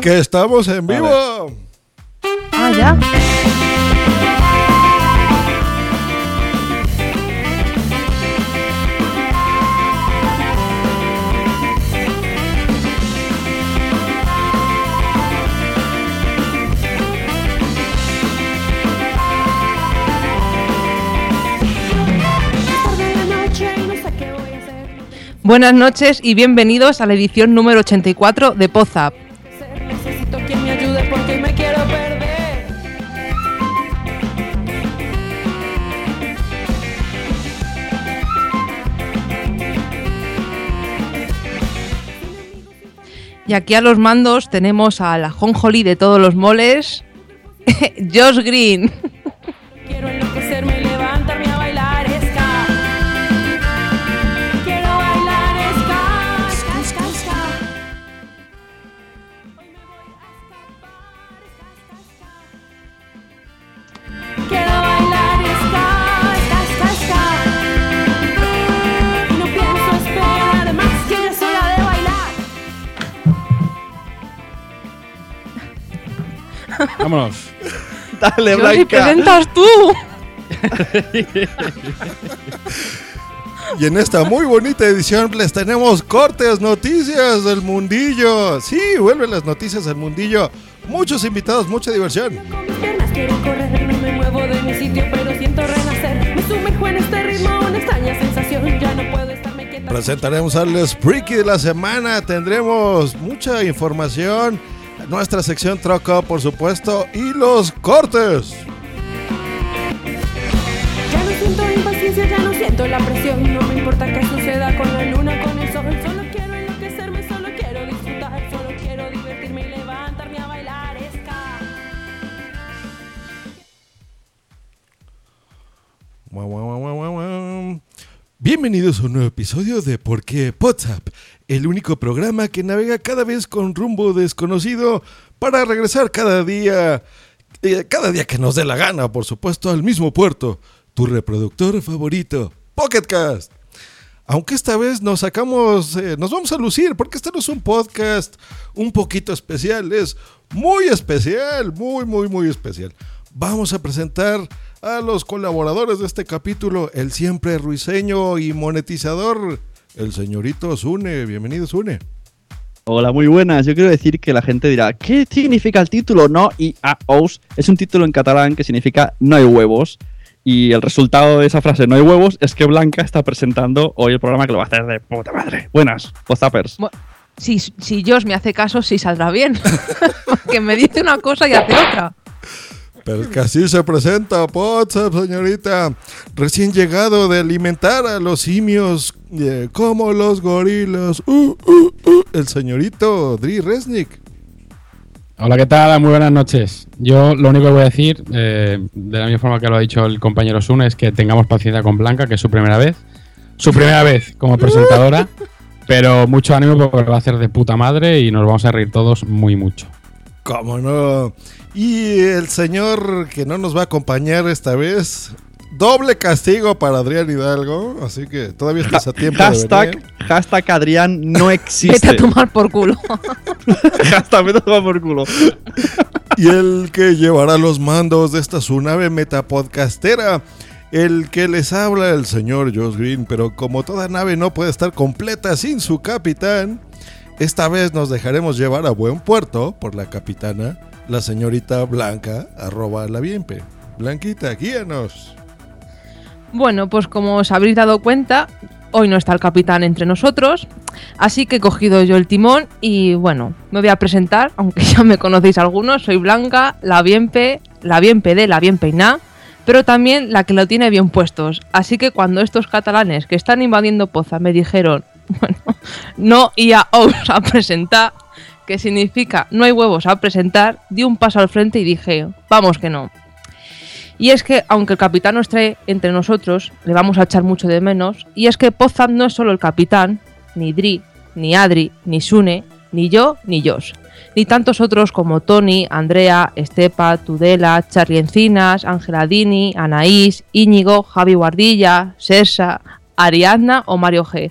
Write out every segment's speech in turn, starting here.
Que estamos en vivo. Ah, ya. Buenas noches y bienvenidos a la edición número 84 de Pozap. Necesito quien me ayude porque me quiero perder. Y aquí a los mandos tenemos a la jonjoli de todos los moles, Josh Green. Vámonos. Dale, Josh, y Blanca. presentas tú. Y en esta muy bonita edición les tenemos cortes, noticias del mundillo. Sí, vuelven las noticias del mundillo. Muchos invitados, mucha diversión. Con mis piernas quiero correr, no me muevo de mi sitio, pero siento renacer. Me sumerjo en este ritmo, una extraña sensación, ya no puedo estarme quieta. Presentaremos al Spreaky de la semana. Tendremos mucha información. Nuestra sección troca, por supuesto. Y los cortes. Ya no siento impaciencia, ya no siento la presión. No me importa qué suceda con la luna, con el sol. Solo quiero enloquecerme, solo quiero disfrutar. Solo quiero divertirme y levantarme a bailar guau. Bienvenidos a un nuevo episodio de Por qué WhatsApp, el único programa que navega cada vez con rumbo desconocido para regresar cada día, eh, cada día que nos dé la gana, por supuesto, al mismo puerto, tu reproductor favorito, Pocketcast. Aunque esta vez nos sacamos, eh, nos vamos a lucir, porque este no es un podcast un poquito especial, es muy especial, muy, muy, muy especial. Vamos a presentar a los colaboradores de este capítulo, el siempre ruiseño y monetizador, el señorito Zune. Bienvenido, Zune. Hola, muy buenas. Yo quiero decir que la gente dirá, ¿qué significa el título? No y a os es un título en catalán que significa no hay huevos. Y el resultado de esa frase, no hay huevos, es que Blanca está presentando hoy el programa que lo va a hacer de puta madre. Buenas, WhatsAppers. Bu- Si, si Josh me hace caso, sí saldrá bien. que me dice una cosa y hace otra. Pero que así se presenta WhatsApp, señorita. Recién llegado de alimentar a los simios eh, como los gorilas. Uh, uh, uh, el señorito Dri Resnick. Hola, ¿qué tal? Muy buenas noches. Yo lo único que voy a decir, eh, de la misma forma que lo ha dicho el compañero Sune, es que tengamos paciencia con Blanca, que es su primera vez. Su primera vez como presentadora, pero mucho ánimo porque lo va a hacer de puta madre y nos vamos a reír todos muy mucho. ¿Cómo no? Y el señor que no nos va a acompañar esta vez. Doble castigo para Adrián Hidalgo. Así que todavía estás a tiempo de Hashtag, venir. hashtag Adrián no Vete existe. a tomar por culo. hashtag vete a tomar por culo. Y el que llevará los mandos de esta su nave metapodcastera. El que les habla el señor Josh Green. Pero como toda nave no puede estar completa sin su capitán. Esta vez nos dejaremos llevar a buen puerto por la capitana, la señorita Blanca, arroba la bienpe. Blanquita, guíanos. Bueno, pues como os habréis dado cuenta, hoy no está el capitán entre nosotros, así que he cogido yo el timón y bueno, me voy a presentar, aunque ya me conocéis algunos, soy Blanca, la bien pe, la bien de la bien peiná, pero también la que lo tiene bien puestos. Así que cuando estos catalanes que están invadiendo Poza me dijeron, bueno, no ia os a presentar, que significa no hay huevos a presentar, di un paso al frente y dije, vamos que no. Y es que, aunque el capitán no esté entre nosotros, le vamos a echar mucho de menos. Y es que Podzap no es solo el capitán, ni Dri, ni Adri, ni Sune, ni yo, ni Josh. Ni tantos otros como Tony, Andrea, Estepa, Tudela, Charlie Encinas, Ángela Dini, Anaís, Íñigo, Javi Guardilla, Sersa, Ariadna o Mario G.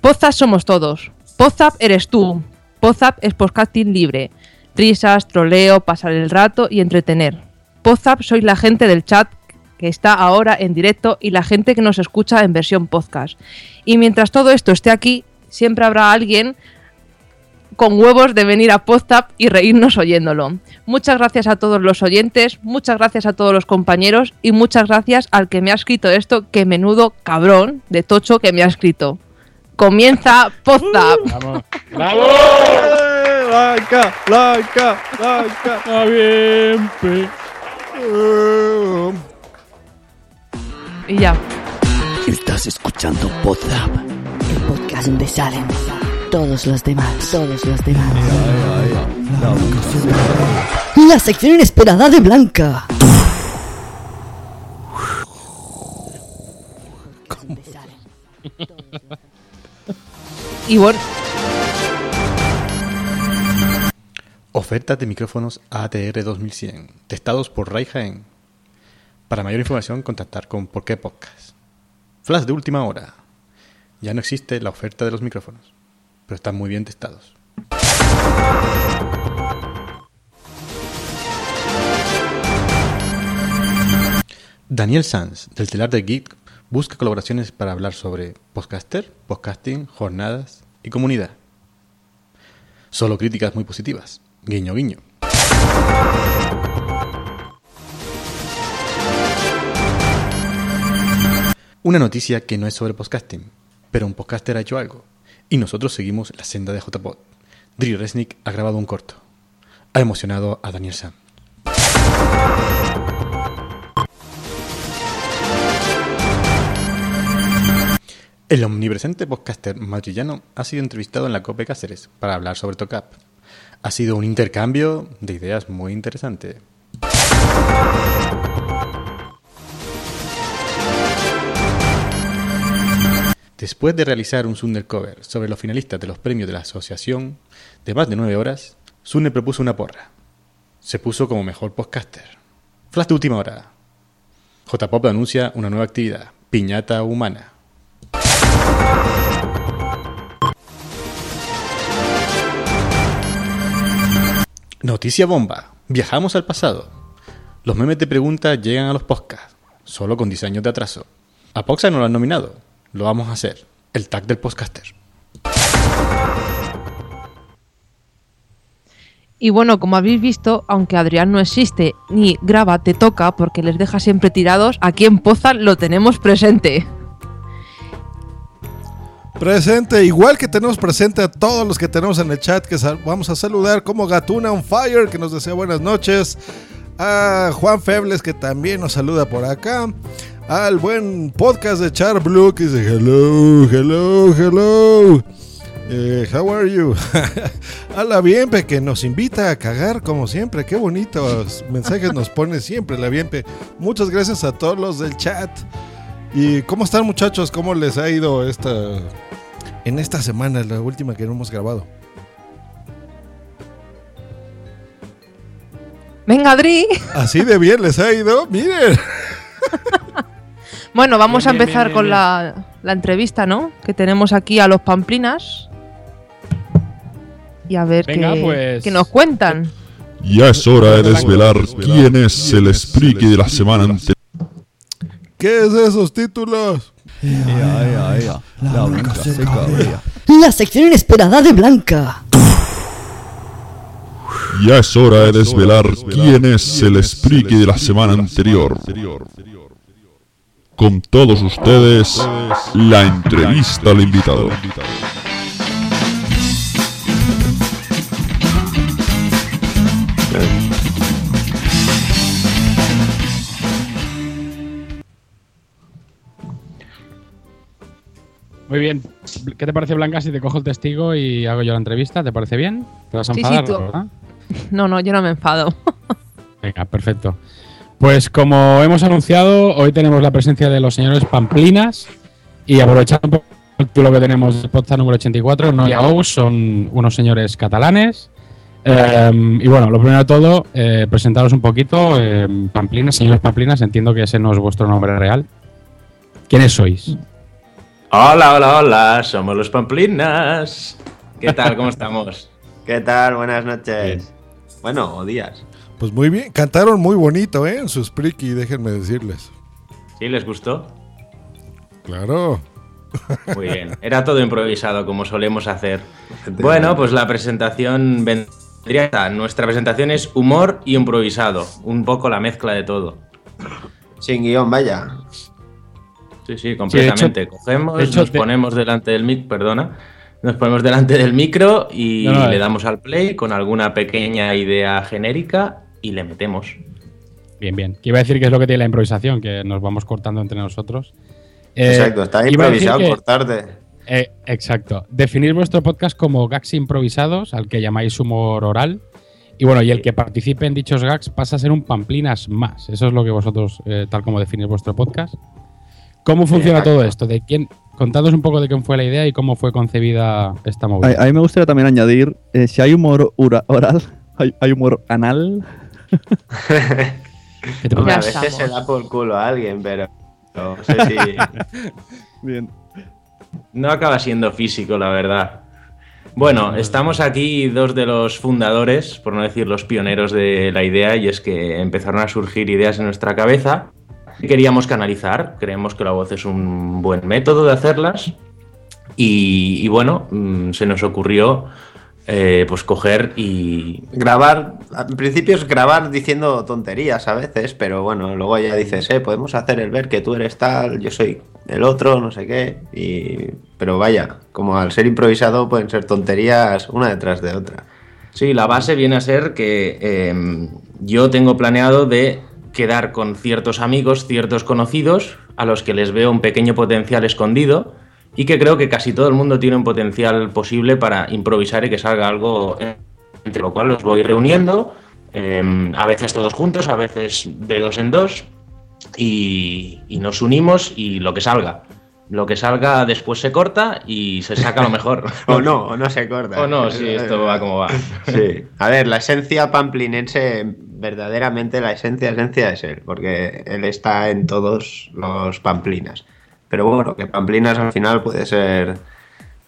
Podzap somos todos. Podzap eres tú. Podzap es podcasting libre. Risas, troleo, pasar el rato y entretener. Podzap sois la gente del chat que está ahora en directo y la gente que nos escucha en versión podcast. Y mientras todo esto esté aquí, siempre habrá alguien con huevos de venir a Podzap y reírnos oyéndolo. Muchas gracias a todos los oyentes, muchas gracias a todos los compañeros y muchas gracias al que me ha escrito esto, que menudo cabrón de tocho que me ha escrito. Comienza Podzap. Vamos. ¡Bravo! ¡Eh, Blanca, Blanca, Blanca. Está bien, pe. Y ya. Estás escuchando Podzap, el podcast donde salen todos los demás, todos los demás. La sección inesperada de Blanca. Ofertas de micrófonos ATR 2100, testados por Ray Jaén. Para mayor información, contactar con Por qué Podcast. Flash de última hora. Ya no existe la oferta de los micrófonos, pero están muy bien testados. Daniel Sanz, del telar de Geek, busca colaboraciones para hablar sobre podcaster, podcasting, jornadas y comunidad. Solo críticas muy positivas. Guiño, guiño. Una noticia que no es sobre podcasting, pero un podcaster ha hecho algo. Y nosotros seguimos la senda de JPod. Dri Resnick ha grabado un corto. Ha emocionado a Daniel Sam. El omnipresente podcaster madrillano ha sido entrevistado en la COPE Cáceres para hablar sobre TOCAP. Ha sido un intercambio de ideas muy interesante. Después de realizar un Sundercover sobre los finalistas de los premios de la asociación de más de nueve horas, Sune propuso una porra. Se puso como mejor podcaster. Flash de última hora. J-Pop anuncia una nueva actividad, Piñata Humana. Noticia bomba. Viajamos al pasado. Los memes de preguntas llegan a los podcasts, solo con 10 años de atraso. A Poxa no lo han nominado. Lo vamos a hacer. El tag del podcaster. Y bueno, como habéis visto, aunque Adrián no existe ni graba Te Toca porque les deja siempre tirados, aquí en Poza lo tenemos presente. Presente, igual que tenemos presente a todos los que tenemos en el chat, que vamos a saludar como Gatuna on Fire, que nos desea buenas noches. A Juan Febles, que también nos saluda por acá. Al buen podcast de Char Blue, que dice hello, hello, hello. Eh, how are you? a la Bienpe, que nos invita a cagar como siempre. Qué bonitos mensajes nos pone siempre la Bienpe. Muchas gracias a todos los del chat. ¿Y cómo están muchachos? ¿Cómo les ha ido esta en esta semana, la última que no hemos grabado? Venga, Adri. Así de bien les ha ido. Miren. Bueno, vamos Bien, a empezar bien, con bien. La, la entrevista, ¿no? Que tenemos aquí a los Pamplinas. Y a ver Venga, qué, pues. qué nos cuentan. Ya es hora de desvelar quién es el Spriki de la semana anterior. ¿Qué es esos títulos? La sección inesperada de Blanca. Ya es hora de desvelar quién es el Spriki de la semana anterior. Con todos ustedes, la entrevista al invitado. Muy bien. ¿Qué te parece, Blanca, si te cojo el testigo y hago yo la entrevista? ¿Te parece bien? ¿Te vas a Sí, sí, enfadar, tú- verdad? No, no, yo no me enfado. Venga, perfecto. Pues como hemos anunciado, hoy tenemos la presencia de los señores Pamplinas y aprovechando un poco el título que tenemos del podcast número 84, no Ous, son unos señores catalanes. Eh, y bueno, lo primero de todo, eh, presentaros un poquito. eh, Pamplinas, señores Pamplinas, entiendo que ese no es vuestro nombre real. ¿Quiénes sois? Hola, hola, hola, somos los Pamplinas. ¿Qué tal? ¿Cómo estamos? ¿Qué tal? Buenas noches. Bueno, o días. Pues muy bien, cantaron muy bonito, ¿eh? En sus Priki, déjenme decirles. ¿Sí les gustó? Claro. Muy bien. Era todo improvisado, como solemos hacer. Bueno, pues la presentación vendría esta. Nuestra presentación es humor y improvisado. Un poco la mezcla de todo. Sin guion, vaya. Sí, sí, completamente. hecho- Cogemos, de hecho, nos te- ponemos delante del mic, perdona. Nos ponemos delante del micro y No, no, le eh. damos al play con alguna pequeña idea genérica y le metemos. Bien, bien. Que iba a decir que es lo que tiene la improvisación, que nos vamos cortando entre nosotros. Eh, Exacto, está improvisado que- por tarde. Eh, exacto. Definir vuestro podcast como gags improvisados, al que llamáis humor oral. Y bueno, y el que participe en dichos gags pasa a ser un pamplinas más. Eso es lo que vosotros, eh, tal como definís vuestro podcast. ¿Cómo funciona exacto. todo esto? ¿De quién? Contadnos un poco de quién fue la idea y cómo fue concebida esta movida. a mí me gustaría también añadir, eh, si hay humor ura- oral, hay, hay humor anal. ¿Qué te Hombre, a veces se da por culo a alguien, pero no sé si. Bien. No acaba siendo físico, la verdad. Bueno, estamos aquí dos de los fundadores, por no decir los pioneros de la idea, y es que empezaron a surgir ideas en nuestra cabeza que queríamos canalizar. Creemos que la voz es un buen método de hacerlas. Y, y bueno, mm, se nos ocurrió eh, pues coger y grabar, al principio es grabar diciendo tonterías a veces, pero bueno, luego ya dices, eh, podemos hacer el ver que tú eres tal, yo soy el otro, no sé qué. Y... Pero vaya, como al ser improvisado pueden ser tonterías una detrás de otra. Sí, la base viene a ser que eh, yo tengo planeado de quedar con ciertos amigos, ciertos conocidos, a los que les veo un pequeño potencial escondido y que creo que casi todo el mundo tiene un potencial posible para improvisar y que salga algo, entre lo cual los voy reuniendo, eh, a veces todos juntos, a veces de dos en dos, y nos unimos y lo que salga. Lo que salga después se corta y se saca lo mejor. O no, o no se corta. O no, sí, esto va como va. Sí. A ver, la esencia pamplinense, verdaderamente la esencia, esencia es él, porque él está en todos los pamplinas. Pero bueno, que pamplinas al final puede ser.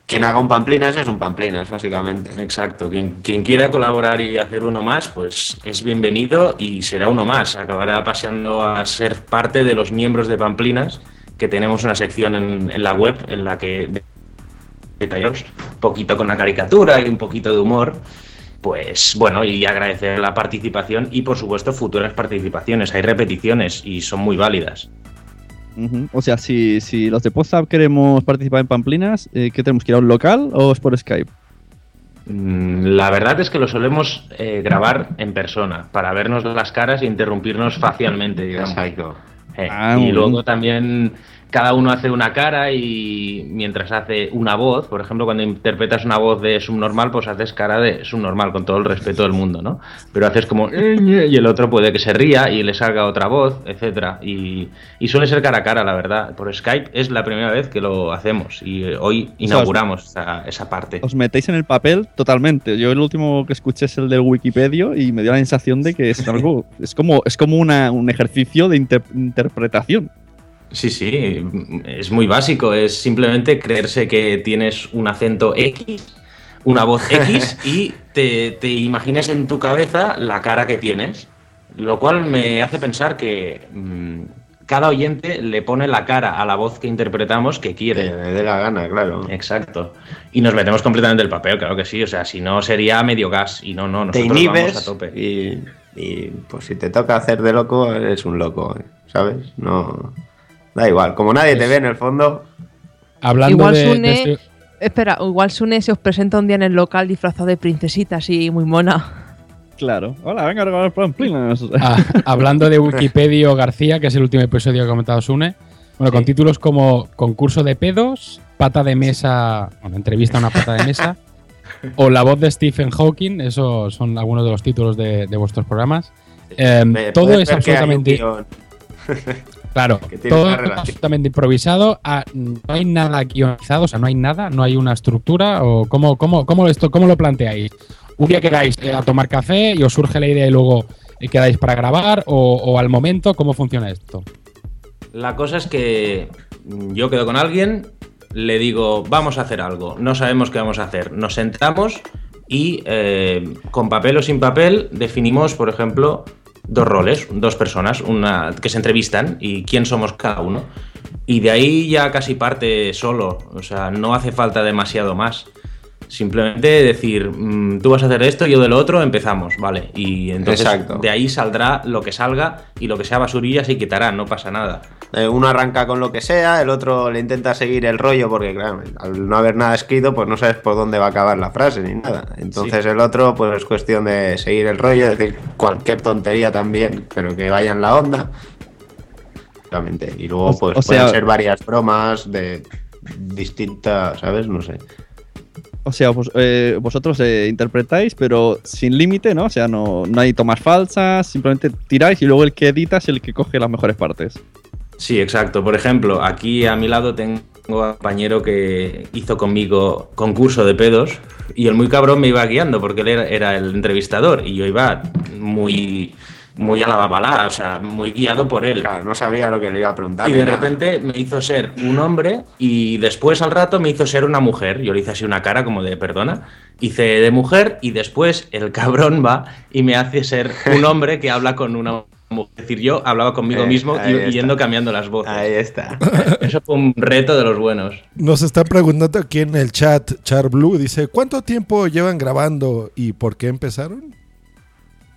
Quien haga un pamplinas es un pamplinas, básicamente. Exacto, quien, quien quiera colaborar y hacer uno más, pues es bienvenido y será uno más. Acabará paseando a ser parte de los miembros de Pamplinas, que tenemos una sección en, en la web en la que detallamos un poquito con la caricatura y un poquito de humor. Pues bueno, y agradecer la participación y por supuesto futuras participaciones. Hay repeticiones y son muy válidas. O sea, si, si los de WhatsApp queremos participar en Pamplinas, eh, ¿qué tenemos que ir a un local o es por Skype? Mm, La verdad es que lo solemos eh, grabar en persona para vernos las caras e interrumpirnos facialmente, digamos. Exacto. Eh, Ah, y luego también cada uno hace una cara y mientras hace una voz, por ejemplo, cuando interpretas una voz de subnormal, pues haces cara de subnormal con todo el respeto del mundo, ¿no? Pero haces como "Eh, ñe", y el otro puede que se ría y le salga otra voz, etcétera. Y, y suele ser cara a cara, la verdad. Por Skype es la primera vez que lo hacemos y hoy inauguramos esa, esa parte. Os metéis en el papel totalmente. Yo el último que escuché es el del Wikipedia y me dio la sensación de que es algo, es como, es como una- un ejercicio de inter- interpretación. Sí, sí, es muy básico, es simplemente creerse que tienes un acento X, una voz X y te, te imagines en tu cabeza la cara que tienes, lo cual me hace pensar que mm, cada oyente le pone la cara a la voz que interpretamos que Que quiere. le dé la gana, claro. Exacto. Y nos metemos completamente el papel, claro que sí, o sea, si no sería medio gas y no, no, Te nosotros vamos a inhibes tope. y, y pues si te toca hacer de loco, eres un loco, ¿sabes? No. Da igual, como nadie te ve en el fondo, Hablando Igual de, Sune- de este- Espera, igual Sune se os presenta un día en el local disfrazado de princesita, así muy mona. Claro. Hola, venga a Pamplinas. Ah, hablando de Wikipedia García, que es el último episodio que ha comentado Sune, bueno, con títulos como Concurso de pedos, pata de mesa, bueno, entrevista a una pata de mesa, o la voz de Stephen Hawking, esos son algunos de los títulos de, de vuestros programas. Eh, Me todo es absolutamente. claro, que tiene todo absolutamente improvisado. ah, no hay nada guionizado, o sea, no hay nada, no hay una estructura. o ¿Cómo, cómo, cómo, esto, cómo lo planteáis? Un día quedáis eh, a tomar café y os surge la idea y luego eh, quedáis para grabar, o, o al momento, ¿cómo funciona esto? La cosa es que yo quedo con alguien, le digo, vamos a hacer algo, no sabemos qué vamos a hacer, nos sentamos y eh, con papel o sin papel definimos, por ejemplo, dos roles, dos personas, una que se entrevistan y quién somos cada uno. Y de ahí ya casi parte solo, o sea, no hace falta demasiado más. Simplemente decir, mm, tú vas a hacer esto, yo de lo otro, empezamos, ¿vale? Y entonces Exacto. de ahí saldrá lo que salga y lo que sea basurilla se quitará, no pasa nada. Eh, uno arranca con lo que sea, el otro le intenta seguir el rollo porque, claro, al no haber nada escrito, pues no sabes por dónde va a acabar la frase ni nada. Entonces el otro, pues es cuestión de seguir el rollo, decir cualquier tontería también, pero que vaya en la onda. Y luego, pues o pueden sea- ser varias bromas de distintas, ¿sabes? No sé. O sea, eh, vosotros interpretáis, pero sin límite, ¿no? O sea, no, no hay tomas falsas, simplemente tiráis y luego el que edita es el que coge las mejores partes. Sí, exacto. Por ejemplo, aquí a mi lado tengo a un compañero que hizo conmigo concurso de pedos y el muy cabrón me iba guiando porque él era el entrevistador y yo iba muy, muy a la babalá, o sea, muy guiado por él. Claro, no sabía lo que le iba a preguntar. Y de nada. repente me hizo ser un hombre y después al rato me hizo ser una mujer. Yo le hice así una cara como de perdona. Hice de mujer y después el cabrón va y me hace ser un hombre que habla con una mujer. Es decir, yo hablaba conmigo Eh, mismo y está. yendo cambiando las voces. Ahí está. Eso fue un reto de los buenos. Nos están preguntando aquí en el chat, Char Blue dice, ¿cuánto tiempo llevan grabando y por qué empezaron?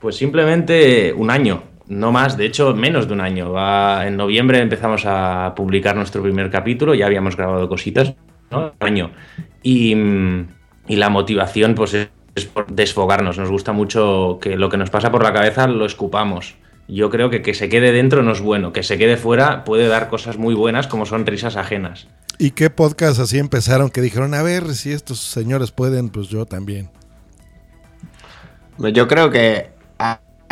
Pues simplemente un año, no más, de hecho menos de un año. Va, en noviembre empezamos a publicar nuestro primer capítulo, ya habíamos grabado cositas, ¿no? Un año. Y, mm, y la motivación pues es, es por desfogarnos, nos gusta mucho que lo que nos pasa por la cabeza lo escupamos. Yo creo que que se quede dentro no es bueno, que se quede fuera puede dar cosas muy buenas como son risas ajenas. ¿Y qué podcast así empezaron que dijeron, a ver, si estos señores pueden, pues yo también? Yo creo que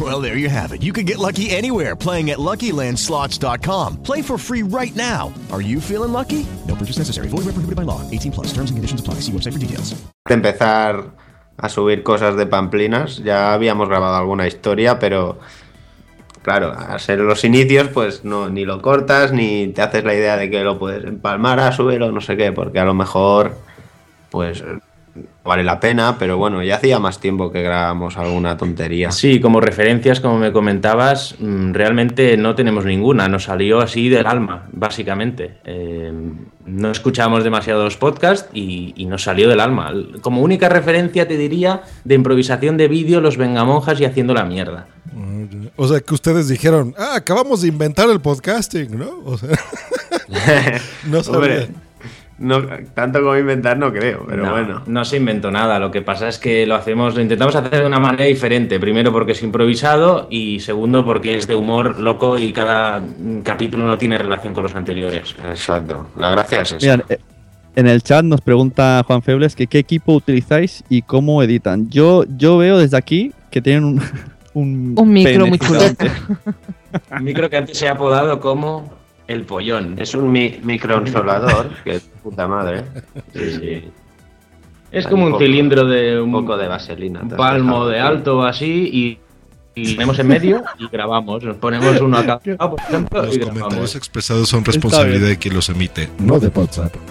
Well, there you have it. You can get lucky anywhere playing at LuckyLandSlots.com. Play for free right now. Are you feeling lucky? No purchase necessary. Void where prohibited by law. 18 plus. Terms and conditions apply. See website for details. de empezar a subir cosas de pamplinas, ya habíamos grabado alguna historia, pero claro, a ser los inicios, pues no, ni lo cortas, ni te haces la idea de que lo puedes empalmar a subirlo, no sé qué, porque a lo mejor, pues vale la pena, pero bueno, ya hacía más tiempo que grabamos alguna tontería. Sí, como referencias, como me comentabas, mm, realmente no tenemos ninguna. Nos salió así del alma, básicamente. Eh, no escuchamos demasiados podcasts y, y nos salió del alma. Como única referencia te diría de improvisación de vídeo, los vengamonjas y haciendo la mierda. O sea, que ustedes dijeron, ah, acabamos de inventar el podcasting, ¿no? O sea, no sabía. Hombre, no, tanto como inventar no creo, pero no, bueno. No se inventó nada. Lo que pasa es que lo hacemos, lo intentamos hacer de una manera diferente. Primero porque es improvisado y segundo porque es de humor loco y cada mm, capítulo no tiene relación con los anteriores. Exacto. La gracia es esa. Mira, eh, en el chat nos pregunta Juan Febles que qué equipo utilizáis y cómo editan. Yo, yo veo desde aquí que tienen un, un, Un micro muy chulo. Un micro que antes se ha apodado como el pollón. Es un mi- microconsolador, que es puta madre. Sí, sí. Es Hay como un poco- cilindro de un poco de vaselina. un palmo de alto o así y, y ponemos en medio y grabamos. Nos ponemos uno a cada lado, por ejemplo, Los y comentarios expresados son responsabilidad de quien los emite, no de WhatsApp.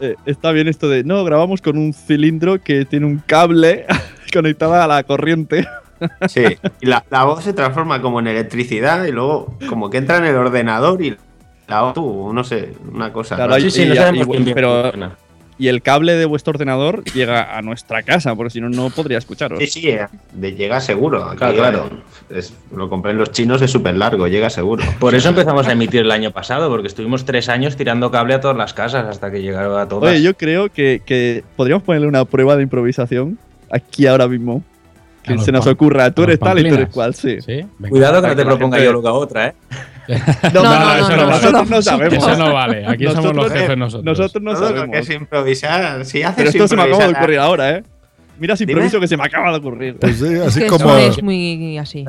Eh, está bien esto de. No, grabamos con un cilindro que tiene un cable conectado a la corriente. Sí, y la, la voz se transforma como en electricidad y luego como que entra en el ordenador y la voz, tú, no sé, una cosa. Claro, rara. y- y- y- pero, y el cable de vuestro ordenador llega a nuestra casa, porque si no, no podría escucharos. Sí, sí, eh, de llega seguro. Aquí, Claro, claro. es- lo compré en los chinos, es súper largo, llega seguro. Por eso empezamos a emitir el año pasado, porque estuvimos tres años tirando cable a todas las casas hasta que llegaron a todas. Oye, yo creo que, que podríamos ponerle una prueba de improvisación aquí ahora mismo. Que se nos ocurra. Tú eres tal y tú eres cual, sí. Cuidado que no te proponga yo luego otra, ¿eh? No, No, no, nosotros no, sabemos. eso no vale. Aquí somos los jefes nosotros. Nosotros no lo sabemos. que es improvisar, si haces Pero esto se me acaba de ocurrir ahora, ¿eh? Mira Dime. improviso que se me acaba de ocurrir. Pues sí, así que como. es muy así.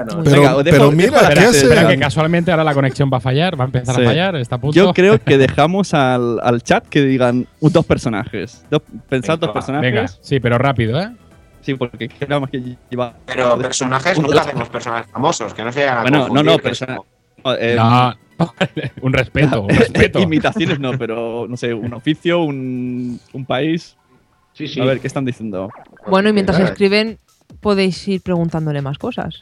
Pero, mira, ¿qué Espera, hace? espera, que casualmente ahora la conexión va a fallar, va a empezar Sí. a fallar, está a punto. Yo creo que dejamos al, al chat que digan dos personajes. Dos, pensad dos personajes. Venga, sí, pero rápido, ¿eh? Sí, porque nada más que lleva. Pero personajes, nunca dos. hacemos personajes famosos, que no se hagan a Bueno, no, confundir, no, que personajes. es No, un respeto, un respeto. Imitaciones no, pero no sé, un oficio, un, un país. Sí, sí. A ver, ¿qué están diciendo? Bueno, y mientras Claro. escriben, podéis ir preguntándole más cosas.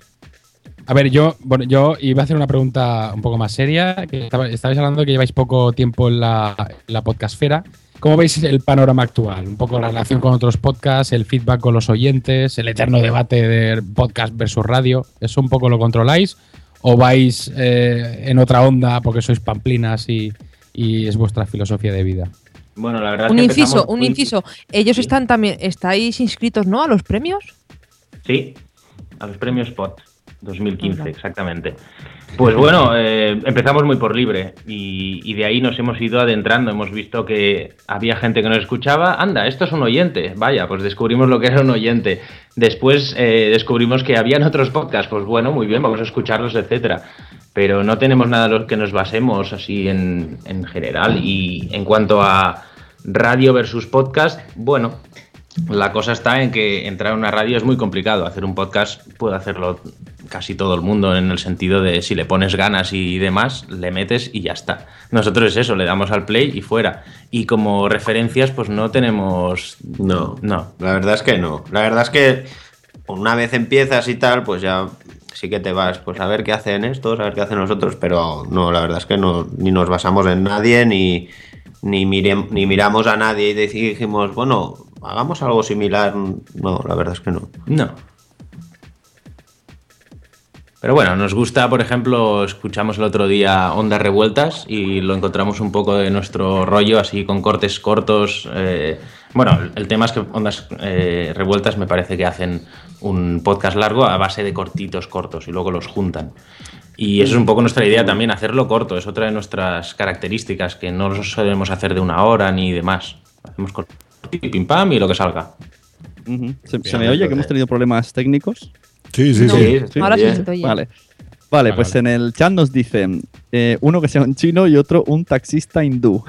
A ver, yo, bueno, yo iba a hacer una pregunta un poco más seria. Que estaba- estabais hablando de que lleváis poco tiempo en la, en la podcastfera. ¿Cómo veis el panorama actual? Un poco la relación con otros podcasts, el feedback con los oyentes, el eterno debate de podcast versus radio. ¿Eso un poco lo controláis? ¿O vais eh, en otra onda porque sois pamplinas y, y es vuestra filosofía de vida? Bueno, la verdad Un es que inciso, un muy- inciso. Ellos están también, ¿estáis inscritos, no? A los premios. Sí, a los premios Spot 2015, exactamente. Pues bueno, eh, empezamos muy por libre y, y de ahí nos hemos ido adentrando. Hemos visto que había gente que nos escuchaba. Anda, esto es un oyente. Vaya, pues descubrimos lo que era un oyente. Después eh, descubrimos que habían otros podcasts. Pues bueno, muy bien, vamos a escucharlos, etcétera. Pero no tenemos nada en lo que nos basemos así en, en general. Y en cuanto a radio versus podcast, bueno, la cosa está en que entrar a una radio es muy complicado. Hacer un podcast puede hacerlo casi todo el mundo en el sentido de si le pones ganas y demás, le metes y ya está. Nosotros es eso, le damos al play y fuera. Y como referencias, pues no tenemos... No, no. La verdad es que no. La verdad es que una vez empiezas y tal, pues ya sí que te vas, pues a ver qué hacen estos, a ver qué hacen nosotros, pero no, la verdad es que no, ni nos basamos en nadie, ni, ni, mirem- ni miramos a nadie y dijimos, bueno, hagamos algo similar. No, la verdad es que no. No. Pero bueno, nos gusta, por ejemplo, escuchamos el otro día Ondas Revueltas y lo encontramos un poco de nuestro rollo, así con cortes cortos. eh, bueno, el- tema es que Ondas eh, Revueltas me parece que hacen un podcast largo a base de cortitos cortos y luego los juntan. Y eso es un poco nuestra idea también, hacerlo corto, es otra de nuestras características, que no lo solemos hacer de una hora ni demás. Hacemos corto, pim pam y lo que salga. ¿Se, se me oye que hemos tenido problemas técnicos? Sí, sí, No, sí. ahora sí se te oye. Vale. Vale, pues en el chat nos dicen eh, uno que sea un chino y otro un taxista hindú.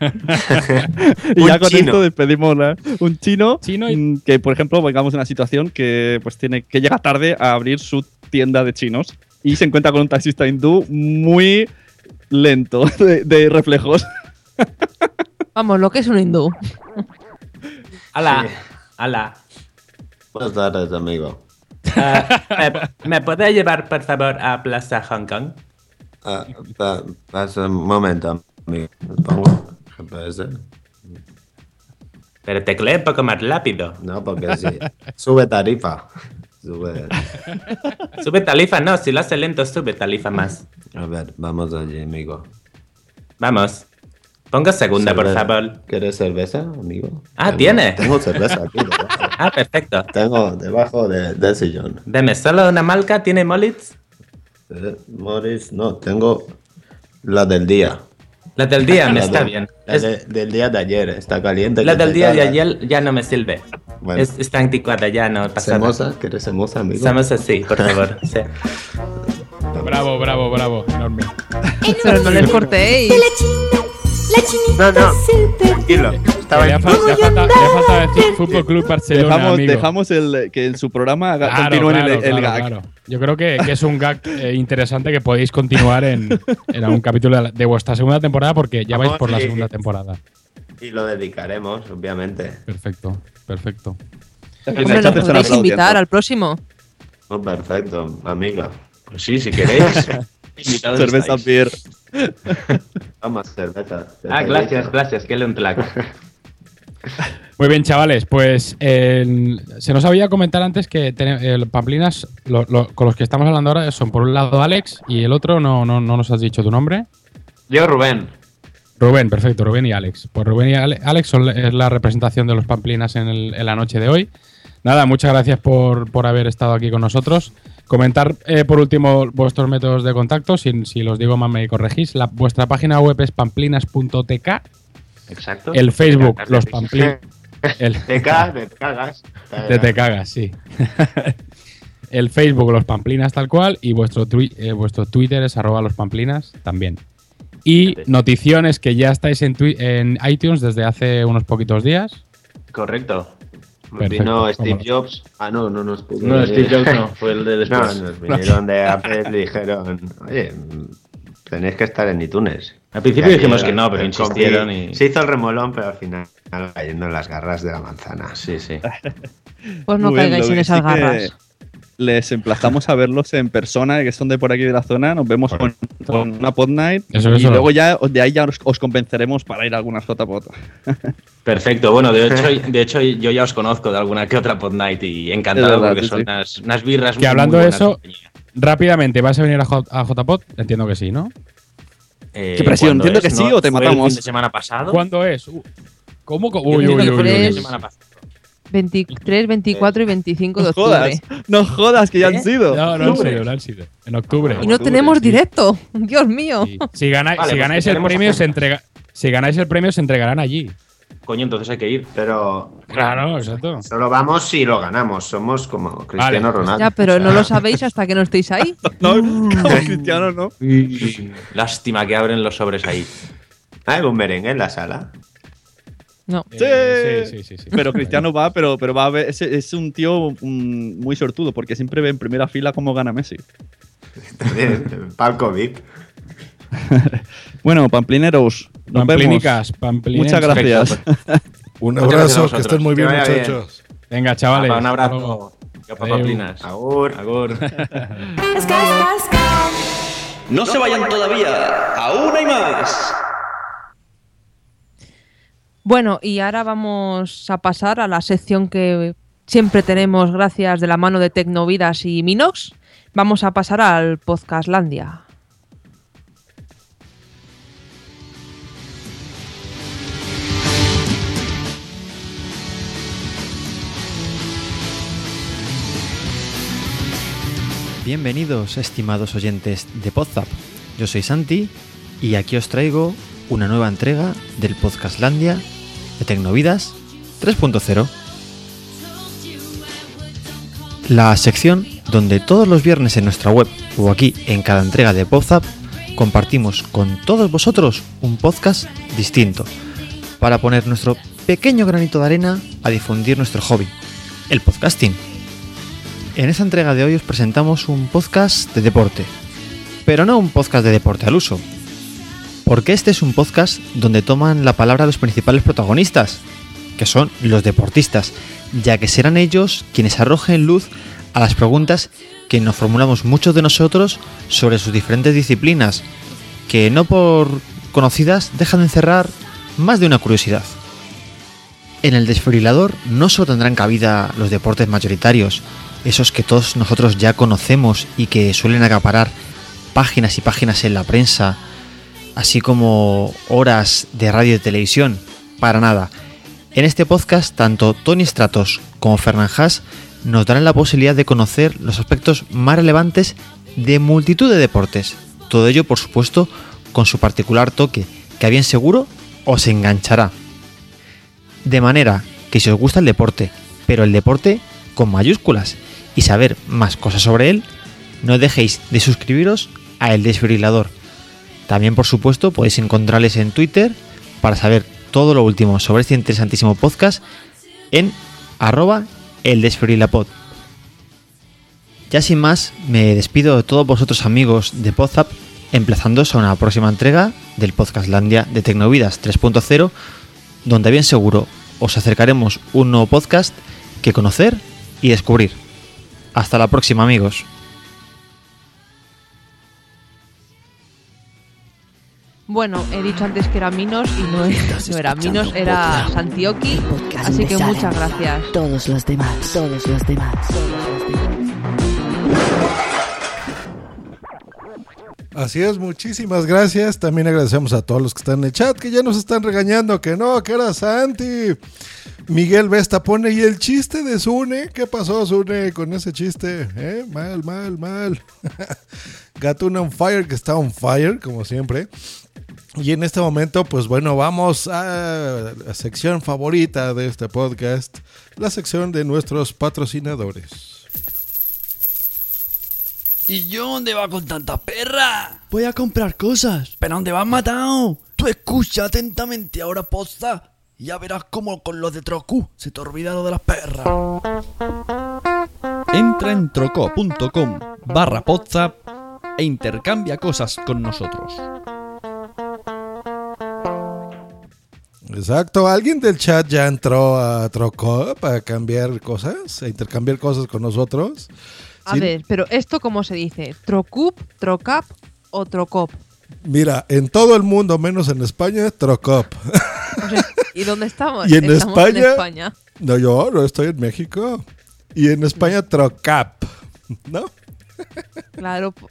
y ya con chino. esto despedimos la- un chino, Chino y- mm, que, por ejemplo, vengamos en una situación que pues tiene que llega tarde a abrir su tienda de chinos y se encuentra con un taxista hindú muy lento de, de reflejos. Vamos, lo que es un hindú. ¡Hala! ¡Hala! Buenas tardes, amigo. ¿me, me puede llevar, por favor, a Plaza Hong Kong? Ah, pa- pasa un momento, amigo. Pongo GPS. Pero teclee un poco más rápido. No, porque sí. Sube tarifa. Sube. Sube tarifa, no, si lo hace lento, sube tarifa más. A ver, vamos allí, amigo. Vamos. Ponga segunda, por favor. ¿Quieres cerveza, amigo? Ah, Tengo- ¿tiene? Tengo cerveza aquí. Ah, perfecto. Tengo debajo de- del sillón. Deme solo una malca, ¿tiene Molitz? Eh, Morris, no, tengo la del día. La del día me La está de- bien. La Es- de- del día de ayer, está caliente. la del día de ayer ya no me sirve. Bueno. Es, está anticuada, ya no pasa nada. ¿Semosa? ¿Quieres semosa, amigo? Samosa, sí, por favor. sí. Bravo, bravo, bravo. Enorme. Pero no les cortéis. No, no. Tranquilo. Estaba Le falta- le faltado decir Fútbol Club Barcelona, Dejamos, amigo. dejamos el, que en su programa Claro, continúe en el, claro, el claro, gag. claro. Yo creo que, que es un gag eh, interesante que podéis continuar en, en algún capítulo de, la- de vuestra segunda temporada porque ya vais por la segunda temporada. Y lo dedicaremos, obviamente. Perfecto, perfecto. Hombre, nos podréis invitar al próximo. Oh, perfecto, amiga. Pues sí, si queréis. invitados Cerveza estáis. Vamos, cerveza. Ah, gracias, gracias, que le un tlac. Muy bien, chavales, pues se nos había comentado antes que el Pamplinas, lo- lo- con los que estamos hablando ahora, son por un lado Alex y el otro no, no, no nos has dicho tu nombre. Yo, Rubén. Rubén, perfecto, Rubén y Alex. Pues Rubén y Ale- Alex son, es la representación de los Pamplinas en, el- en la noche de hoy. Nada, muchas gracias por, por haber estado aquí con nosotros. Comentar eh, por último vuestros métodos de contacto, si, si los digo mal me corregís. La, vuestra página web es pamplinas.tk, Exacto. el Facebook, los Pamplinas. El, Te cagas, te cagas. te, te cagas, sí. el Facebook, los Pamplinas tal cual, y vuestro, twi- eh, vuestro Twitter es arroba los Pamplinas también. Y noticiones que ya estáis en iTunes desde hace unos poquitos días. Correcto. Perfecto, Vino Steve cómo no. Jobs. Ah, no, no nos pudo. No. Steve Jobs no, fue el de después. No, nos vinieron de Apple y dijeron, oye, tenéis que estar en iTunes. Al principio dijimos que no, pero insistieron y- Se hizo el remolón, pero al final cayendo en las garras de la manzana. Sí, sí. Pues no caigáis en esas sí que garras. Les emplazamos a verlos en persona, que son de por aquí de la zona. Nos vemos con, con una pod night. Eso, y eso. luego ya de ahí ya os, os convenceremos para ir a algunas JPod. Perfecto, bueno, de hecho, de hecho yo ya os conozco de alguna que otra Pod Night y encantado verdad, porque sí, son sí. Unas, unas birras Que muy hablando de eso, rápidamente, ¿vas a venir a, J- a JPod? Entiendo que sí, ¿no? Eh, Qué presión, ¿cuándo entiendo es? que sí ¿No o te fue matamos? El fin de semana pasado. ¿Cuándo es? Uh, ¿Cómo? Uy, uy, uy, uy, fue uy. semana. 23, 24 y 25 de No octubre. jodas, no jodas que ya han ¿Eh? sido. No, no han sido, no han sido. En octubre. Y no tenemos directo. Dios mío. Sí. Si, ganáis, Vale, si pues ganáis el premio, se entrega. Si ganáis el premio, se entregarán allí. Coño, entonces hay que ir. Pero Claro, exacto. solo vamos si lo ganamos. Somos como Cristiano Vale. Ronaldo. Ya, pero no lo sabéis hasta que no estéis ahí. No, como cristiano no. Lástima que abren los sobres ahí. ¿Hay un merengue en la sala? No. Eh, sí, sí, sí, sí. Pero Cristiano va, pero, pero va a ver. Es, es un tío mm, muy sortudo porque siempre ve en primera fila cómo gana Messi. También, Palco VIP. Bueno, Pamplineros. Nos Pamplinicas, vemos. Muchas gracias. Un abrazo, que estén muy Que bien, muchachos. Venga, chavales. Un abrazo. Papaplinas. Agur. Agur. No se vayan todavía, aún hay más. Bueno, y ahora vamos a pasar a la sección que siempre tenemos gracias de la mano de Tecnovidas y Minox. Vamos a pasar al Podcastlandia. Bienvenidos, estimados oyentes de Podzap. Yo soy Santi y aquí os traigo una nueva entrega del Podcastlandia de Tecnovidas 3.0. La sección donde todos los viernes en nuestra web o aquí en cada entrega de Podzap compartimos con todos vosotros un podcast distinto para poner nuestro pequeño granito de arena a difundir nuestro hobby, el podcasting. En esta entrega de hoy os presentamos un podcast de deporte, pero no un podcast de deporte al uso, porque este es un podcast donde toman la palabra los principales protagonistas, que son los deportistas, ya que serán ellos quienes arrojen luz a las preguntas que nos formulamos muchos de nosotros sobre sus diferentes disciplinas, que no por conocidas dejan de encerrar más de una curiosidad. En el desfibrilador no solo tendrán cabida los deportes mayoritarios, esos que todos nosotros ya conocemos y que suelen acaparar páginas y páginas en la prensa, así como horas de radio y televisión, para nada. En este podcast, tanto Tony Stratos como Fernán Haas nos darán la posibilidad de conocer los aspectos más relevantes de multitud de deportes. Todo ello, por supuesto, con su particular toque, que a bien seguro os enganchará. De manera que si os gusta el deporte, pero el deporte con mayúsculas, y saber más cosas sobre él, no dejéis de suscribiros a El Desfibrilador. También, por supuesto, podéis encontrarles en Twitter para saber todo lo último sobre este interesantísimo podcast en arroba el desfibrilapod. Ya sin más, me despido de todos vosotros amigos de Podzap, emplazándoos a una próxima entrega del Podcastlandia de Tecnovidas 3.0, donde bien seguro os acercaremos un nuevo podcast que conocer y descubrir. Hasta la próxima amigos. Bueno, he dicho antes que era Minos y no, es- no era Minos, era Santioki. Así que muchas gracias. Todos los demás, todos los demás. Así es, muchísimas gracias. También agradecemos a todos los que están en el chat, que ya nos están regañando, que no, que era Santi. Miguel Vesta pone, ¿y el chiste de Sune? ¿Qué pasó, Sune, con ese chiste? ¿Eh? Mal, mal, mal. Gatuna on fire, que está on fire, como siempre. Y en este momento, pues bueno, vamos a la sección favorita de este podcast, la sección de nuestros patrocinadores. ¿Y yo dónde va con tanta perra? Voy a comprar cosas. ¿Pero dónde vas matado? Tú escucha atentamente ahora posta y ya verás cómo con los de Trocu se te ha olvidado de las perras. Entra en troco.com barra podzap e intercambia cosas con nosotros. Exacto, alguien del chat ya entró a Troco para cambiar cosas, a intercambiar cosas con nosotros. A Sí, ver, pero ¿esto cómo se dice? ¿Trocup, Trocap o Trocop? Mira, en todo el mundo, menos en España, Trocop. O sea, ¿Y dónde estamos? Y en Estamos España, en España. No, yo no estoy en México. Y en España, Trocap. ¿No? Claro.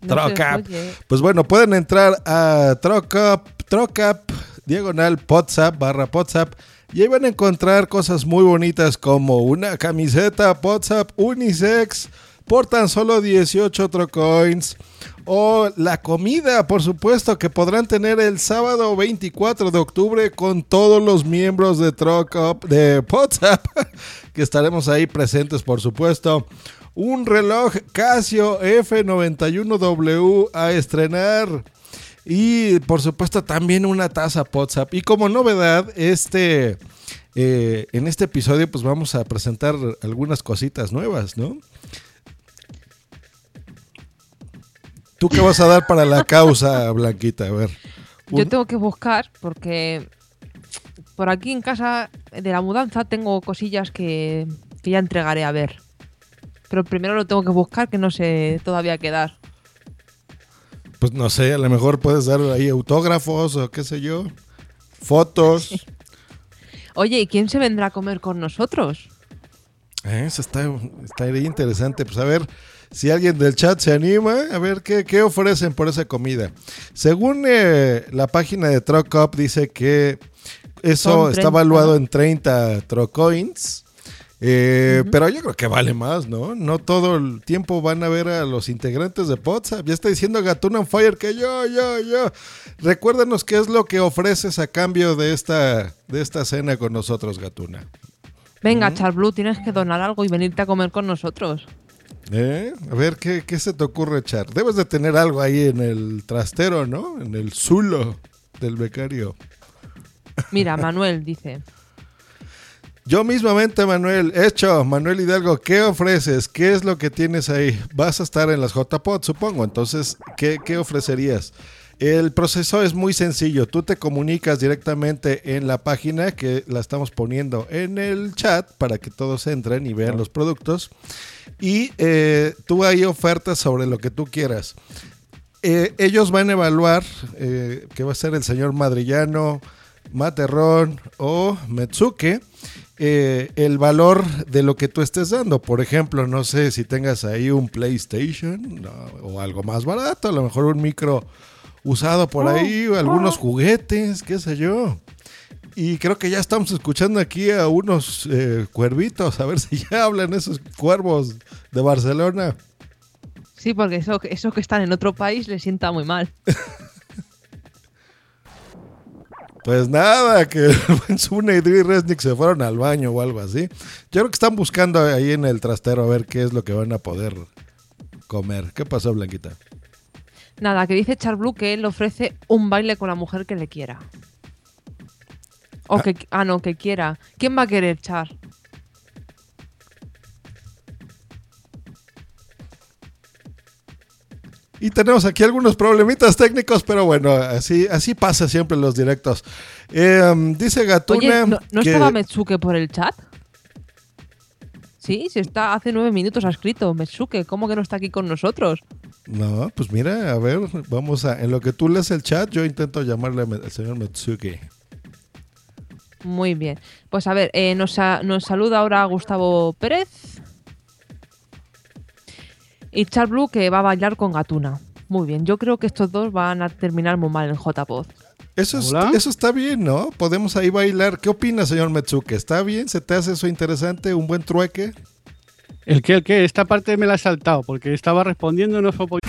No Trocap. Pues bueno, pueden entrar a Trocap, Trocap, diagonal WhatsApp, barra WhatsApp. Y ahí van a encontrar cosas muy bonitas como una camiseta WhatsApp unisex por tan solo 18 trocoins. O la comida, por supuesto, que podrán tener el sábado 24 de octubre con todos los miembros de Trocop, de WhatsApp, que estaremos ahí presentes, por supuesto. Un reloj Casio F91W a estrenar. Y por supuesto también una taza WhatsApp. Y como novedad, este eh, en este episodio pues vamos a presentar algunas cositas nuevas, ¿no? ¿Tú qué vas a dar para la causa, Blanquita? A ver. Yo tengo que buscar porque por aquí en casa de la mudanza tengo cosillas que, que ya entregaré a ver. Pero primero lo tengo que buscar que no sé todavía qué dar. Pues no sé, a lo mejor puedes dar ahí autógrafos o qué sé yo. Fotos. Oye, ¿y quién se vendrá a comer con nosotros? Eh, Eso está, está ahí interesante. Pues a ver si alguien del chat se anima, a ver qué, qué ofrecen por esa comida. Según eh, la página de Truck Up, dice que eso está 30, evaluado ¿no? en 30 Trocoins. Eh, Pero yo creo que vale más, ¿no? No todo el tiempo van a ver a los integrantes de WhatsApp. Ya está diciendo Gatuna on Fire que yo, yo, yo. Recuérdanos qué es lo que ofreces a cambio de esta, de esta cena con nosotros, Gatuna. Venga, Charblue, tienes que donar algo y venirte a comer con nosotros. ¿Eh? A ver, ¿qué, ¿qué se te ocurre echar? Debes de tener algo ahí en el trastero, ¿no? En el zulo del becario. Mira, Manuel dice. Yo mismamente, Manuel, hecho, Manuel Hidalgo, ¿qué ofreces? ¿Qué es lo que tienes ahí? Vas a estar en las JPOD, supongo. Entonces, ¿qué, qué ofrecerías? El proceso es muy sencillo. Tú te comunicas directamente en la página que la estamos poniendo en el chat para que todos entren y vean los productos. Y eh, tú hay ofertas sobre lo que tú quieras. Eh, ellos van a evaluar, eh, que va a ser el señor Madrillano, Materrón o Metsuke, eh, el valor de lo que tú estés dando. Por ejemplo, no sé si tengas ahí un PlayStation no, o algo más barato, a lo mejor un micro usado por ahí, o algunos juguetes, qué sé yo. Y creo que ya estamos escuchando aquí a unos eh, cuervitos, a ver si ya hablan esos cuervos de Barcelona. Sí, porque eso, eso que están en otro país les sienta muy mal. Pues nada, que Sune y Dri Resnick se fueron al baño o algo así. Yo creo que están buscando ahí en el trastero a ver qué es lo que van a poder comer. ¿Qué pasó, Blanquita? Nada, que dice Charblue que él ofrece un baile con la mujer que le quiera. O que, ah, no, que quiera. ¿Quién va a querer char? Y tenemos aquí algunos problemitas técnicos, pero bueno, así, así pasa siempre en los directos. Eh, um, dice Gatuna. Oye, ¿no, no que- estaba Metsuke por el chat? Sí, sí está. Hace nueve minutos ha escrito Metsuke. ¿Cómo que no está aquí con nosotros? No, pues mira, a ver, vamos a. En lo que tú lees el chat, yo intento llamarle al señor Metsuki. Muy bien. Pues a ver, eh, nos, nos saluda ahora Gustavo Pérez. Y Char Blue que va a bailar con Gatuna. Muy bien, yo creo que estos dos van a terminar muy mal en JPod. Eso, es- eso está bien, ¿no? Podemos ahí bailar. ¿Qué opina, señor Metsuke? ¿Está bien? ¿Se te hace eso interesante? ¿Un buen trueque? ¿El qué? ¿El qué? Esta parte me la he saltado porque estaba respondiendo y no fue por...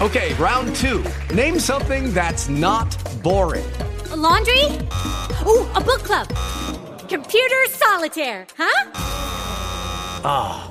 Okay, round two. Name something that's not boring. laundry? Ooh, a book club. Computer solitaire, huh? Ah,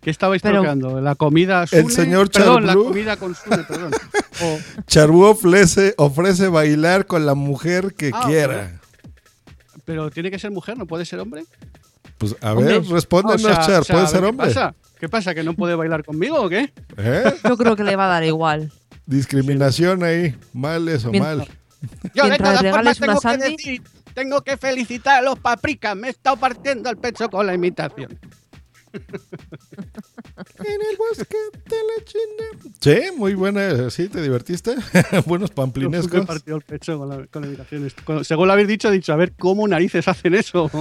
¿Qué estabais Pero- tocando? ¿La comida El Sune? señor Perdón, la comida con Sune, perdón. O- Charbu ofrece, ofrece bailar con la mujer que Ah, quiera. pero tiene que ser mujer, no puede ser hombre. Pues a Hombre. ver, respóndenos, O sea- Char. o sea, ¿Puede ver, ser ¿qué hombre? pasa? ¿Qué pasa? ¿Que no puede bailar conmigo o qué? ¿Eh? Yo creo que le va a dar igual. Discriminación ahí. Mal eso, Mientras- mal. Yo de Mientras todas formas regales una tengo que decir, tengo que felicitar a los papricas. Me he estado partiendo el pecho con la imitación. En el bosque de la China. Sí, muy buena. ¿Sí? ¿Te divertiste? Buenos pamplinescos. partido el pecho con la, con la imitación. Cuando- según lo habéis dicho, he dicho, a ver cómo narices hacen eso.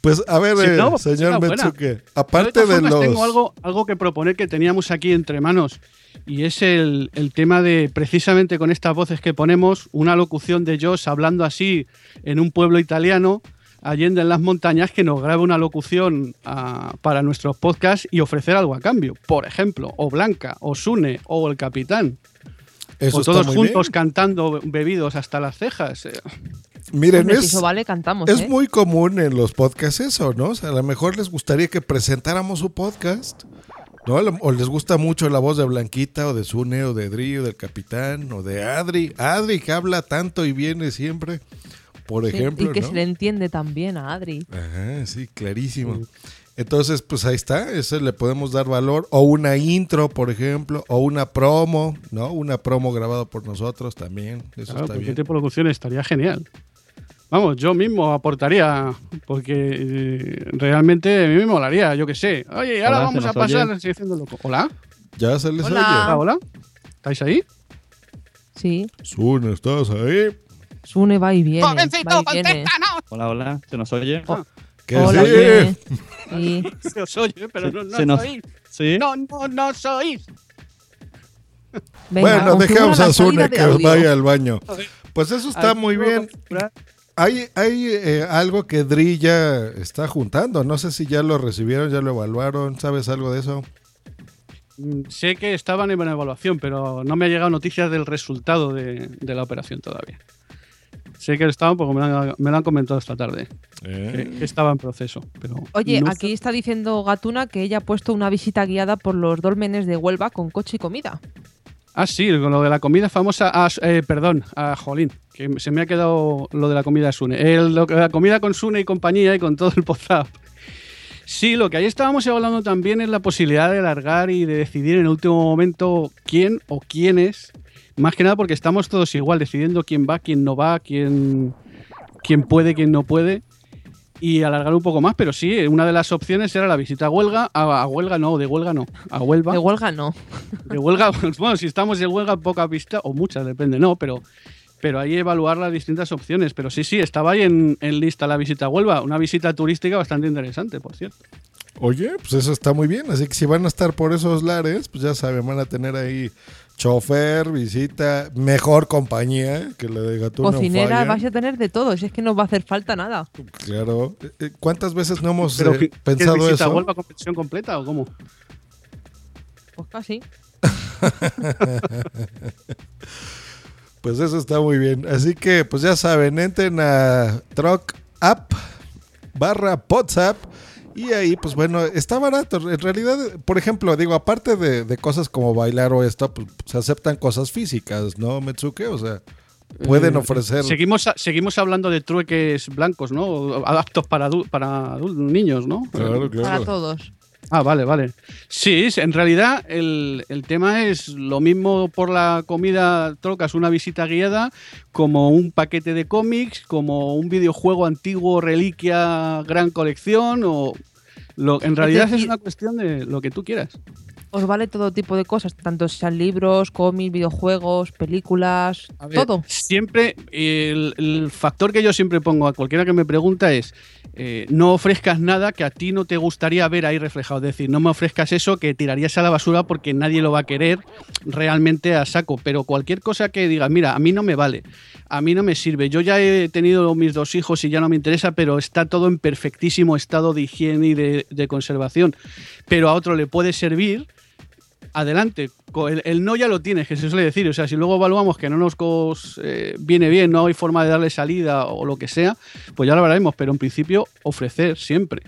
Pues a ver, Sí, eh, no, pues, señor. Metsuke. Yo, Aparte de formas, los. Tengo algo, algo que proponer que teníamos aquí entre manos. Y es el, el tema de, precisamente con estas voces que ponemos, una locución de Josh hablando así en un pueblo italiano, allende en las montañas, que nos grabe una locución ah, para nuestros podcasts y ofrecer algo a cambio. Por ejemplo, o Blanca, o Sune, o el Capitán. Eso o está todos muy juntos bien. cantando bebidos hasta las cejas. eh. Miren, es, eso vale, cantamos. es ¿eh? muy común en los podcasts eso, ¿no? O sea, a lo mejor les gustaría que presentáramos su podcast, ¿no? O les gusta mucho la voz de Blanquita, o de Sune, o de Dri, o del Capitán, o de Adri. Adri, que habla tanto y viene siempre, por Sí, ejemplo, y que ¿no? se le entiende también a Adri. Ajá, sí, clarísimo. Entonces, pues ahí está, eso le podemos dar valor. O una intro, por ejemplo, o una promo, ¿no? Una promo grabada por nosotros también. Eso Claro, está cualquier bien. tipo de locución estaría genial. Vamos, yo mismo aportaría, porque eh, realmente a mí me molaría, yo qué sé. Oye, ahora Hola, vamos ¿se a oye? pasar la sección del loco. ¿Hola? Ya se les Hola. Hola, hola. ¿Estáis ahí? Sí. oye. Sune, ¿estás ahí? Sune va y viene. ¡Jovencito, va y viene. contéstanos! Hola, hola, ¿se nos oye? ¿Qué Hola, sí? viene. Sí. Se os oye, pero no, no Se nos- sois. ¿Sí? No, no, no sois. Venga, bueno, la a Sune que audio. vaya al baño. Pues eso está Ay, muy bien. Hay, hay eh, algo que Dri ya está juntando. No sé si ya lo recibieron, ya lo evaluaron. ¿Sabes algo de eso? Mm, Sé que estaban en evaluación, pero no me ha llegado noticias del resultado de, de la operación todavía. Sé que estaban porque me lo han, me lo han comentado esta tarde. Que, que estaba en proceso. Pero Oye, no aquí está diciendo Gatuna que ella ha puesto una visita guiada por los dólmenes de Huelva con coche y comida. Ah, sí, con lo de la comida famosa. Ah, eh, perdón, a Jolín, que se me ha quedado lo de la comida de Sune. El- lo- la comida con Sune y compañía y con todo el WhatsApp. Sí, lo que ahí estábamos hablando también es la posibilidad de largar y de decidir en el último momento quién o quiénes. Más que nada porque estamos todos igual, decidiendo quién va, quién no va, quién, quién puede, quién no puede. y alargar un poco más, pero sí, una de las opciones era la visita a huelga, a, a huelga no, de huelga no, a Huelva. De huelga no. De huelga, bueno, si estamos de huelga, poca pista, o muchas, depende, no, pero, pero ahí evaluar las distintas opciones. Pero sí, sí, estaba ahí en, en lista la visita a Huelva, una visita turística bastante interesante, por cierto. Oye, pues eso está muy bien. Así que si van a estar por esos lares, pues ya saben, van a tener ahí chofer, visita, mejor compañía que la de Gatuna Cocinera, vas a tener de todo, si es que no va a hacer falta nada. Claro. Eh, eh, ¿Cuántas veces no hemos Pero, eh, ¿qué- qué es pensado visita a eso? Huelva con pensión completa o cómo? Pues casi. Pues eso está muy bien. Así que, pues ya saben, entren a Truck App barra WhatsApp y ahí, pues bueno, está barato. En realidad, por ejemplo, digo, aparte de, de cosas como bailar o esto, pues se aceptan cosas físicas, ¿no, Metsuke? O sea, pueden Eh, ofrecer... Seguimos, seguimos hablando de trueques blancos, ¿no? Adaptos para, adu- para niños, ¿no? Claro, claro. Para todos. Ah, vale, vale. Sí, en realidad el, el tema es lo mismo por la comida, trocas una visita guiada, como un paquete de cómics, como un videojuego antiguo, reliquia, gran colección, o lo, en realidad es una cuestión de lo que tú quieras. Os vale todo tipo de cosas, tanto sean libros, cómics, videojuegos, películas, ver, todo. Siempre, el, el factor que yo siempre pongo a cualquiera que me pregunta es, eh, no ofrezcas nada que a ti no te gustaría ver ahí reflejado. Es decir, no me ofrezcas eso que tirarías a la basura porque nadie lo va a querer realmente a saco. Pero cualquier cosa que digas, mira, a mí no me vale, a mí no me sirve. Yo ya he tenido mis dos hijos y ya no me interesa, pero está todo en perfectísimo estado de higiene y de, de conservación. Pero a otro le puede servir adelante. El, el no ya lo tienes, que se suele decir. O sea, si luego evaluamos que no nos cos- eh, viene bien, no hay forma de darle salida o lo que sea, pues ya lo veremos. Pero en principio, ofrecer siempre.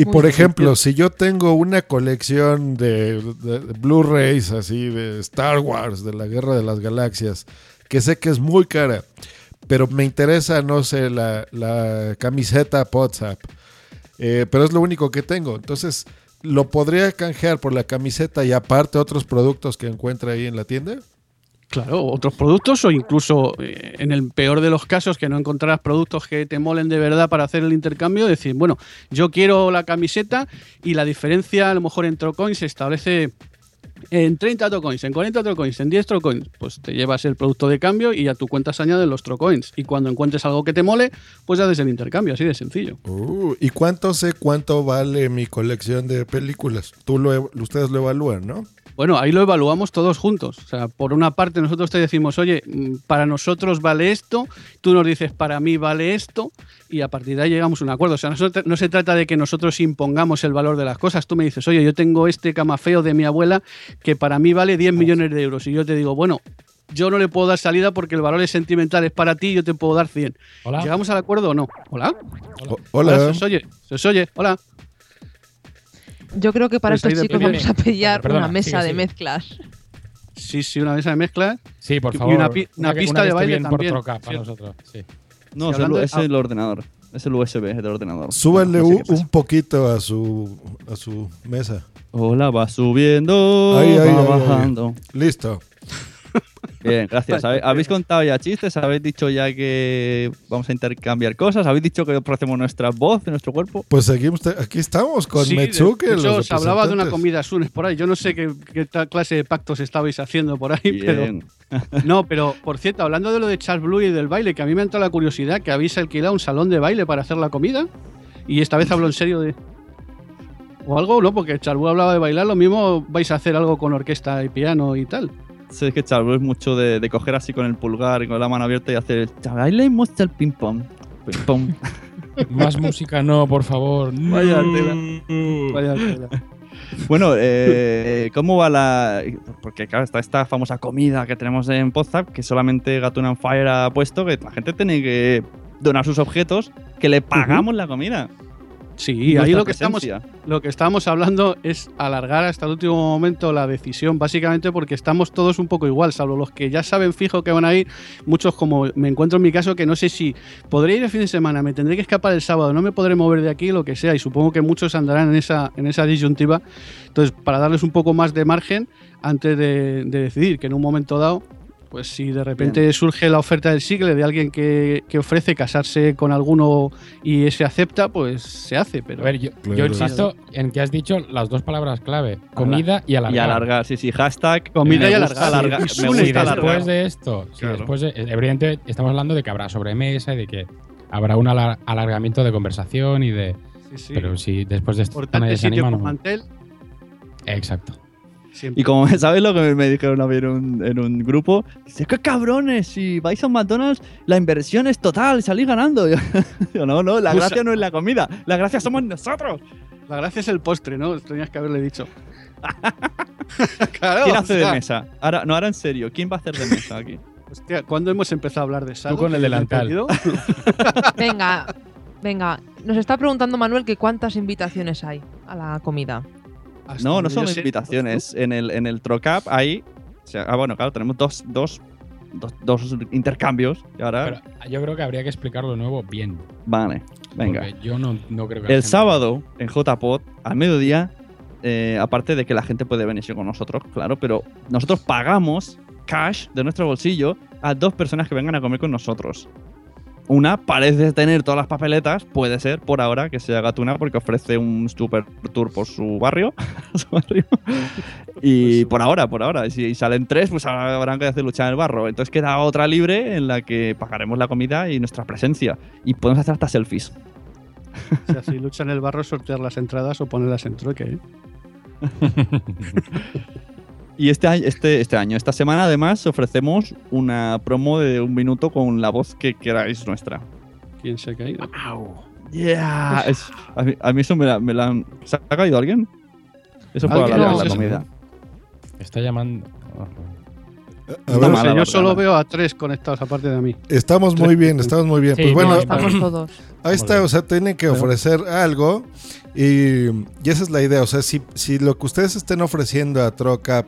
Y por ejemplo, si yo tengo una colección de, de- de Blu-rays así de Star Wars, de la Guerra de las Galaxias, que sé que es muy cara, pero me interesa, no sé, la, la camiseta WhatsApp, eh, pero es lo único que tengo. Entonces, ¿lo podría canjear por la camiseta y aparte otros productos que encuentre ahí en la tienda? Claro, otros productos o incluso eh, en el peor de los casos que no encontrarás productos que te molen de verdad para hacer el intercambio, decir, bueno, yo quiero la camiseta y la diferencia a lo mejor en Trocoins se establece en 30 Trocoins, en 40 Trocoins, en 10 Trocoins, pues te llevas el producto de cambio y a tu cuenta se añaden los Trocoins. Y cuando encuentres algo que te mole, pues haces el intercambio, así de sencillo. Uh, ¿Y cuánto sé cuánto vale mi colección de películas? Tú lo, ustedes lo evalúan, ¿no? Bueno, ahí lo evaluamos todos juntos. O sea, por una parte nosotros te decimos, oye, mm, para nosotros vale esto, tú nos dices, para mí vale esto, y a partir de ahí llegamos a un acuerdo. O sea, no se, trata de que nosotros impongamos el valor de las cosas. Tú me dices, oye, yo tengo este camafeo de mi abuela que para mí vale 10 millones de euros. Y yo te digo, bueno, yo no le puedo dar salida porque el valor es sentimental, es para ti, yo te puedo dar 100. Hola. ¿Llegamos al acuerdo o no? ¿Hola? hola. ¿Se os oye? ¿Se os oye? Hola. Yo creo que para Pues estos chicos vamos a pillar Perdona, una mesa sigue, de sigue. mezclas. Sí, sí, una mesa de mezclas. Sí, por Y favor. una pi- una pista que de baile también, por troca para ¿cierto? nosotros. Sí. No, Sí, es, el, es el ordenador. Es el USB del ordenador. Súbanle No sé un, poquito a su, a su mesa. Hola, va subiendo, Ahí, ahí, va ahí, ahí. bajando. Listo. Bien, gracias. Habéis contado ya chistes, habéis dicho ya que vamos a intercambiar cosas, habéis dicho que ofrecemos nuestra voz, nuestro cuerpo. Pues seguimos, aquí estamos con Sí, Metsuke. de hecho, se hablaba de una comida Sunes por ahí. Yo no sé qué, qué tal clase de pactos estabais haciendo por ahí, pero. No, pero por cierto, hablando de lo de Charles Blue y del baile, que a mí me ha entrado la curiosidad que habéis alquilado un salón de baile para hacer la comida. Y esta vez hablo en serio de. O algo, ¿no? Porque Charles Blue hablaba de bailar, lo mismo vais a hacer algo con orquesta y piano y tal. Es que Charlo es mucho de, de coger así con el pulgar y con la mano abierta y hacer el bailemos el ping pong. Ping pong. Más música no, por favor. Vaya tela. Vaya tela. Bueno, eh, ¿cómo va la...? Porque claro, está esta famosa comida que tenemos en WhatsApp que solamente Gatuna on Fire ha puesto que la gente tiene que donar sus objetos que le pagamos la comida. Sí, ahí lo que, estamos, lo que estamos hablando es alargar hasta el último momento la decisión, básicamente porque estamos todos un poco igual, salvo los que ya saben fijo que van a ir, muchos como me encuentro en mi caso que no sé si podré ir el fin de semana, me tendré que escapar el sábado, no me podré mover de aquí, lo que sea, y supongo que muchos andarán en esa, en esa disyuntiva. Entonces, para darles un poco más de margen antes de, de decidir que en un momento dado Pues si de repente surge la oferta del siglo de alguien que, que ofrece casarse con alguno y se acepta, pues se hace. Pero A ver, yo, yo insisto en que has dicho las dos palabras clave: comida y alargar. Y alargar, sí, sí. Hashtag Comida y alargar. alargar. Y Me gusta Si alargar. después de esto, si Claro. después de- evidentemente estamos hablando de que habrá sobremesa y de que habrá un alar- alargamiento de conversación y de. sí. Pero si después de esto Importante nadie se sitio anima, con no. mantel. Exacto. Y como sabes lo que me- dijeron a mí en un, en un grupo, dice, qué cabrones, si vais a un McDonald's, la inversión es total, salís ganando. Yo, digo, no, no, la Usa- gracia no es la comida, la gracia somos nosotros. La gracia es el postre, ¿no? Tenías que haberle dicho. claro, ¿Quién o hace sea, de mesa? Ahora, no, ahora en serio, ¿quién va a hacer de mesa aquí? Hostia, ¿cuándo hemos empezado a hablar de sal? con el delantal. Venga, venga. Nos está preguntando Manuel que cuántas invitaciones hay a la comida. No, no son invitaciones. En el, en el Trocap hay. o sea, ah, bueno, claro, tenemos dos, dos, dos, dos intercambios. Y ahora. Pero yo creo que habría que explicarlo de nuevo bien. vale, venga. Porque yo no, no creo que. El gente- sábado en JPod, al mediodía, eh, aparte de que la gente puede venirse con nosotros, claro, pero nosotros pagamos cash de nuestro bolsillo a dos personas que vengan a comer con nosotros. Una parece tener todas las papeletas, puede ser por ahora que sea Gatuna porque ofrece un super tour por su barrio. su barrio. y por ahora, por ahora. Y si salen tres, pues ahora habrán que hacer lucha en el barro. Entonces queda otra libre en la que pagaremos la comida y nuestra presencia. Y podemos hacer hasta selfies. O sea, si lucha en el barro, sortear las entradas o ponerlas en trueque. ¿eh? Y este año, este, este año, esta semana además ofrecemos una promo de un minuto con la voz que queráis nuestra. ¿Quién se ha caído? Yeah. Es- a, mí, a mí eso me la, me la han- ¿Se ha caído alguien? Eso puede ¿Alguien? alargar No, la comida. Está llamando. A No ver, sé, yo solo veo a tres conectados aparte de mí. Estamos muy bien, estamos muy bien. Sí, pues bueno, no, estamos todos. Ahí está, o sea, tienen que ofrecer algo y, y esa es la idea. O sea, si, si lo que ustedes estén ofreciendo a Trocap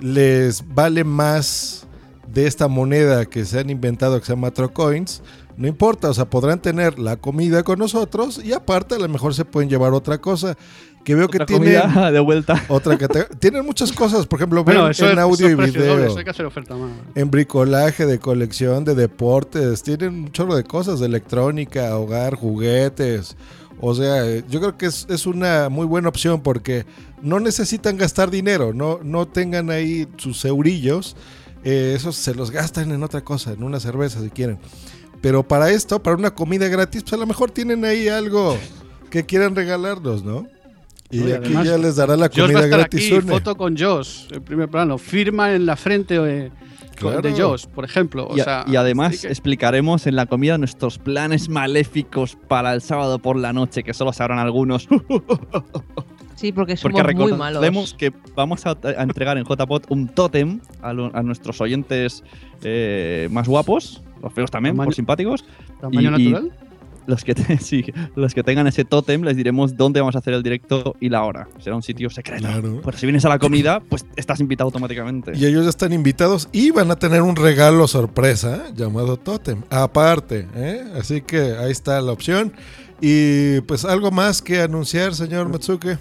les vale más de esta moneda que se han inventado que se llama Trocoins, no importa, o sea, podrán tener la comida con nosotros y aparte a lo mejor se pueden llevar otra cosa. Que veo Otra que tienen de vuelta. otra categoría. Tienen muchas cosas, por ejemplo, Bueno, ven en es- audio y video. doble, eso hay que hacer oferta más. En bricolaje, de colección, de deportes, tienen un chorro de cosas, de electrónica, hogar, juguetes. O sea, yo creo que es, es una muy buena opción porque no necesitan gastar dinero, no, no tengan ahí sus eurillos, eh, esos se los gastan en otra cosa, en una cerveza si quieren. Pero para esto, para una comida gratis, pues a lo mejor tienen ahí algo que quieran regalarnos, ¿no? Y aquí además, ya les dará la Josh va a comida estar gratis. aquí, foto con Josh, en primer plano. Firma en la frente eh, de. Josh, por ejemplo. O Y, a- sea, y además sí que- explicaremos en la comida nuestros planes maléficos para el sábado por la noche, que solo sabrán algunos. Sí, porque somos Porque muy malos. recordemos que vamos a, a entregar en JPOT un tótem a, lo- a nuestros oyentes eh, más guapos, los feos también, por simpáticos. ¿Tamaño natural? Los que, te- sí, los que tengan ese tótem les diremos dónde vamos a hacer el directo y la hora. Será un sitio secreto. Pero si vienes a la comida, pues estás invitado automáticamente. Y ellos ya están invitados y van a tener un regalo sorpresa ¿eh? llamado Totem. Aparte, ¿eh? así que ahí está la opción. Y pues algo más que anunciar, señor Matsuke.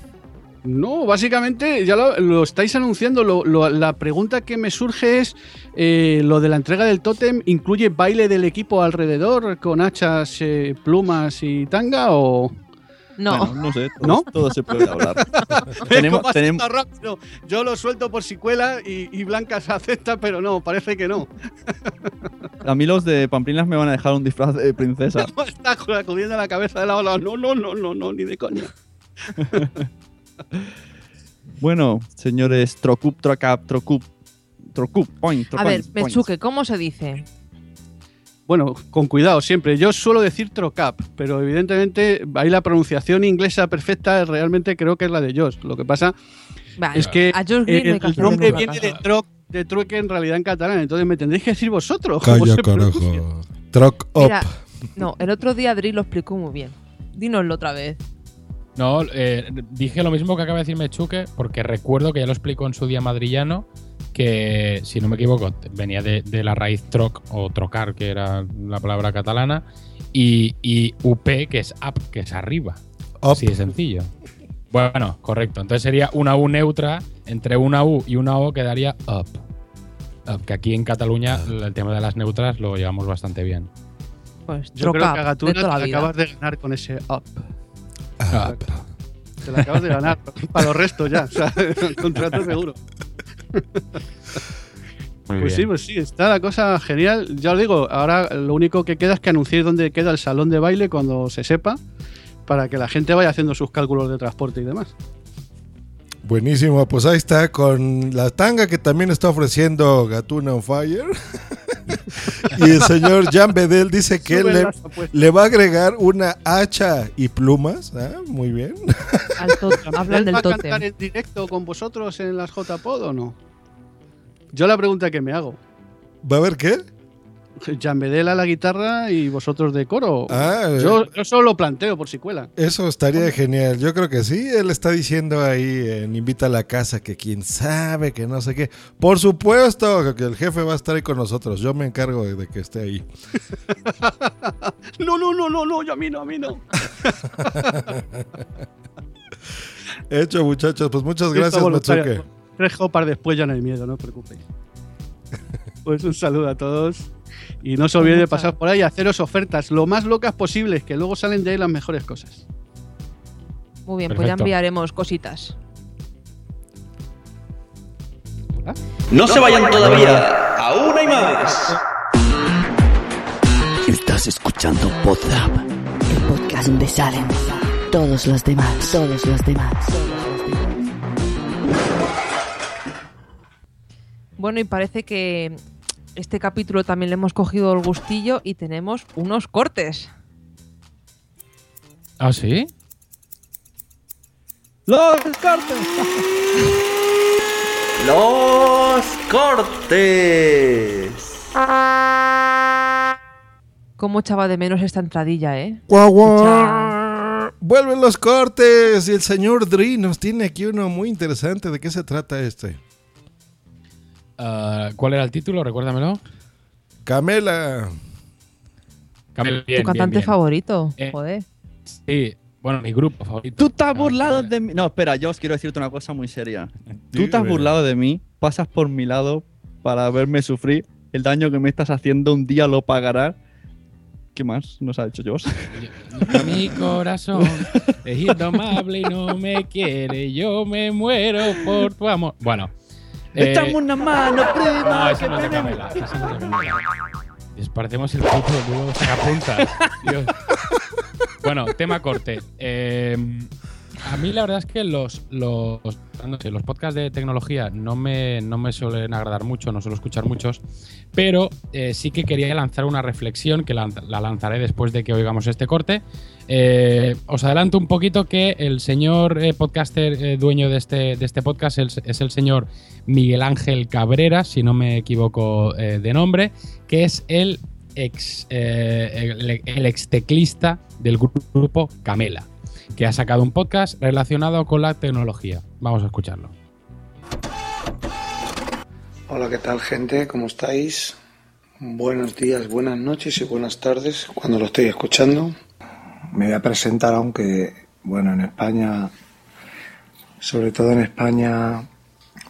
No, básicamente ya lo, lo estáis anunciando. Lo- lo- la pregunta que me surge es: eh, ¿lo de la entrega del tótem incluye baile del equipo alrededor con hachas, eh, plumas y tanga? ¿O.? No. Bueno, no sé, todo, ¿No? todo se puede hablar. tenemos, tenemos, rápido. Yo lo suelto por si cuela y, y Blanca se acepta, pero no, parece que no. a mí los de Pamplinas me van a dejar un disfraz de princesa. Está sacudiendo la cabeza de la ola. No, no, no, no, no, ni de coña. Bueno, señores, Trocup, Trocap, Trocup, Trocup, point, A ver. Metsuke, ¿cómo se dice? Bueno, con cuidado siempre. Yo suelo decir trocap, pero evidentemente ahí la pronunciación inglesa perfecta realmente creo que es la de Josh. Lo que pasa Vale, es que a Josh Green no hay el, nombre viene de troc, de trueque en realidad en catalán, entonces me tendréis que decir vosotros. cómo Calla, se carajo. Truck up. Mira, no, el otro día Adri lo explicó muy bien. Dínoslo otra vez. No, eh, dije lo mismo que acaba de decirme Chuque, porque recuerdo que ya lo explicó en su día madrillano, que si no me equivoco, venía de, de la raíz troc o trocar, que era la palabra catalana, y, y UP, que es up, que es arriba. Así de sencillo. Bueno, correcto. Entonces sería una U neutra, entre una U y una O quedaría up. Que aquí en Cataluña el tema de las neutras lo llevamos bastante bien. Pues Yo creo troca que acabas de ganar con ese up. Ah, Te la acabas de ganar. Para los restos ya. O sea, contrato seguro. Muy Pues sí, bien. pues sí, está la cosa genial. Ya os digo, ahora lo único que queda es que anunciéis dónde queda el salón de baile cuando se sepa, para que la gente vaya haciendo sus cálculos de transporte y demás. Buenísimo, pues ahí está con la tanga que también está ofreciendo Gatuna on Fire. y el señor Jan Bedel dice que le, le va a agregar una hacha y plumas. Ah, Muy bien. Al tótem, hablan ¿Él del va a cantar en directo con vosotros en las JPod o no? Yo la pregunta que me hago. ¿Va a haber qué? Jan Bedel a la guitarra y vosotros de coro. Ah, yo, yo solo lo planteo por si cuela. Eso estaría genial. Yo creo que sí. Él está diciendo ahí en Invita a la Casa que quién sabe, que no sé qué. Por supuesto que el jefe va a estar ahí con nosotros. Yo me encargo de, de que esté ahí. No, no, no, no, no, yo a mí no, a mí no. Hecho, muchachos. Pues muchas gracias. Matsuke. Tres copas después ya no hay miedo, no os preocupéis. Pues un saludo a todos. Y no se olviden de pasar por ahí y haceros ofertas lo más locas posibles, que luego salen de ahí las mejores cosas. Muy bien, pues ya enviaremos cositas. No se vayan todavía. Aún hay más. Estás escuchando Podzap, el podcast donde salen todos los demás, todos los demás. Bueno, y parece que este capítulo también le hemos cogido el gustillo y tenemos unos cortes. ¿Ah, sí? ¡Los cortes! Los cortes. Cómo echaba de menos esta entradilla, ¿eh? Guau, guau. Vuelven los cortes y el señor Dri nos tiene aquí uno muy interesante. ¿De qué se trata este? Ah, ¿Cuál era el título? Recuérdamelo. Camela. Camela, tu cantante favorito, joder. Sí, bueno, mi grupo favorito. Tú te has burlado de mí. No, espera, yo os quiero decirte una cosa muy seria. Tú te has Dímelo. burlado de mí, pasas por mi lado para verme sufrir. El daño que me estás haciendo un día lo pagarás. ¿Qué más nos ha hecho Josh? Mi corazón es indomable y no me quiere. Yo me muero por tu amor. Bueno. Eh, Echame una mano, prima. No, que no es de Camela. esa no es de Camela. Les parecemos el puto dúo sacapuntas. Dios. Bueno, tema corte. Eh, a mí la verdad es que los, los, los podcasts de tecnología no me, no me suelen agradar mucho, no suelo escuchar muchos, pero eh, sí que quería lanzar una reflexión que la, la lanzaré después de que oigamos este corte. Eh, os adelanto un poquito que el señor eh, podcaster dueño de este, de este podcast es, es el señor Miguel Ángel Cabrera, si no me equivoco de nombre, que es el ex, el, el ex teclista del grupo Camela, que ha sacado un podcast relacionado con la tecnología. Vamos a escucharlo. Hola, ¿qué tal gente? ¿Cómo estáis? Buenos días, buenas noches y buenas tardes cuando lo estoy escuchando. Me voy a presentar aunque, bueno, en España, sobre todo en España,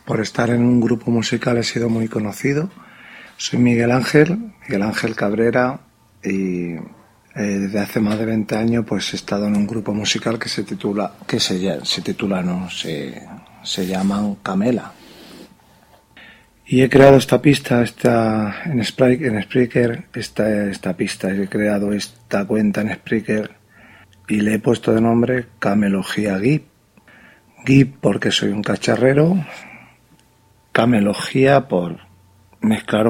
por estar en un grupo musical he sido muy conocido. Soy Miguel Ángel, Miguel Ángel Cabrera y eh, desde hace más de 20 años pues he estado en un grupo musical que se titula, que se, se titula, no, se, se llaman Camela. Y he creado esta pista esta, en, Spry- en Spreaker, esta, esta pista, he creado esta cuenta en Spreaker y le he puesto de nombre Camelogía Gip. Gip porque soy un cacharrero, Camelogía por mezclar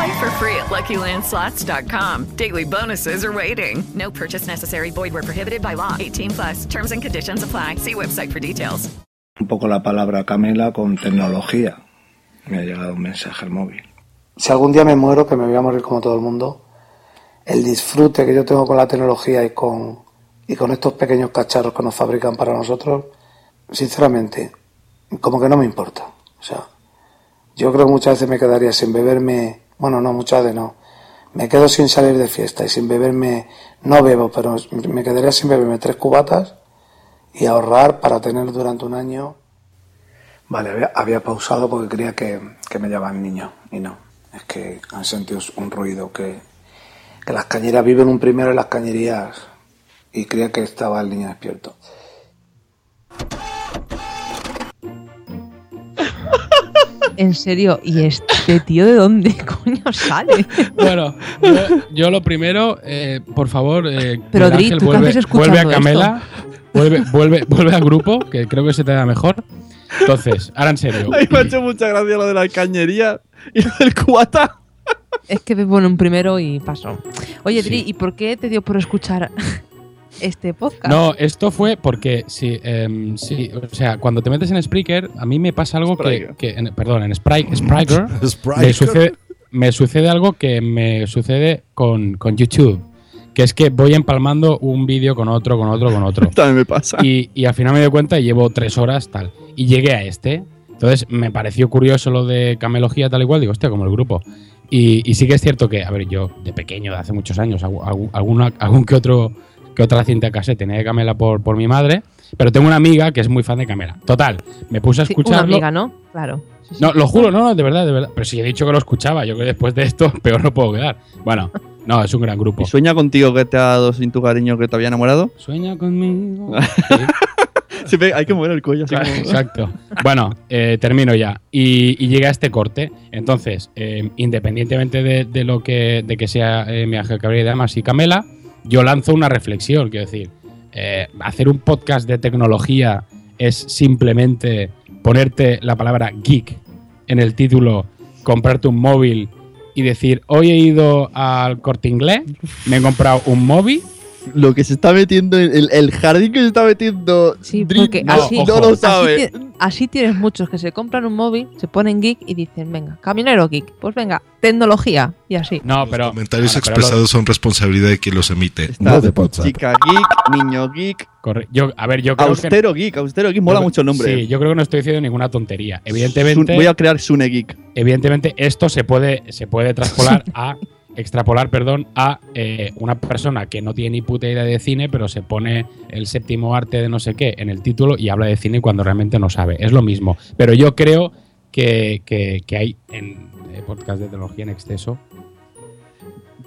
Play for free at LuckyLandSlots.com. Daily bonuses are waiting. No purchase necessary. Void where prohibited by law. 18 plus. Terms and conditions apply. See website for details. Un poco la palabra Camela con tecnología. Me ha llegado un mensaje al móvil. Si algún día me muero, que me voy a morir como todo el mundo, el disfrute que yo tengo con la tecnología y con, y con estos pequeños cacharros que nos fabrican para nosotros, sinceramente, como que no me importa. O sea, yo creo que muchas veces me quedaría sin beberme, bueno, no, muchas veces no. Me quedo sin salir de fiesta y sin beberme, no bebo, pero me quedaría sin beberme tres cubatas y ahorrar para tener durante un año. Vale, había, pausado porque creía que, que me llamaban niño y no. Es que han sentido un ruido que, que las cañerías viven un primero en las cañerías y creía que estaba el niño despierto. En serio, ¿y este tío de dónde coño sale? Bueno, yo, yo lo primero, eh, por favor, eh, Pero, Miguel Dri, Ángel, ¿tú vuelve, vuelve a Camela, vuelve, vuelve, vuelve al grupo, que creo que se te da mejor. Entonces, ahora en serio. Ay, me ha hecho mucha gracia lo de la cañería y lo del cubata. Es que me pone un primero y paso. Oye, Dri, ¿y por qué te dio por escuchar este podcast? No, esto fue porque sí, em, sí, o sea, cuando te metes en Spreaker, a mí me pasa algo que, que- en- perdón, en Spry- Spriker, me sucede, me sucede algo que me sucede con, con YouTube, que es que voy empalmando un vídeo con otro, con otro, con otro. También me pasa. Y, y al final me doy cuenta y llevo tres horas tal. Y llegué a este. Entonces me pareció curioso lo de camelogía tal y cual. Digo, hostia, como el grupo. Y, y sí que es cierto que, a ver, yo de pequeño, de hace muchos años, alguna, algún que otro que otra cinta cassette tenía de Camela por, por mi madre. Pero tengo una amiga que es muy fan de Camela. Total, me puse a Sí, una escucharlo. amiga, ¿no? Claro. Sí, sí. No, lo juro, no, no, de verdad, de verdad. Pero si he dicho que lo escuchaba, yo creo que después de esto, peor no puedo quedar. Bueno, no, es un gran grupo. ¿Y sueña contigo que te ha dado sin tu cariño que te había enamorado? Sueña conmigo. Siempre hay que mover el cuello así Claro, como- Exacto. Bueno, eh, termino ya. Y, y llega este corte. Entonces, eh, independientemente de, de lo que, de que sea eh, mi Ángel Cabrera y Damas y Camela, yo lanzo una reflexión. Quiero decir, eh, hacer un podcast de tecnología es simplemente ponerte la palabra geek en el título, comprarte un móvil y decir, hoy he ido al corte inglés, me he comprado un móvil. Lo que se está metiendo, el, el jardín que se está metiendo. Sí, Dream porque no, así, no lo así sabe. ti- Así, tienes muchos que se compran un móvil, se ponen geek y dicen, venga, camionero geek, pues venga, tecnología y así. No, pero. Comentarios bueno, pero lo- expresados son responsabilidad de quien los emite. Está No de. Chica geek, niño geek. Corre- Yo, a ver, yo creo Austero que. geek, austero geek, mola yo- mucho el nombre. Sí, yo creo que no estoy diciendo ninguna tontería. Evidentemente. Sun- voy a crear Sune Geek. Evidentemente, esto se puede, se puede traspolar a. Extrapolar, perdón, a eh, una persona que no tiene ni puta idea de cine, pero se pone el séptimo arte de no sé qué en el título y habla de cine cuando realmente no sabe. Es lo mismo. Pero yo creo que, que- que hay en eh, podcast de tecnología en exceso.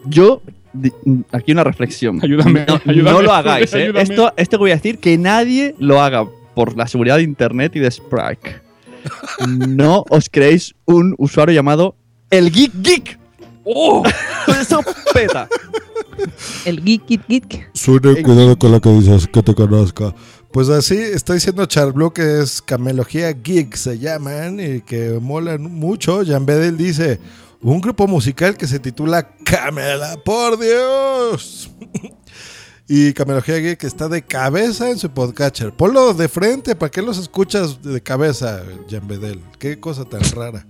Yo, di- aquí una reflexión. Ayúdame, No, ayúdame, no lo hagáis, ¿eh? Esto, esto que voy a decir, que nadie lo haga por la seguridad de Internet y de Sprite. No os creéis un usuario llamado El Geek Geek. ¡Oh! Eso peta. El geek, geek, geek. Sune, cuidado con lo que dices, que te conozca. Pues así está diciendo Charblu que es Camelogía Geek, se llaman, y que molan mucho. Jan Bedel dice, un grupo musical que se titula Camela, por Dios. y Camelogía Geek está de cabeza en su podcatcher. Ponlo de frente, ¿para qué los escuchas de cabeza, Jan Bedel? Qué cosa tan rara.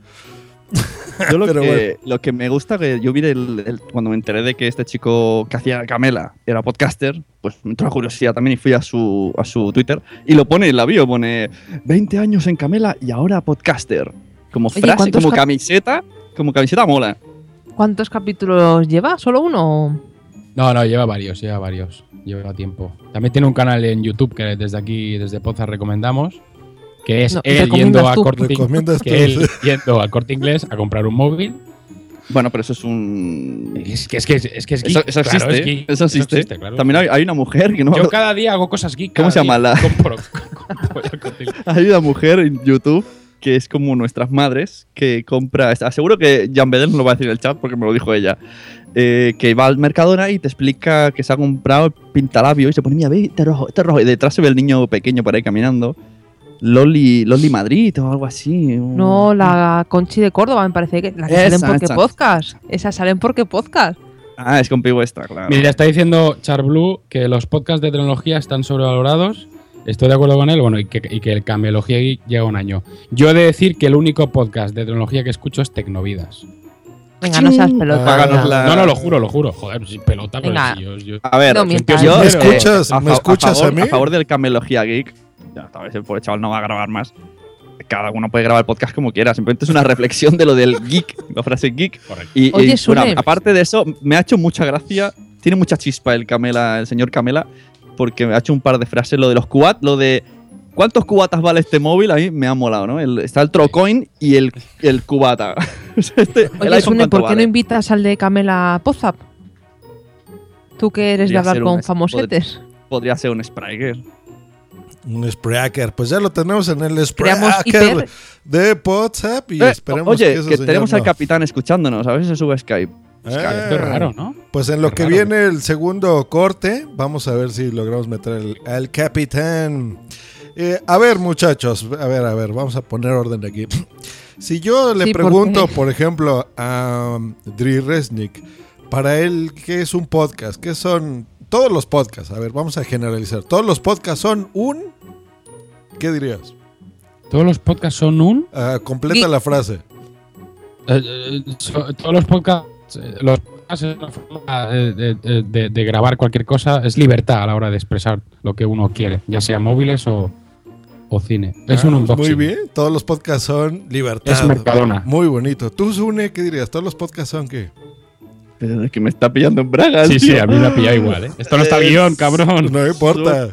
Yo lo, Pero que, bueno. lo que me gusta, que yo vi el- el- cuando me enteré de que este chico que hacía Camela era podcaster, pues me entró la curiosidad también y fui a su, a su Twitter y lo pone en la bio, pone 20 años en Camela y ahora podcaster. Como Oye, frase, ¿cuántos como camiseta, como camiseta mola. ¿Cuántos capítulos lleva? ¿Solo uno? No, no, lleva varios, lleva varios. Lleva tiempo. También tiene un canal en YouTube que desde aquí, desde Poza, recomendamos. Que es No, él yendo a, corte, que él yendo al corte inglés a comprar un móvil. Bueno, pero eso es un. Es que es, que, es, que es Eso, geek, eso claro, existe. es geek. eso existe. claro. También hay, hay una mujer que no. Yo cada día hago cosas geek. ¿Cómo se llama la- Compro-. Hay una mujer en YouTube que es como nuestras madres, que compra. Aseguro que Jan Bedel no lo va a decir en el chat porque me lo dijo ella. eh, que va al Mercadona y te explica que se ha comprado el pintalabio y se pone, mira, ve, este rojo, este rojo. Y detrás se ve el niño pequeño por ahí caminando. Loli, Loli Madrid o algo así. No, la Conchi de Córdoba, me parece que la que Esa, salen porque esa. podcast. Esas salen porque podcast. Ah, es con esta, claro. Mira, está diciendo Charblue que los podcasts de tecnología están sobrevalorados. Estoy de acuerdo con él, bueno, y que, y que el Camelogía Geek llega un año. Yo he de decir que el único podcast de tecnología que escucho es Tecnovidas. Venga, no seas pelota. La- No, no, lo juro, lo juro. Joder, sin pelota, pero si yo, yo- A ver, No yo, ¿Me escuchas? a ¿Me fa- escuchas favor, a mí? A favor del Camelogía Geek. Ya, tal vez el pobre chaval no va a grabar más. Cada uno puede grabar el podcast como quiera. Simplemente es una reflexión de lo del geek, la frase geek. Y, y, Oye, bueno, Sune. aparte de eso, me ha hecho mucha gracia. Tiene mucha chispa el Camela, el señor Camela, porque me ha hecho un par de frases. Lo de los cubat, lo de ¿cuántos cubatas vale este móvil? A mí me ha molado, ¿no? El- está el Trocoin y el, el cubata. Este- el Oye, Sune, ¿cuánto ¿por qué no invitas al de Camela Pozap? Tú que eres de Podría hablar con famosetes. Podría ser un Spriker. Un Spreaker. Pues ya lo tenemos en el Spreaker de WhatsApp y Eh, esperemos oye, que, que, ese señor tenemos no- al capitán escuchándonos. A ver si se sube Skype. Eh, Pues en lo que raro. viene el segundo corte, vamos a ver si logramos meter el, al capitán. Eh, a ver, muchachos, a ver, a ver, vamos a poner orden aquí. Si yo le Sí, ¿por pregunto, por ejemplo, a um, Dri Resnick, para él, ¿qué es un podcast? ¿Qué son todos los podcasts? A ver, vamos a generalizar. ¿Todos los podcasts son un? ¿Qué dirías? Todos los podcasts son un. Ah, completa la frase. Eh, eh, so- todos los podcasts. eh, Los podcasts es una forma de, de- de- de grabar cualquier cosa. Es libertad a la hora de expresar lo que uno quiere, ya sea móviles o, o cine. Es Ah, un unboxing. Muy bien, todos los podcasts son libertad. Es Mercadona. Muy bonito. ¿Tú, Sune, qué dirías? ¿Todos los podcasts son qué? Pero es que me está pillando en bragas. Sí, sí, a mí me ha pillado igual, ¿eh? Esto no está el guion, cabrón. No importa.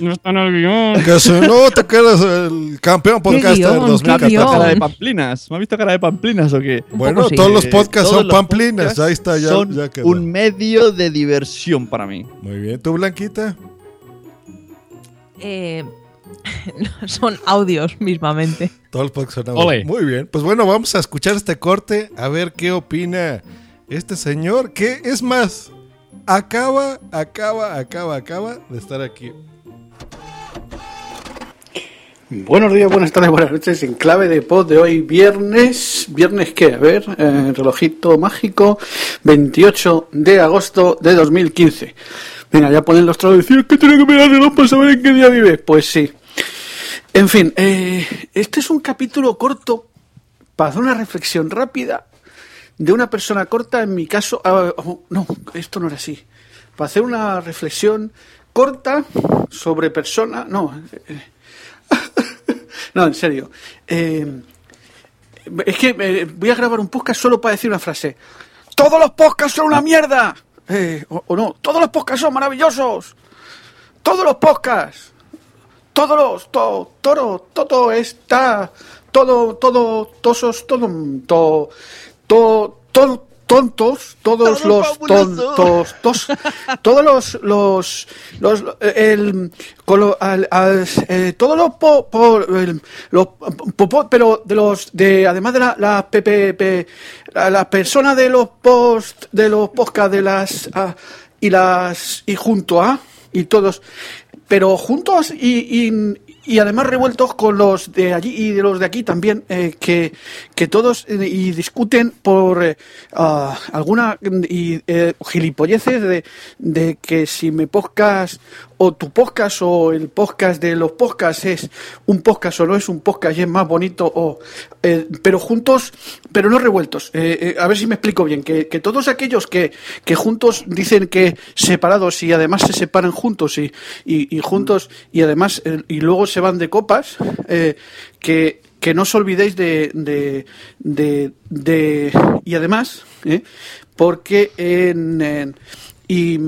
No está en el guion. Que si no te quedas el campeón podcaster ¿Me ha visto cara de 2014. pamplinas? ¿Me ha visto cara de pamplinas o qué? Bueno, todos los podcasts Todos son los pamplinas. podcasts Ahí está, ya, son ya quedó. un medio de diversión para mí. Muy bien. ¿Tú, Blanquita? Eh, son audios mismamente. Todos los podcasts son audio. Ole. Muy bien. Pues bueno, vamos a escuchar este corte a ver qué opina este señor. Que es más, acaba, acaba, acaba, acaba de estar aquí. Buenos días, buenas tardes, buenas noches. En clave de pod de hoy, viernes. ¿Viernes qué? A ver, eh, relojito mágico, 28 de agosto de 2015. Venga, ya ponen los traducciones que tiene que mirar el reloj para saber en qué día vive. Pues sí. En fin, eh, este es un capítulo corto para hacer una reflexión rápida de una persona corta, en mi caso. ah, oh, no, esto no era así. Para hacer una reflexión corta sobre persona. No, eh, no, en serio. Eh, es que eh, voy a grabar un podcast solo para decir una frase. ¡Todos los podcasts son una mierda! O, no, todos los podcasts son maravillosos. Todos los podcasts. Todos los, todo, todo, todo está, todo, todo, todos, todo, todo, todo, tontos, todos Todo los fabuloso. tontos, tos- todos los, los, los, el, con lo- al- al- eh, todos los, po, po- el- los po- pero de los, de, además de la, la PPP, la- las personas de los post, de los podcast de las, ah, y las, y junto a, y todos, pero juntos y, y, y además revueltos con los de allí y de los de aquí también, eh, que, que todos eh, y discuten por eh, ah, alguna y, eh, gilipolleces de, de que si me podcast o tu podcast o el podcast de los podcasts es un podcast o no es un podcast y es más bonito o pero juntos pero no revueltos. A ver si me explico bien que, que todos aquellos que, que juntos dicen que separados y además se separan juntos y, y, y juntos y además y luego se van de copas eh, que que no os olvidéis de, de, de, y además eh, porque en, y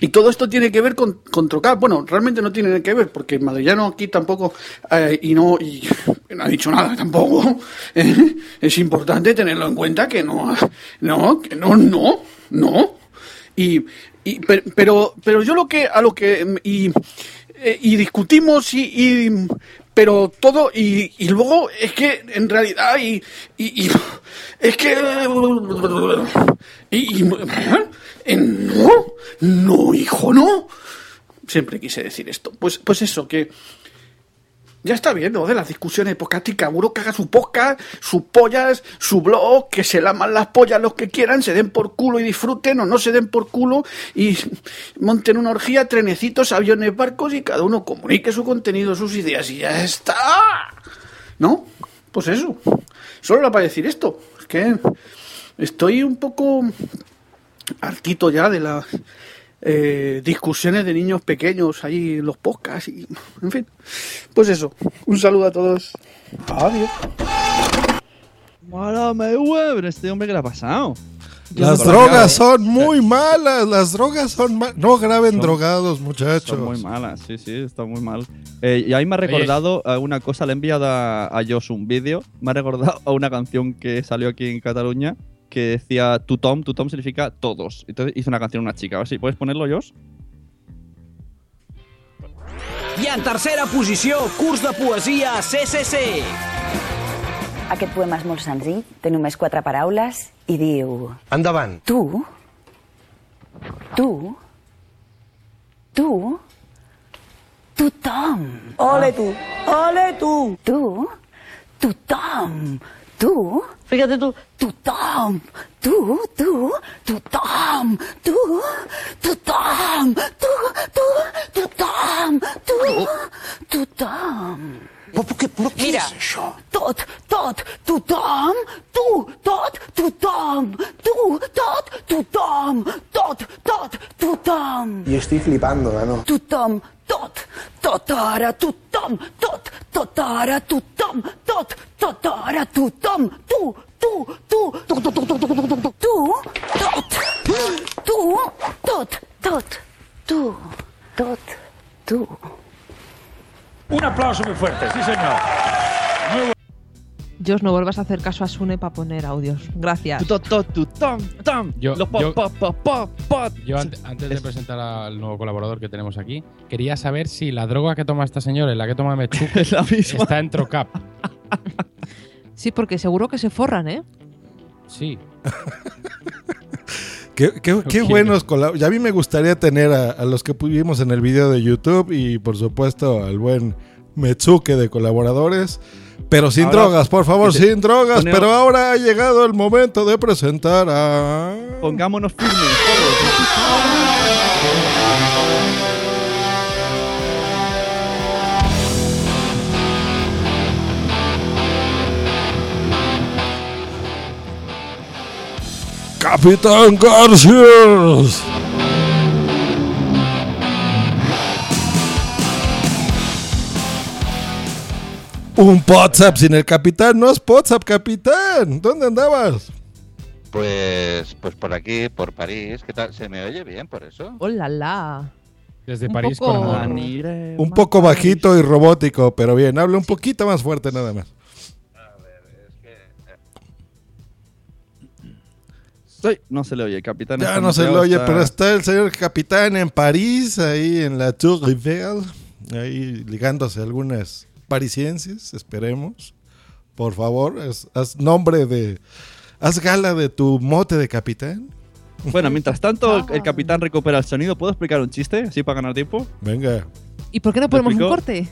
y todo esto tiene que ver con, con trocar. Bueno, realmente no tiene que ver, porque Madrillano aquí tampoco, eh, y no y no ha dicho nada tampoco. Es importante tenerlo en cuenta que no, no, que no, no, no. Y, y per- pero, pero yo lo que, a lo que, y eh, y discutimos y, y- pero todo y, y luego es que en realidad y, y- es que y, no no hijo no. Siempre quise decir esto. Pues pues eso que ya está bien, ¿no? De las discusiones, porque a ti Kaburo que haga su podcast, sus pollas, su blog, que se laman las pollas los que quieran, se den por culo y disfruten o no se den por culo y monten una orgía, trenecitos, aviones, barcos y cada uno comunique su contenido, sus ideas y ya está. ¿No? Pues eso. Solo era para decir esto. Es que estoy un poco hartito ya de las eh, discusiones de niños pequeños ahí en los podcasts y en fin. Pues eso, un saludo a todos. Adiós. Mala me huevo, este hombre que le ha pasado. Las drogas ¿eh? son muy malas, las drogas son malas. No graben Son- drogados, muchachos. Son muy malas, sí, sí, está muy mal. Eh, y ahí me ha recordado a una cosa, le he enviado a, a Josh un vídeo, me ha recordado a una canción que salió aquí en Cataluña que decía Tutom, Tutom significa todos. Entonces hizo una canción una chica, a ver si puedes ponerlo, Josh. I en tercera posició, curs de poesia CCC. Aquest poema és molt senzill, té només quatre paraules i diu... Endavant. Tu, tu, tu, tothom. Ole tu, ole tu. Tu, tothom, tu. Fíjate tu. Tothom, tu, tu, tothom, tu, tothom, tu, tu, tothom, tu, tothom. Mira, tot, tot, tothom, tu, tot, tothom, tu, tot, tothom, tot, tot, tothom. Y estoy flipando, ¿no? Tothom, tot, totara tu tom, tot, totara tu tom, tot, totara tu tom, tú, tú, tú, tú, tú, tú, tot, tú, tot, tot, tú, tot, tú. Un aplauso muy fuerte, sí señor. Josh, no vuelvas a hacer caso a Sune para poner audios. Gracias. Yo, yo- Yo ante- antes de presentar al nuevo colaborador que tenemos aquí, quería saber si la droga que toma esta señora y la que toma Mechuque está en Trocap. Sí, porque seguro que se forran, ¿eh? Sí. Qué, qué- qué buenos colab- Ya a mí me gustaría tener a, a los que pudimos en el video de YouTube y por supuesto al buen Metsuke de colaboradores. Pero sin Ahora- drogas, por favor, Dice, sin drogas. ponemos- Pero ahora ha llegado el momento de presentar a... Pongámonos firmes. Capitán Garcias. Un WhatsApp sin el capitán no es WhatsApp, capitán. ¿Dónde andabas? Pues, pues por aquí, por París. ¿Qué tal? ¿Se me oye bien por eso? ¡Hola, la! Desde Un París poco- con amor. Un poco bajito y robótico, pero bien. Habla un poquito más fuerte nada más. Ay, no se le oye, capitán. Ya no se lo oye, está- pero está el señor capitán en París, ahí en la Tour Eiffel, ahí ligándose algunas parisienses, esperemos. Por favor, haz, haz nombre de... Haz gala de tu mote de capitán. Bueno, mientras tanto, el- el capitán recupera el sonido. ¿Puedo explicar un chiste? Así para ganar tiempo. Venga. ¿Y por qué no ¿Te ponemos un corte?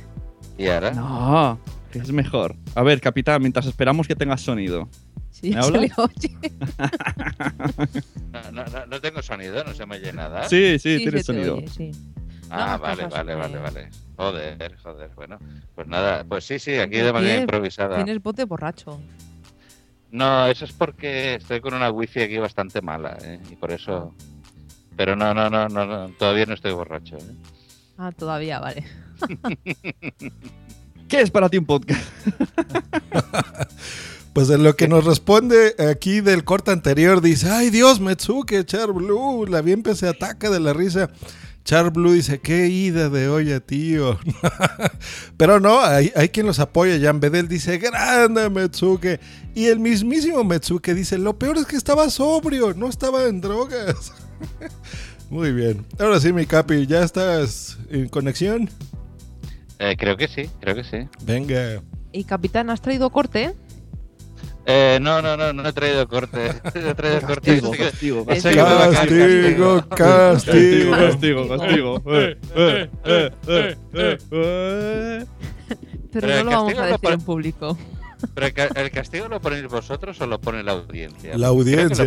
¿Y ahora? No, que es mejor. A ver, capitán, mientras esperamos que tengas sonido. Sí, ¿Me se hablas? le oye. No, no, no, tengo sonido, no se me oye nada. Sí, sí, Sí, te sonido. oye, sí. Ah, No, vale, vale, que- vale, vale. Joder, joder. Bueno, pues nada, pues sí, sí, aquí de manera improvisada. Tienes de borracho. No, eso es porque estoy con una wifi aquí bastante mala, ¿eh? Y por eso. Pero no, no, no, no, no, todavía no estoy borracho. ¿eh? Ah, todavía, vale. ¿Qué es para ti un podcast? Pues en lo que nos responde aquí del corte anterior, dice, ay Dios, Metsuke, Char Blue, la bien se ataca de la risa. Char Blue dice, qué ida de olla, tío. Pero no, hay, hay quien los apoya. Jan Bedel dice, grande Metsuke. Y el mismísimo Metsuke dice, lo peor es que estaba sobrio, no estaba en drogas. Muy bien. Ahora sí, mi capi, ¿ya estás en conexión? Eh, creo que sí, creo que sí. Venga. Y capitán, ¿has traído corte? Eh, no, no, no, no he traído corte. He traído corte. Castigo, Así que- castigo, Castigo, castigo. Castigo, castigo. Eh, eh, eh, eh, eh, eh. Pero, no lo vamos castigo a decir en público. Pero el, ca- ¿el castigo lo ponéis vosotros o lo pone la audiencia? La audiencia.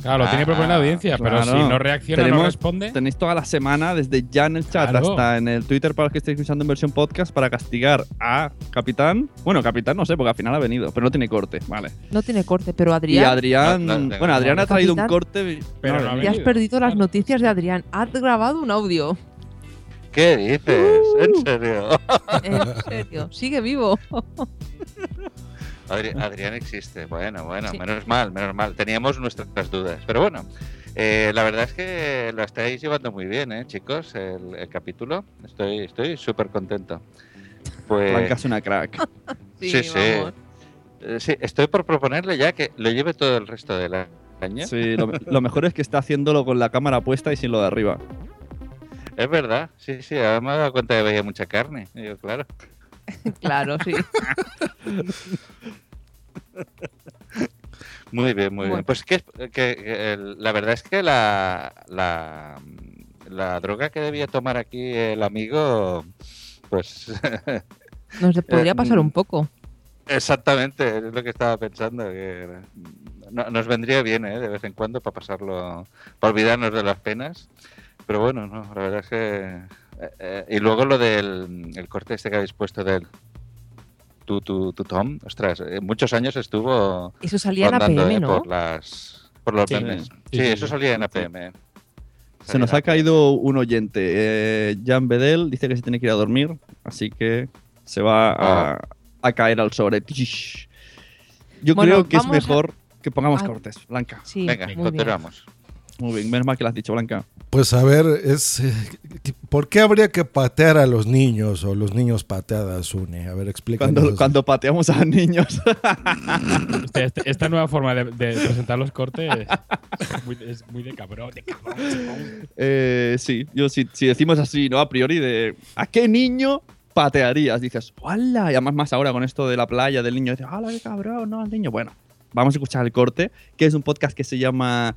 Claro, lo tiene que proponer la audiencia, pero si no reacciona, no Tenemos- responde. Tenéis toda la semana, desde ya en el chat Claro. hasta en el Twitter para los que estéis escuchando en versión podcast, para castigar a Capitán. Bueno, Capitán no sé, porque al final ha venido, pero no tiene corte, vale. No tiene corte, pero Y Adrián. Adrián. No, no, bueno, Adrián ha traído un corte. Pero no ha has perdido las noticias de Adrián. Has grabado un audio. ¿Qué dices? ¿En serio? En serio. Sigue vivo. Adri- Adrián existe. Bueno, bueno, menos mal, menos mal. Teníamos nuestras dudas. Pero bueno, eh, la verdad es que lo estáis llevando muy bien, ¿eh, chicos? El, el capítulo. Estoy estoy súper contento. Pues, Blanca es una crack. Sí, sí, sí. Eh, sí, estoy por proponerle ya que lo lleve todo el resto del año. Sí, lo, lo mejor es que está haciéndolo con la cámara puesta y sin lo de arriba. Es verdad, sí, sí. Además me he dado cuenta que veía mucha carne. Y yo, claro. Claro, sí. Muy bien, muy Bueno. bien. Pues que, que- que el- la verdad es que la, la, la droga que debía tomar aquí el amigo, pues Nos podría Eh, pasar un poco. exactamente, es lo que estaba pensando, que no- nos vendría bien ¿eh? de vez en cuando para pasarlo, para olvidarnos de las penas. Pero bueno, no, la verdad es que... eh, eh, y luego lo del el corte este que habéis puesto del... Tu, tu, tu Tom, ostras, eh, muchos años estuvo Eso salía en APM, eh, ¿no? por las por los Sí. memes. Sí, Sí, sí, eso salía en APM. Se nos ha caído un oyente. Eh, Jan Bedel dice que se tiene que ir a dormir, así que se va a, Ah. a caer al sobre. Yo Bueno, creo que es a- mejor que pongamos Ah. cortes, Blanca. Sí, Venga, continuamos. Muy bien, menos mal que lo has dicho, Blanca. Pues a ver, es, eh, ¿por qué habría que patear a los niños o los niños pateadas, Une? A ver, explícanos. Cuando, pateamos a niños. Este- este- esta nueva forma de, de presentar los cortes es muy, es muy de cabrón, de cabrón. Eh, sí, yo si, si decimos así, ¿no? A priori de ¿a qué niño patearías? Dices, ¡hola! Y además más ahora con esto de la playa del niño, dices, ¡hola, qué cabrón! No, el niño. Bueno, vamos a escuchar el corte, que es un podcast que se llama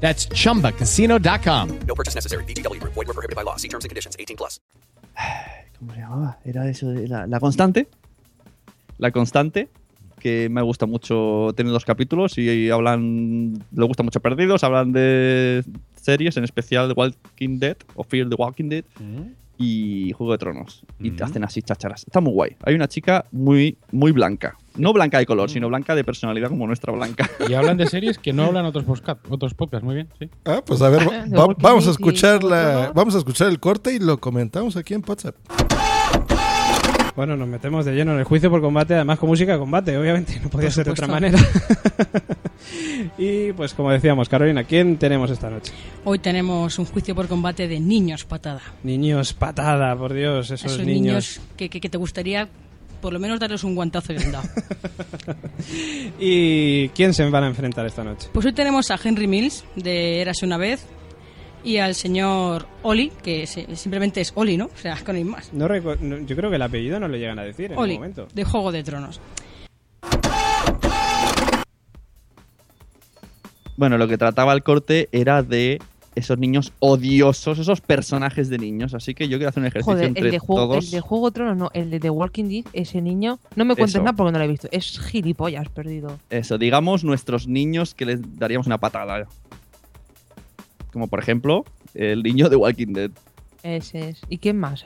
That's chumbacasino.com. No purchase necessary. VGW Group. Void were prohibited by law. See terms and conditions. 18 plus. ¿Cómo se llamaba? Era eso de la, la constante. La constante, que me gusta mucho. Tiene dos capítulos y hablan. Le gusta mucho Perdidos, hablan de series, en especial de Walking Dead o Fear the Walking Dead y Juego de Tronos. Y hacen así chacharas. Está muy guay. Hay una chica muy, muy blanca. No blanca de color, sino blanca de personalidad como nuestra blanca. Y hablan de series que no hablan otros podcast, otros podcasts, muy bien, sí. Ah, pues a ver, va- va- vamos a escuchar la, vamos a escuchar el corte y lo comentamos aquí en WhatsApp. Bueno, nos metemos de lleno en el juicio por combate, además con música de combate, obviamente, no podía ser de otra manera. y pues como decíamos, Carolina, ¿quién tenemos esta noche? Hoy tenemos un juicio por combate de niños patada. Niños patada, por Dios, esos, Esos niños. niños que, que- que te gustaría por lo menos darles un guantazo y dado. ¿Y quién se van a enfrentar esta noche? Pues hoy tenemos a Henry Mills de Érase una vez y al señor Oli, que se- simplemente es Oli, ¿no? O sea, que no más. No yo creo que el apellido no lo llegan a decir en Oli, el momento. de Juego de Tronos. Bueno, lo que trataba el corte era de esos niños odiosos, esos personajes de niños. Así que yo quiero hacer un ejercicio Joder, entre el de, juego, todos. el de Juego de Tronos, no, el de The Walking Dead, ese niño. No me cuentes Eso. nada porque no lo he visto. Es gilipollas perdido. Eso, digamos nuestros niños que les daríamos una patada. Como por ejemplo, el niño de Walking Dead. Ese es. ¿Y quién más?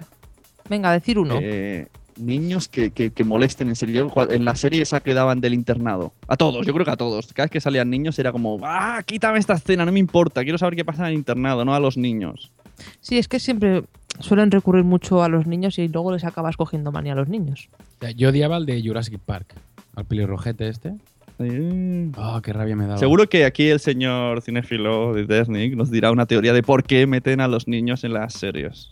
Venga, a decir uno. Eh, niños que, que- que molesten en serio. En la serie esa que daban del internado. A todos, yo creo que a todos. Cada vez que salían niños era como, ah, quítame esta escena, no me importa. Quiero saber qué pasa en el internado, no a los niños. Sí, es que siempre suelen recurrir mucho a los niños y luego les acabas cogiendo manía a los niños. Yo odiaba al de Jurassic Park, al pelirrojete este. Ah, qué rabia me daba. Seguro que aquí el señor cinéfilo de Dernick nos dirá una teoría de por qué meten a los niños en las series.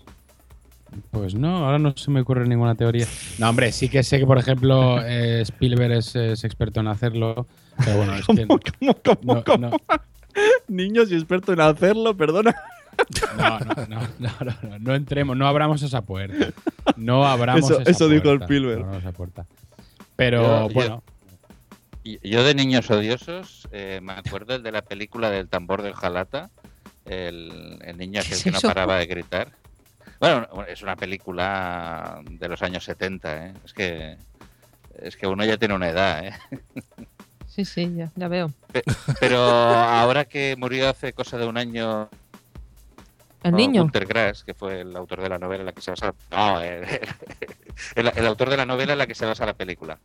Pues no, ahora no se me ocurre ninguna teoría. No, hombre, sí que sé que, por ejemplo, eh, Spielberg es, es experto en hacerlo. Pero bueno, es que. ¿Cómo, cómo, no, cómo? no, Niños y experto en hacerlo, perdona. no, no, no, no, no, no, no entremos, no abramos esa puerta. No abramos Eso- esa eso dijo puerta, Spielberg. no abramos esa puerta. Pero Yo- bueno, Yo de niños odiosos eh, me acuerdo el de la película del tambor del jalata, el, el niño aquel es que no paraba de gritar. Bueno, es una película de los años 70, ¿eh? Es que es que uno ya tiene una edad, ¿eh? Sí, sí, ya, ya veo. Pe- Pero ahora que murió hace cosa de un año El niño. Gunter Grass, que fue el autor de la novela en la que se basa. No, el, el- el autor de la novela en la que se basa la película.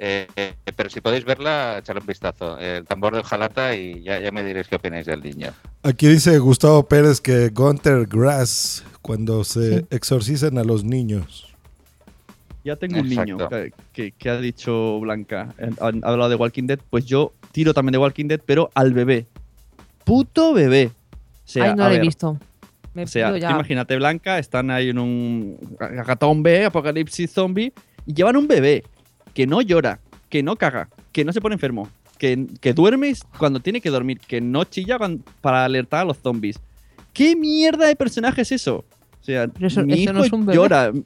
Eh, pero si podéis verla, echadle un vistazo. El tambor del Jalata y ya, ya me diréis qué opináis del niño. Aquí dice Gustavo Pérez que Gunter Grass cuando se exorcizan a los niños. Ya tengo un niño Exacto. que, que- que ha dicho Blanca, ha hablado de Walking Dead, pues yo tiro también de Walking Dead, pero al bebé. Puto bebé. O sea, Ay, no lo he visto. Me O sea, ya. imagínate Blanca, están ahí en un B, apocalipsis zombie, y llevan un bebé que no llora, que no caga, que no se pone enfermo, que, que duerme cuando tiene que dormir, que no chilla para alertar a los zombies. ¿Qué mierda de personaje es eso? O sea, eso- mi hijo no es un bebé. llora.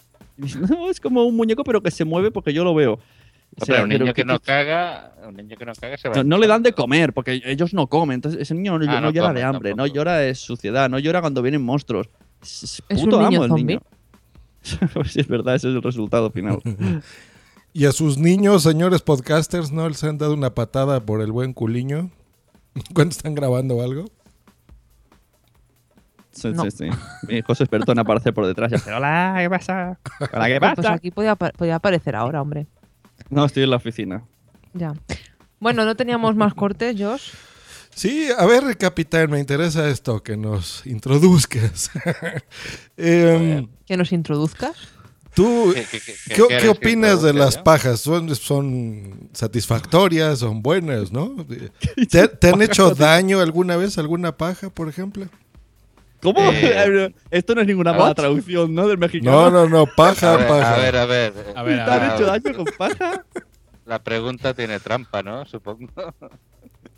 No, es como un muñeco, pero que se mueve porque yo lo veo. O sea, Hombre, un pero niño que que- no caga, un niño que no caga se va. no, no le dan de comer, porque ellos no comen. Entonces, ese niño no, Ah, no no llora de hambre, no llora de suciedad, no llora cuando vienen monstruos. Es, es ¿Es un puto niño amo el zombie? niño. Pues sí, es verdad, ese es el resultado final. Y a sus niños, señores podcasters, ¿no les han dado una patada por el buen culiño? Cuando están grabando algo. Sí, No. sí, sí. Mi hijo es experto en aparecer por detrás y hacer, hola, ¿qué pasa? Hola, ¿qué Pues pasa? aquí podía aparecer ahora, hombre. No, estoy en la oficina. Ya. Bueno, no teníamos más cortes, Josh. Sí, a ver, capitán, me interesa esto, que nos introduzcas. Em, Que nos introduzcas. ¿Tú ¿Qué- qué- qué- qué, qué qué eres opinas de las pajas? ¿Son, ¿Son satisfactorias? ¿Son buenas? ¿no? ¿Te, te han hecho daño alguna vez alguna paja, por ejemplo? ¿Cómo? Eh, Esto no es ninguna mala traducción, ¿no? Del mexicano. No, no, no, paja, A ver, paja. a ver, a ver. A ver, ¿Te a han ver. hecho daño con paja? La pregunta tiene trampa, ¿no? Supongo.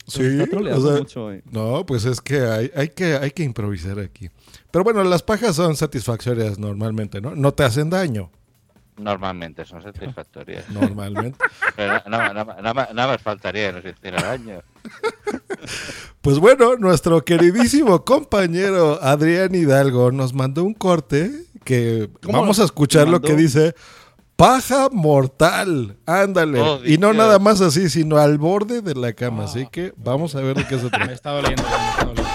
Sí, o sea, mucho hoy. no, pues es que hay, hay que hay que improvisar aquí. Pero bueno, las pajas son satisfactorias normalmente, ¿no? No te hacen daño, Normalmente son satisfactorias. normalmente. Pero no- no- no- nada, más- nada más faltaría que nos hiciera daño. Pues bueno, nuestro queridísimo compañero Adrián Hidalgo nos mandó un corte que ¿Cómo vamos a escuchar lo que dice paja mortal. Ándale. Oh, y no Dios. nada más así, sino al borde de la cama. Así que vamos a ver de qué se me trata. está doliendo. me está doliendo.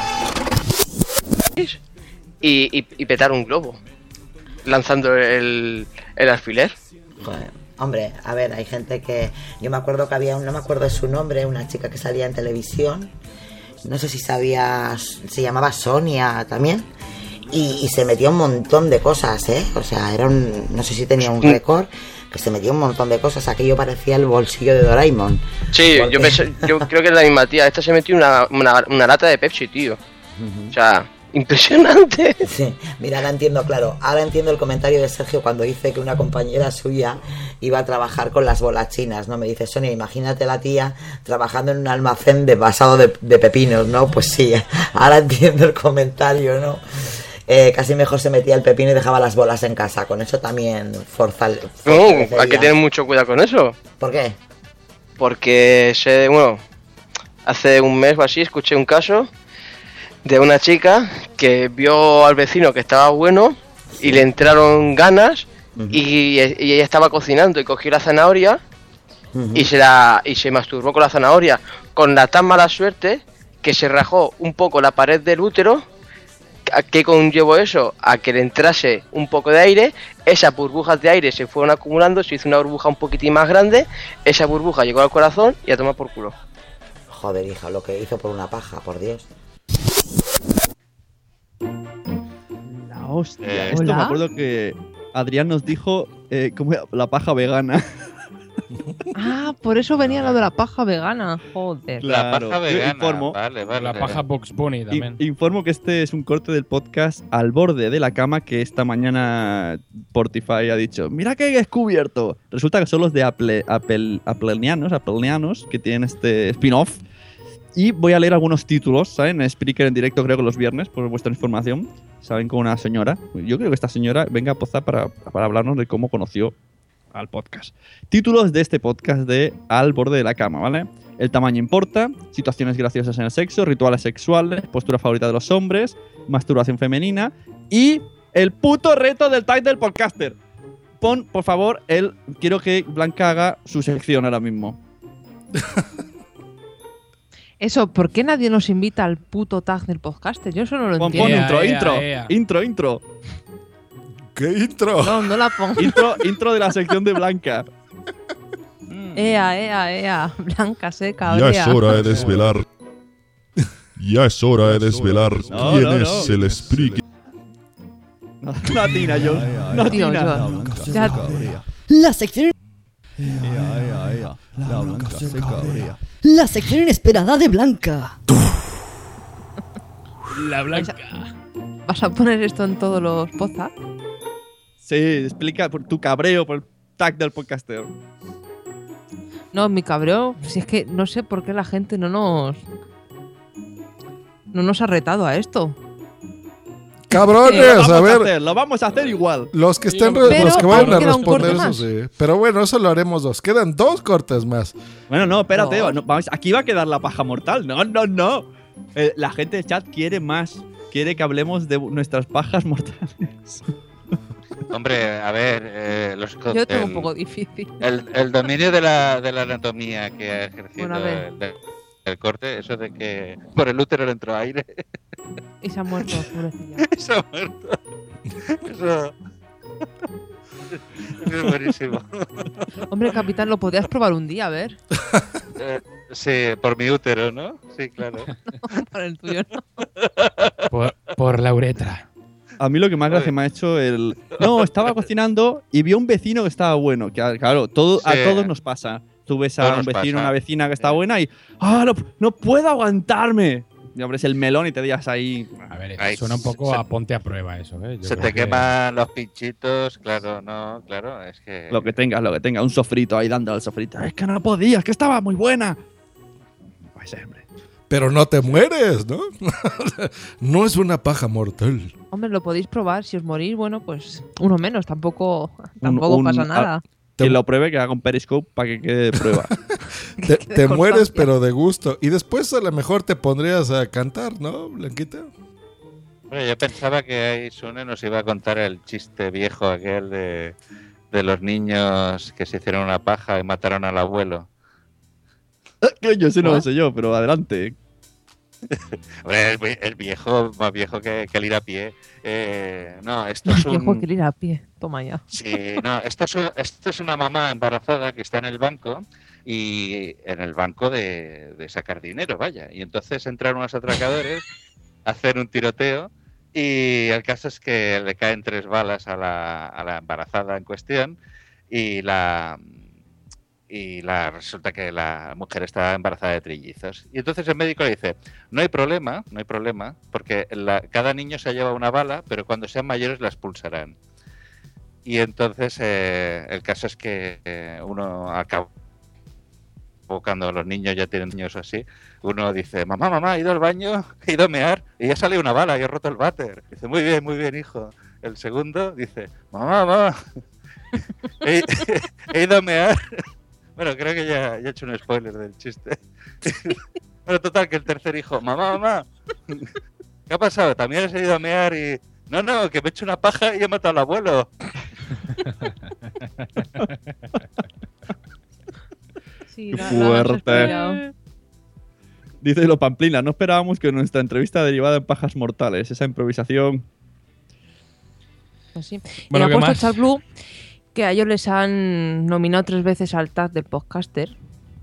Y, y- y petar un globo lanzando el, el alfiler. Joder, Hombre, a ver, hay gente que. Yo me acuerdo que había, no me acuerdo de su nombre, una chica que salía en televisión. No sé si sabías. Se llamaba Sonia también. Y, y se metió un montón de cosas, ¿eh? O sea, era un. No sé si tenía un récord. Que se metió un montón de cosas. Aquello parecía el bolsillo de Doraemon. Sí, Porque- yo, pensé- yo creo que es la misma tía. Esta se metió una, una, una lata de Pepsi, tío. O sea, impresionante. Sí, mira, ahora entiendo, claro. Ahora entiendo el comentario de Sergio cuando dice que una compañera suya iba a trabajar con las bolas chinas, ¿no? Me dice, Sonia, imagínate la tía trabajando en un almacén de basado de, de pepinos, ¿no? Pues sí, ahora entiendo el comentario, ¿no? Eh, casi mejor se metía el pepino y dejaba las bolas en casa. Con eso también forza, No, fortalecería. hay que tener mucho cuidado con eso. ¿Por qué? Porque bueno, hace un mes o así escuché un caso de una chica que vio al vecino que estaba bueno y le entraron ganas y, y ella estaba cocinando y cogió la zanahoria y se la y se masturbó con la zanahoria con la tan mala suerte que se rajó un poco la pared del útero ¿A qué conllevó eso? A que le entrase un poco de aire, esas burbujas de aire se fueron acumulando, se hizo una burbuja un poquitín más grande, esa burbuja llegó al corazón y a tomar por culo. Joder, hija, lo que hizo por una paja, por Dios. La hostia. Eh, Esto me acuerdo que Adrián nos dijo eh, ¿cómo era? la paja vegana. Ah, por eso venía lo de la paja vegana. Joder. La Claro, paja yo vegana. informo- Vale, vale. La paja Box Bunny también. informo que este es un corte del podcast Al borde de la cama que esta mañana Portify ha dicho, mira que he descubierto. Resulta que son los de Apple, Apple, Applenianos, Applenianos que tienen este spin-off. Y voy a leer algunos títulos, ¿saben? En Spreaker en directo creo que los viernes, por vuestra información. Saben con una señora. Yo creo que esta señora venga a pozar para, para hablarnos de cómo conoció al podcast. Títulos de este podcast de Al borde de la cama, ¿vale? El tamaño importa, situaciones graciosas en el sexo, rituales sexuales, postura favorita de los hombres, masturbación femenina y el puto reto del tag del podcaster. Pon, por favor, el. Quiero que Blanca haga su sección ahora mismo. Eso, ¿por qué nadie nos invita al puto tag del podcaster? Yo eso no lo Pon, pon entiendo. intro, ea, intro, ea. intro, intro, ¿Qué intro? No, no la pongo. intro, intro de la sección de Blanca. Ea, ea, ea. Blanca, seca, Ya es hora de desvelar. Ya es hora de desvelar No, quién no, es no. el Spreaker. No, no atina, John. No Tío, atina. yo- ya- La sección, la sección inesperada de Blanca. La blanca. ¿Vas a poner esto en todos los podcasts? Sí, explica por tu cabreo por el tag del podcaster. No, mi cabreo, si es que no sé por qué la gente no nos. No nos ha retado a esto. Cabrones, a ver. hacer, lo vamos a hacer igual. Los que estén Pero los que vayan a un responder eso sí. Pero bueno, eso lo haremos dos. Quedan dos cortes más. Bueno, no, espérate, No. no, vamos, aquí va a quedar la paja mortal. No, no, no. Eh, la gente del chat quiere más. Quiere que hablemos de nuestras pajas mortales. Hombre, a ver, eh, los Yo tengo un el- poco difícil. El, el dominio de la, de la anatomía que ha ejercido Bueno, a ver. El, corte, eso de que por el útero le entró aire, Y se ha muerto, pobrecilla. eso ha muerto. Eso, es buenísimo. Hombre, capitán, lo podías probar un día, a ver. Eh, sí, por mi útero, ¿no? Sí, claro. Por el tuyo, ¿no? Por, por la uretra. A mí lo que más gracia me ha hecho el. No, estaba cocinando y vio un vecino que estaba bueno. Que claro, todo, a todos nos pasa. Tú ves a un vecino, pasa. una vecina que está buena y. ¡Ah, no, no puedo aguantarme! Y abres el melón y te digas ahí. A ver, suena un poco se- a ponte a prueba eso, ¿eh? Yo Se te que- queman los pinchitos, claro, no, claro, es que... Lo que tengas, lo que tengas. Un sofrito ahí dando al sofrito. Es que no podía, es que estaba muy buena. Pues hombre. Pero no te mueres, ¿no? no es una paja mortal. Hombre, lo podéis probar. Si os morís, bueno, pues uno menos. Tampoco, tampoco un- pasa a- Que lo pruebe, que haga un periscope para que quede de prueba. Te, mueres, constancia. pero de gusto. Y después a lo mejor te pondrías a cantar, ¿no, Blanquita? Bueno, yo pensaba que ahí Sune nos iba a contar el chiste viejo aquel de, de los niños que se hicieron una paja y mataron al abuelo. Coño, ese no lo sé yo, pero adelante. Hombre, es, es viejo, más viejo que, que el ir a pie. Eh, no, esto es Viejo un... que ir a pie. Toma ya. Sí, no, esto es, esto es una mamá embarazada que está en el banco y en el banco de, de sacar dinero, vaya. Y entonces entran unos atracadores, hacen un tiroteo y el caso es que le caen tres balas a la, a la embarazada en cuestión y la y la resulta que la mujer está embarazada de trillizos. Y entonces el médico le dice, no hay problema, no hay problema, porque la- cada niño se lleva una bala, pero cuando sean mayores la expulsarán. Y entonces eh, el caso es que eh, uno acaba cuando los niños ya tienen niños así, uno dice, mamá, mamá, he ido al baño, he ido a mear y ya sale una bala y he roto el váter. Dice, muy bien, muy bien, hijo. El segundo dice, mamá, mamá, he, he ido a mear. Bueno, creo que ya, ya he hecho un spoiler del chiste. Bueno, total, que el tercer hijo, mamá, mamá, ¿Qué ha pasado? También has ido a mear y. No, no, que me he hecho una paja y he matado al abuelo. Sí, fuerte. spoileado. Dice lo Pamplina, no esperábamos que nuestra entrevista derivada en pajas mortales, esa improvisación. Pues sí. Bueno, y ¿qué me ha puesto más? Charles Blue que a ellos les han nominado tres veces al tag del podcaster.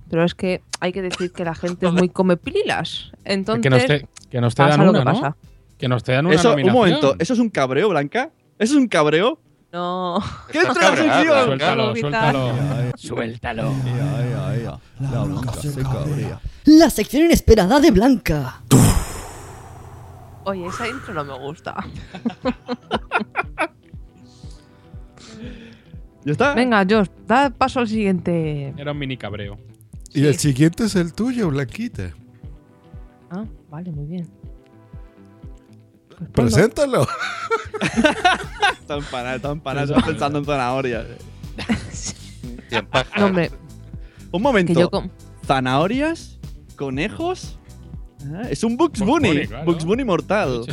Pero es que hay que decir que la gente es muy come pililas. Entonces, que nos, te, que nos te pasa dan lo una, que ¿no? pasa. Que nos te dan una Eso, un momento, ¿eso es un cabreo, Blanca? ¿Eso es un cabreo? No. ¿Qué transición? Suéltalo, suéltalo. Suéltalo. La Blanca se cabrea. La sección inesperada de Blanca. Oye, esa intro no me gusta. ¿Ya está? Venga, Josh, da paso al siguiente. Era un mini cabreo. Y el siguiente es el tuyo, Blanquita. Ah, vale, muy bien. Preséntalo. Está empanado, está empanado, está pensando en zanahorias. Y en paja. No, hombre, Un momento. que yo com- ¿Zanahorias? ¿Conejos? Ah, es un Bugs Bunny. Bunny, claro. Bugs Bunny mortal.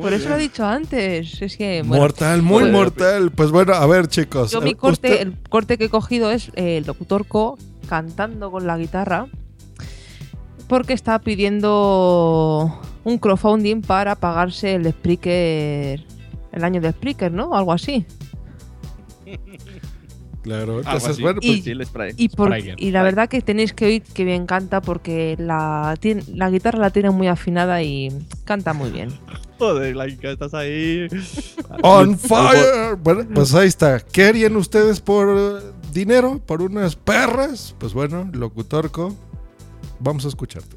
por eso lo he dicho antes. Es que. bueno, mortal, muy mortal. Pues bueno, a ver, chicos. Yo mi eh, corte, usted- el corte que he cogido es eh, el locutor Co cantando con la guitarra porque está pidiendo un crowdfunding para pagarse el Spreaker, el año de Spreaker, ¿no? Algo así. Claro, entonces, así. bueno, Pues Y- sí, el spray. Y, por- Sprayer. y la verdad que tenéis que oír que bien canta porque la, la guitarra la tiene muy afinada y canta muy bien. Joder, Blanca, estás ahí. On fire. Bueno, pues ahí está. ¿Qué harían ustedes por eh, dinero? ¿Por unas perras? Pues bueno, locutorco. Vamos a escucharte.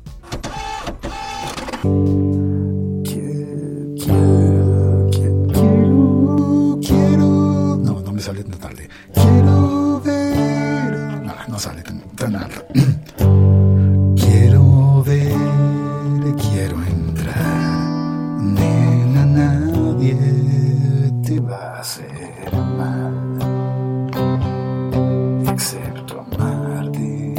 Quiero. No, no me sale tan Quiero ver, quiero entrar. Nena, nadie te va a hacer mal. Excepto amarte.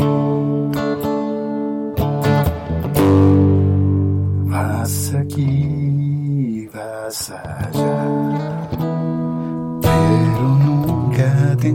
Vas aquí, vas allá pero nunca te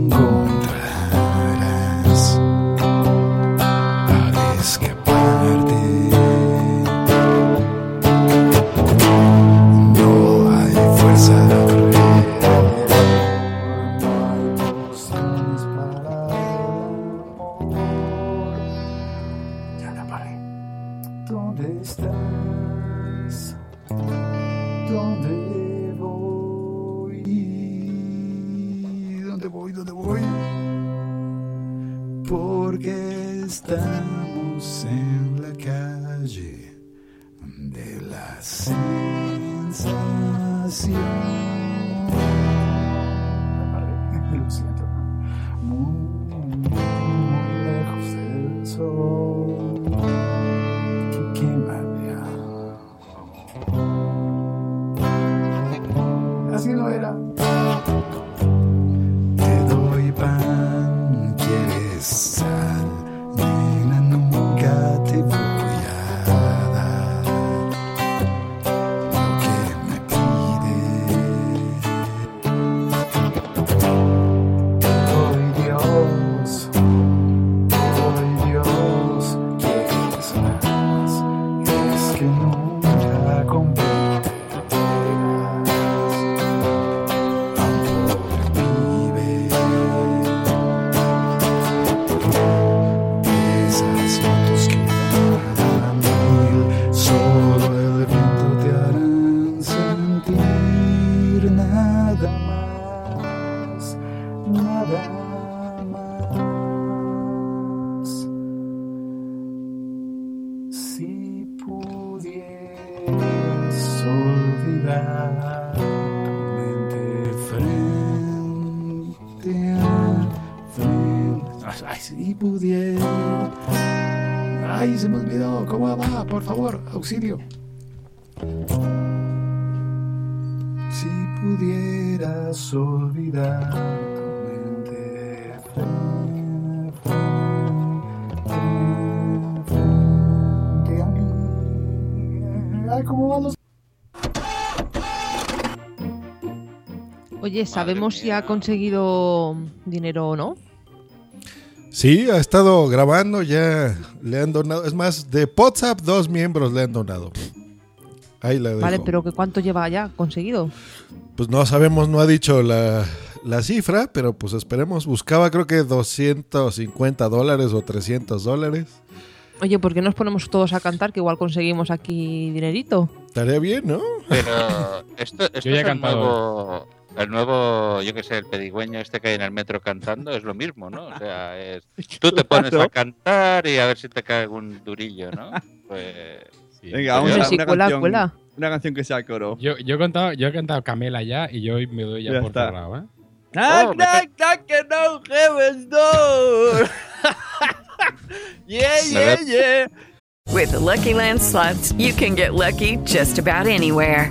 si pudiera. Ay, se me olvidó. ¿Cómo va? Por favor, auxilio. Si pudieras olvidarme de Ay, ¿cómo van los Oye, ¿sabemos si ha conseguido dinero o no? Sí, ha estado grabando, ya le han donado. Es más, de WhatsApp dos miembros le han donado. Ahí la dejo. Vale, pero ¿que ¿cuánto lleva ya conseguido? Pues no sabemos, no ha dicho la, la cifra, pero pues esperemos. Buscaba creo que 250 dólares o 300 dólares. Oye, ¿por qué nos ponemos todos a cantar? Que igual conseguimos aquí dinerito. Estaría bien, ¿no? Pero esto, esto Yo ya he es el cantado. nuevo, el nuevo, yo qué sé, el pedigüeño este que hay en el metro cantando, es lo mismo, ¿no? O sea, es, tú te pones a cantar y a ver si te cae algún durillo, ¿no? Pues... Venga, vamos a si una cuela, canción, cuela. una canción que sea coro. Yo, yo, he cantado, yo he cantado Camela ya y yo hoy me doy ya, Ya por está. cerrado, ¿eh? Knock, knock, knocking on heaven's door. yeah, yeah, yeah. With the Lucky Land slots, you can get lucky just about anywhere.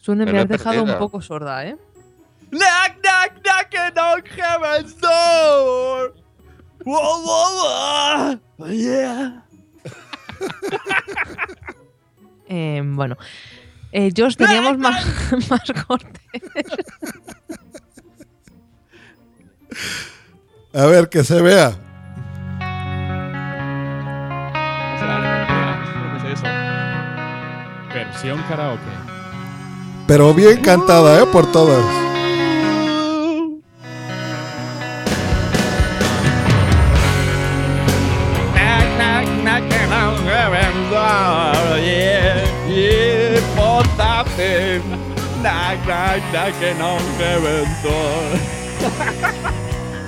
Sune, Me me has dejado un poco sorda, ¿eh? Knock, knock, knocking on heaven's door. Whoa, whoa, whoa. Yeah. Eh, bueno. Eh, Josh, teníamos más, más cortes. A ver, que se vea. Versión karaoke. Pero bien cantada, ¿eh? Por todas.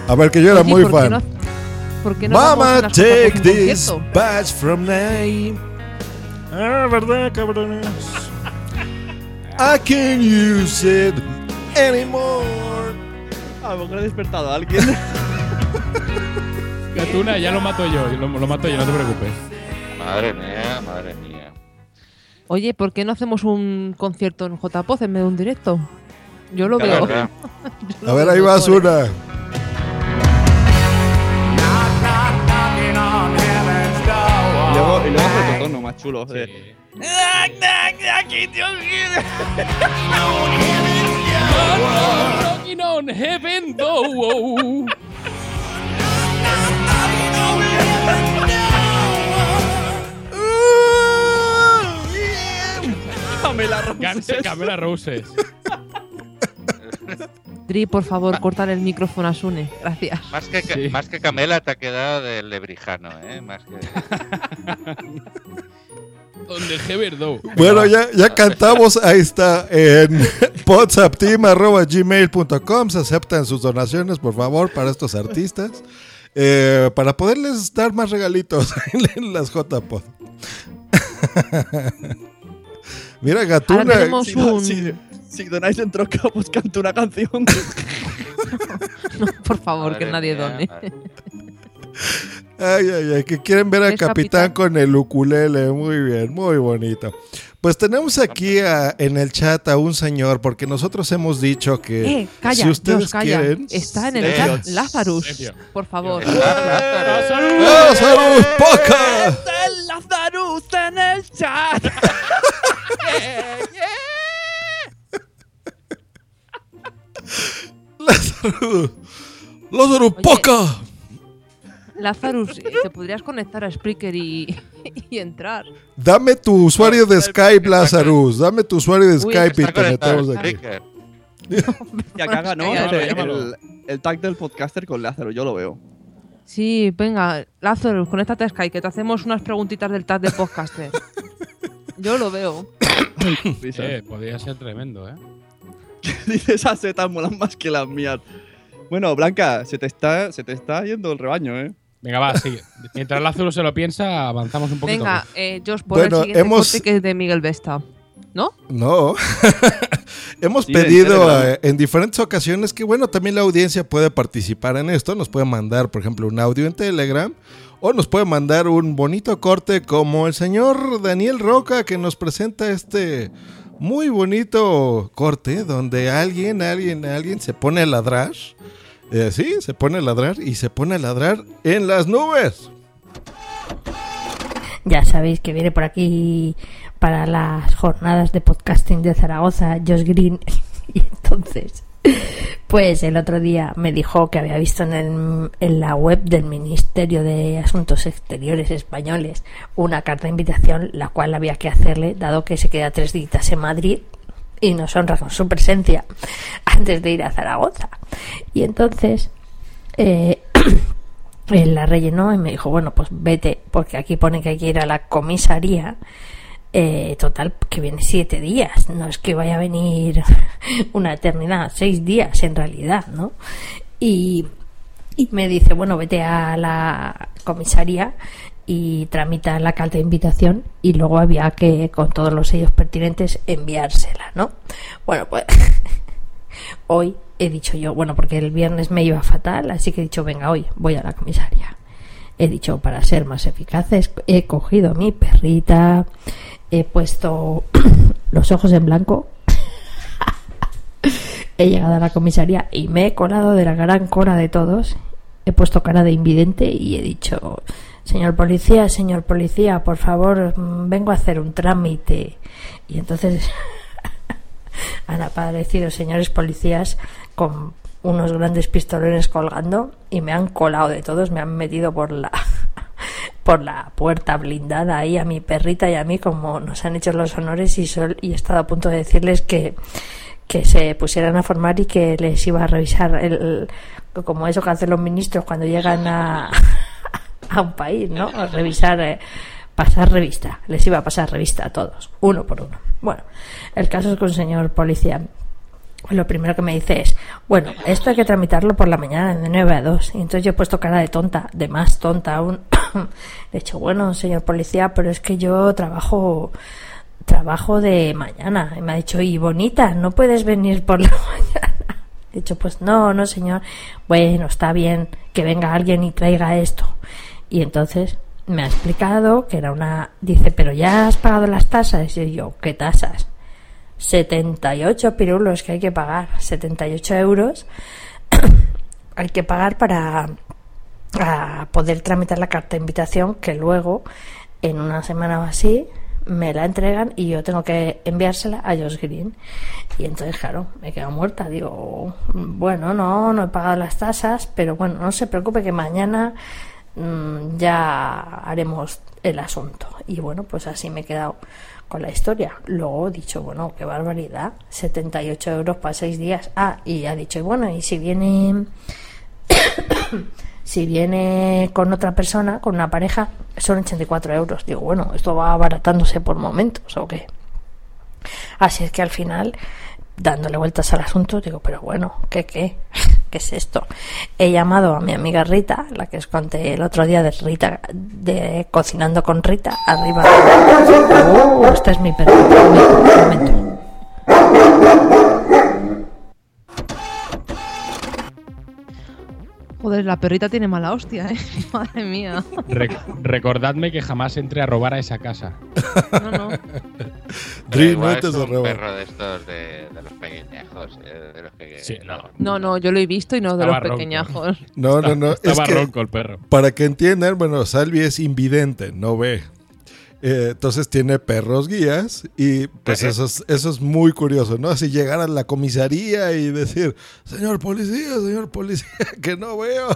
A ver, que yo era Oye, muy ¿por qué fan. no- ¿Por qué no Mama, take this badge from me. Ah, ¿verdad, cabrones? I can't use it anymore. A lo mejor he despertado a alguien. Gatuna, ya lo mato yo, lo, lo mato yo, no te preocupes. Madre mía, madre mía. Oye, ¿por qué no hacemos un concierto en JPOZ en vez de un directo? Yo lo Claro, veo. claro. Yo A lo ver, veo ahí vas una. Y luego, y luego otro tono más chulo. de- Knocking on heaven door. Pamela Roses. Camela Roses. Dri, por favor, cortar el micrófono a Sune. Gracias. Más que, Sí. más que Camela te ha quedado del lebrijano, ¿eh? Más que... Donde. Bueno, ya, ya cantamos, ahí está, en whatsappteam.gmail.com. Se aceptan sus donaciones, por favor, para estos artistas. eh, para poderles dar más regalitos en las JPod. Mira, Ahora Gatuna. tenemos Si, no- un... si- donáis en troca, pues canto una canción. No, por favor, que Madre nadie mía, done. Ay, ay, ay, que quieren ver al capitán, capitán. con el ukulele. Muy bien, muy bonito. Pues tenemos aquí a- en el chat a un señor, porque nosotros hemos dicho que Eh, calla, si ustedes Dios, calla. quieren. Está en el chat Lazarus. Por favor. ¡Lázaro Poca! ¡Está el Lazarus en el chat! ¡Lázaro! ¡Lázaro Oye. Poca! Lazarus, eh, te podrías conectar a Spreaker y, y entrar. Dame tu usuario de Skype, Lazarus. Dame tu usuario de Uy, Skype y te metemos aquí. Spreaker. Y acá haga, ¿no? El- tag del podcaster con Lázaro, yo lo veo. Sí, venga, Lazarus, conéctate a Skype, que te hacemos unas preguntitas del tag de podcaster. Yo lo veo. Eh, podría ser tremendo, ¿eh? Dice, esas setas molan más que las mías. Bueno, Blanca, se te está, se te está yendo el rebaño, ¿eh? Venga, va, sigue. Mientras Lázaro se lo piensa, avanzamos un poquito. Venga, eh, Josh, pon Bueno, el siguiente hemos- corte que es de Miguel Vesta. ¿No? No. Hemos Sí, de pedido eh, en diferentes ocasiones que, bueno, también la audiencia puede participar en esto. Nos puede mandar, por ejemplo, un audio en Telegram. O nos puede mandar un bonito corte como el señor Daniel Roca que nos presenta este muy bonito corte donde alguien, alguien, alguien se pone a ladrar. Eh, sí, se pone a ladrar y se pone a ladrar en las nubes. Ya sabéis que viene por aquí para las jornadas de podcasting de Zaragoza, Josh Green. Y entonces, pues el otro día me dijo que había visto en, el- en la web del Ministerio de Asuntos Exteriores españoles una carta de invitación, la cual había que hacerle, dado que se queda tres días en Madrid y nos honra con su presencia antes de ir a Zaragoza. Y entonces, eh, la rellenó y me dijo, bueno, pues vete, porque aquí pone que hay que ir a la comisaría. Eh, total, que viene siete días, no es que vaya a venir una eternidad, seis días en realidad, ¿no? Y, y me dice, bueno, vete a la comisaría y tramita la carta de invitación y luego había que, con todos los sellos pertinentes, enviársela, ¿no? Bueno, pues hoy he dicho yo, bueno, porque el viernes me iba fatal, así que he dicho, venga, hoy voy a la comisaría. He dicho, para ser más eficaces, he cogido mi perrita, he puesto los ojos en blanco, he llegado a la comisaría y me he colado de la gran cola de todos, he puesto cara de invidente y he dicho, señor policía, señor policía, por favor, mm, vengo a hacer un trámite. Y entonces han aparecido señores policías con unos grandes pistolones colgando y me han colado de todos, me han metido por la por la puerta blindada ahí a mi perrita y a mí como nos han hecho los honores y, sol- y he estado a punto de decirles que que se pusieran a formar y que les iba a revisar el, como eso que hacen los ministros cuando llegan a, a un país, ¿no? A revisar, eh, pasar revista. Les iba a pasar revista a todos, uno por uno. Bueno, el caso es que un señor policía lo primero que me dice es, bueno, esto hay que tramitarlo por la mañana de 9 a 2. Y entonces yo he puesto cara de tonta, de más tonta aún. He dicho, bueno, señor policía, pero es que yo trabajo trabajo de mañana. Y me ha dicho, y bonita, no puedes venir por la mañana. He dicho, pues no, no, señor. Bueno, está bien que venga alguien y traiga esto. Y entonces me ha explicado que era una... Dice, pero ya has pagado las tasas. Y yo, ¿qué tasas? 78 pirulos que hay que pagar. 78 euros hay que pagar para poder tramitar la carta de invitación que luego en una semana o así me la entregan y yo tengo que enviársela a Josh Green. Y entonces claro me he quedado muerta. Digo bueno no no he pagado las tasas pero bueno no se preocupe que mañana mm, ya haremos el asunto. Y bueno pues así me he quedado con la historia luego he dicho bueno qué barbaridad 78 euros para seis días ah y ha dicho bueno y si viene si viene con otra persona, con una pareja, son 84 euros. Digo, bueno, esto va abaratándose por momentos, ¿o qué? Así es que al final, dándole vueltas al asunto, digo, pero bueno, ¿qué qué? ¿Qué es esto? He llamado a mi amiga Rita, la que os conté el otro día de Rita, de Cocinando con Rita, arriba. Oh, esta es mi. Un momento. Joder, la perrita tiene mala hostia, ¿eh? Madre mía. Re- recordadme que jamás entre a robar a esa casa. No, no. Igual no te un roba. perro de estos de, de los pequeñejos. De los que, Sí, no. No, no, yo lo he visto y no de los Estaba ronco. pequeñajos. No, no, no. Estaba es que, ronco el perro. Para que entiendan, bueno, Salvi es invidente, no ve. Eh, entonces tiene perros guías y pues eso es, eso es muy curioso, ¿no? Así llegar a la comisaría y decir, señor policía, señor policía, que no veo.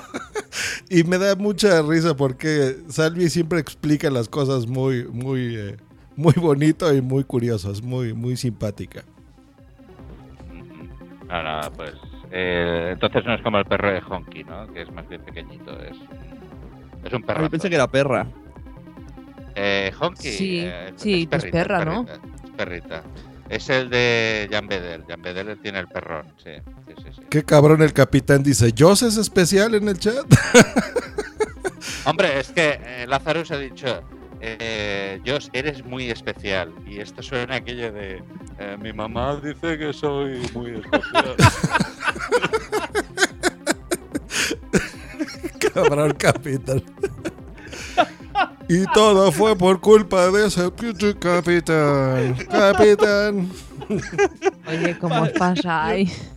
y me da mucha risa porque Salvi siempre explica las cosas muy, muy, eh, muy bonito y muy curioso, es muy, muy simpática. No, no, pues. eh, entonces no es como el perro de Honky, ¿no? Que es más bien pequeñito. Es, es un perro. Yo pensé que era perra. Eh, Honky. Sí, eh, sí, pues perra, ¿no? perrita, es perrita. Es el de Jan Bedel. Jan Bedel tiene el perrón, sí. sí, sí, sí. Qué cabrón el capitán dice, ¿Jos es especial en el chat? Hombre, es que eh, Lazarus ha dicho. eh, Josh, eres muy especial. Y esto suena aquello de, eh, mi mamá dice que soy muy especial. Cabrón, capitán. Y todo fue por culpa de ese pinche capitán. Capitán. Oye, ¿cómo os pasáis?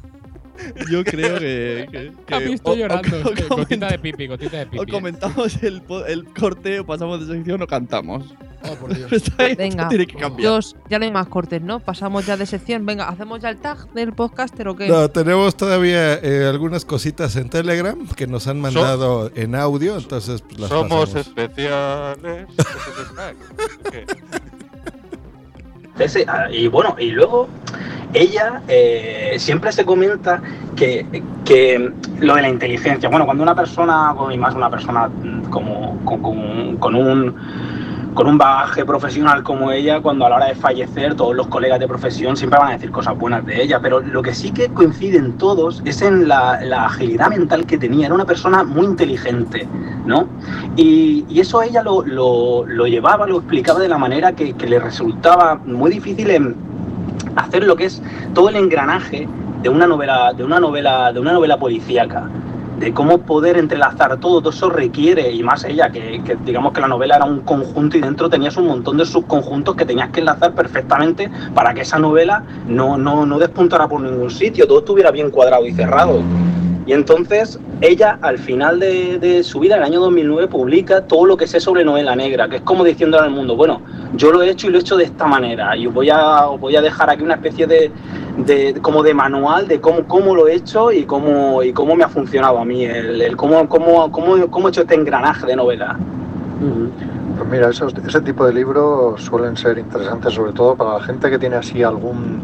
Yo creo que. que, que- A mí estoy o- o- llorando. o Gotita de pipi, gotita de O pipi. comentamos el, el corte, o pasamos de sección o cantamos. Oh, por Dios. Venga, tiene que cambiar. dos, ya no hay más cortes, ¿no? Pasamos ya de sección. Venga, ¿hacemos ya el tag del podcaster o qué? No, tenemos todavía eh, algunas cositas en Telegram que nos han mandado en audio, entonces pues, las Somos pasamos. especiales. Ah, y bueno, y luego ella eh, siempre se comenta que, que lo de la inteligencia, bueno, cuando una persona, y más una persona mm, como, con, con- con un con un bagaje profesional como ella, cuando a la hora de fallecer todos los colegas de profesión siempre van a decir cosas buenas de ella, pero lo que sí que coinciden todos es en la, agilidad mental que tenía, era una persona muy inteligente, ¿no? Y, eso ella lo llevaba, lo explicaba de la manera que, que le resultaba muy difícil en hacer lo que es todo el engranaje de una novela, de una novela, de una novela policíaca de cómo poder entrelazar todo, todo eso requiere, y más ella, que, digamos que la novela era un conjunto y dentro tenías un montón de subconjuntos que tenías que enlazar perfectamente para que esa novela no, no, no despuntara por ningún sitio, todo estuviera bien cuadrado y cerrado. Y entonces ella al final de, de su vida, en el año 2009, publica todo lo que sé sobre novela negra, que es como diciéndole al mundo, bueno, yo lo he hecho y lo he hecho de esta manera, y os voy a, voy a dejar aquí una especie de, de- como de manual de cómo, cómo lo he hecho y cómo, y cómo me ha funcionado a mí, el, el cómo, cómo, cómo, cómo he hecho este engranaje de novela. Pues mira, esos, ese tipo de libros suelen ser interesantes, sobre todo para la gente que tiene así algún,